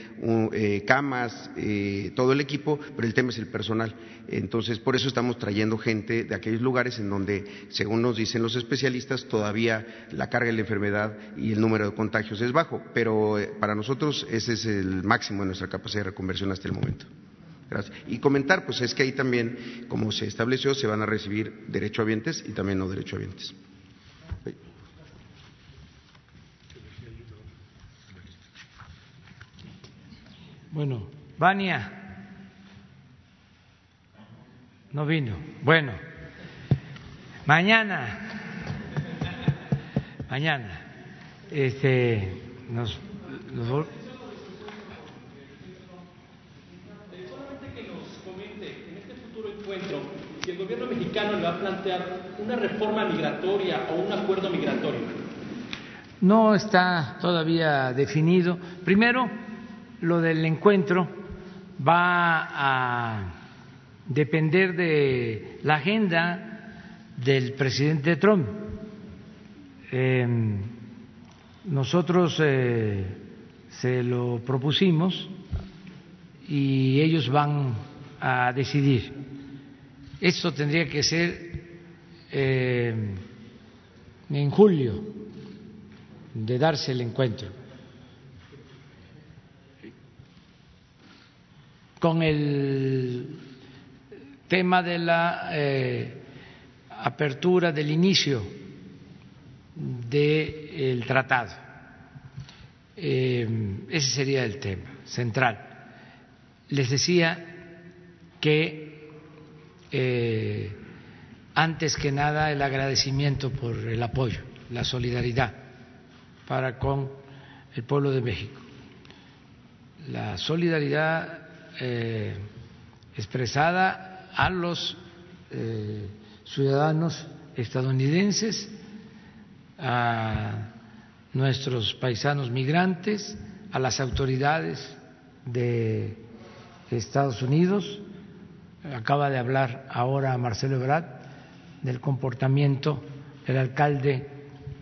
H: eh, camas, eh, todo el equipo, pero el tema es el personal. Entonces, por eso estamos trayendo gente de aquellos lugares en donde, según nos dicen los especialistas, todavía la carga de la enfermedad y el número de contagios es bajo, pero eh, para nosotros ese es el máximo de nuestra capacidad de reconversión hasta el momento. Y comentar, pues es que ahí también, como se estableció, se van a recibir derecho derechohabientes y también no derechohabientes.
A: Bueno, Vania. No vino. Bueno, mañana, mañana, este, nos, nos
K: si el gobierno mexicano le va a plantear una reforma migratoria o un acuerdo migratorio.
A: No está todavía definido. Primero, lo del encuentro va a depender de la agenda del presidente Trump. Em, nosotros eh, se lo propusimos y ellos van a decidir. Esto tendría que ser eh, en julio de darse el encuentro. Con el tema de la eh, apertura del inicio del tratado. Eh, ese sería el tema central. Les decía que eh, antes que nada el agradecimiento por el apoyo, la solidaridad para con el pueblo de México. La solidaridad eh, expresada a los ciudadanos estadounidenses, a nuestros paisanos migrantes, a las autoridades de Estados Unidos, acaba de hablar ahora Marcelo Ebrard del comportamiento del alcalde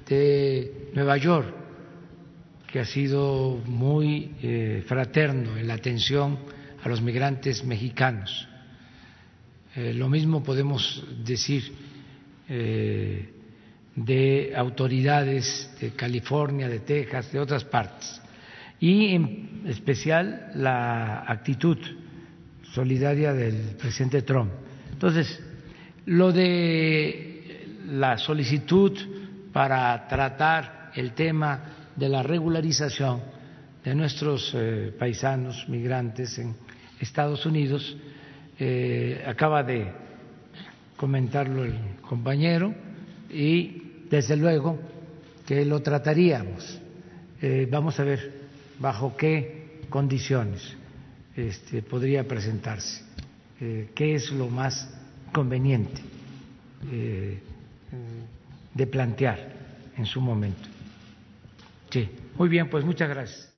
A: de Nueva York, que ha sido muy eh, fraterno en la atención a los migrantes mexicanos. Eh, lo mismo podemos decir eh, de autoridades de California, de Texas, de otras partes. Y en especial la actitud solidaria del presidente Trump. Entonces, lo de la solicitud para tratar el tema de la regularización de nuestros eh, paisanos migrantes en Estados Unidos, eh, acaba de comentarlo el compañero y desde luego que lo trataríamos. Eh, vamos a ver bajo qué condiciones este, podría presentarse, eh, qué es lo más conveniente eh, de plantear en su momento. Sí, muy bien, pues muchas gracias.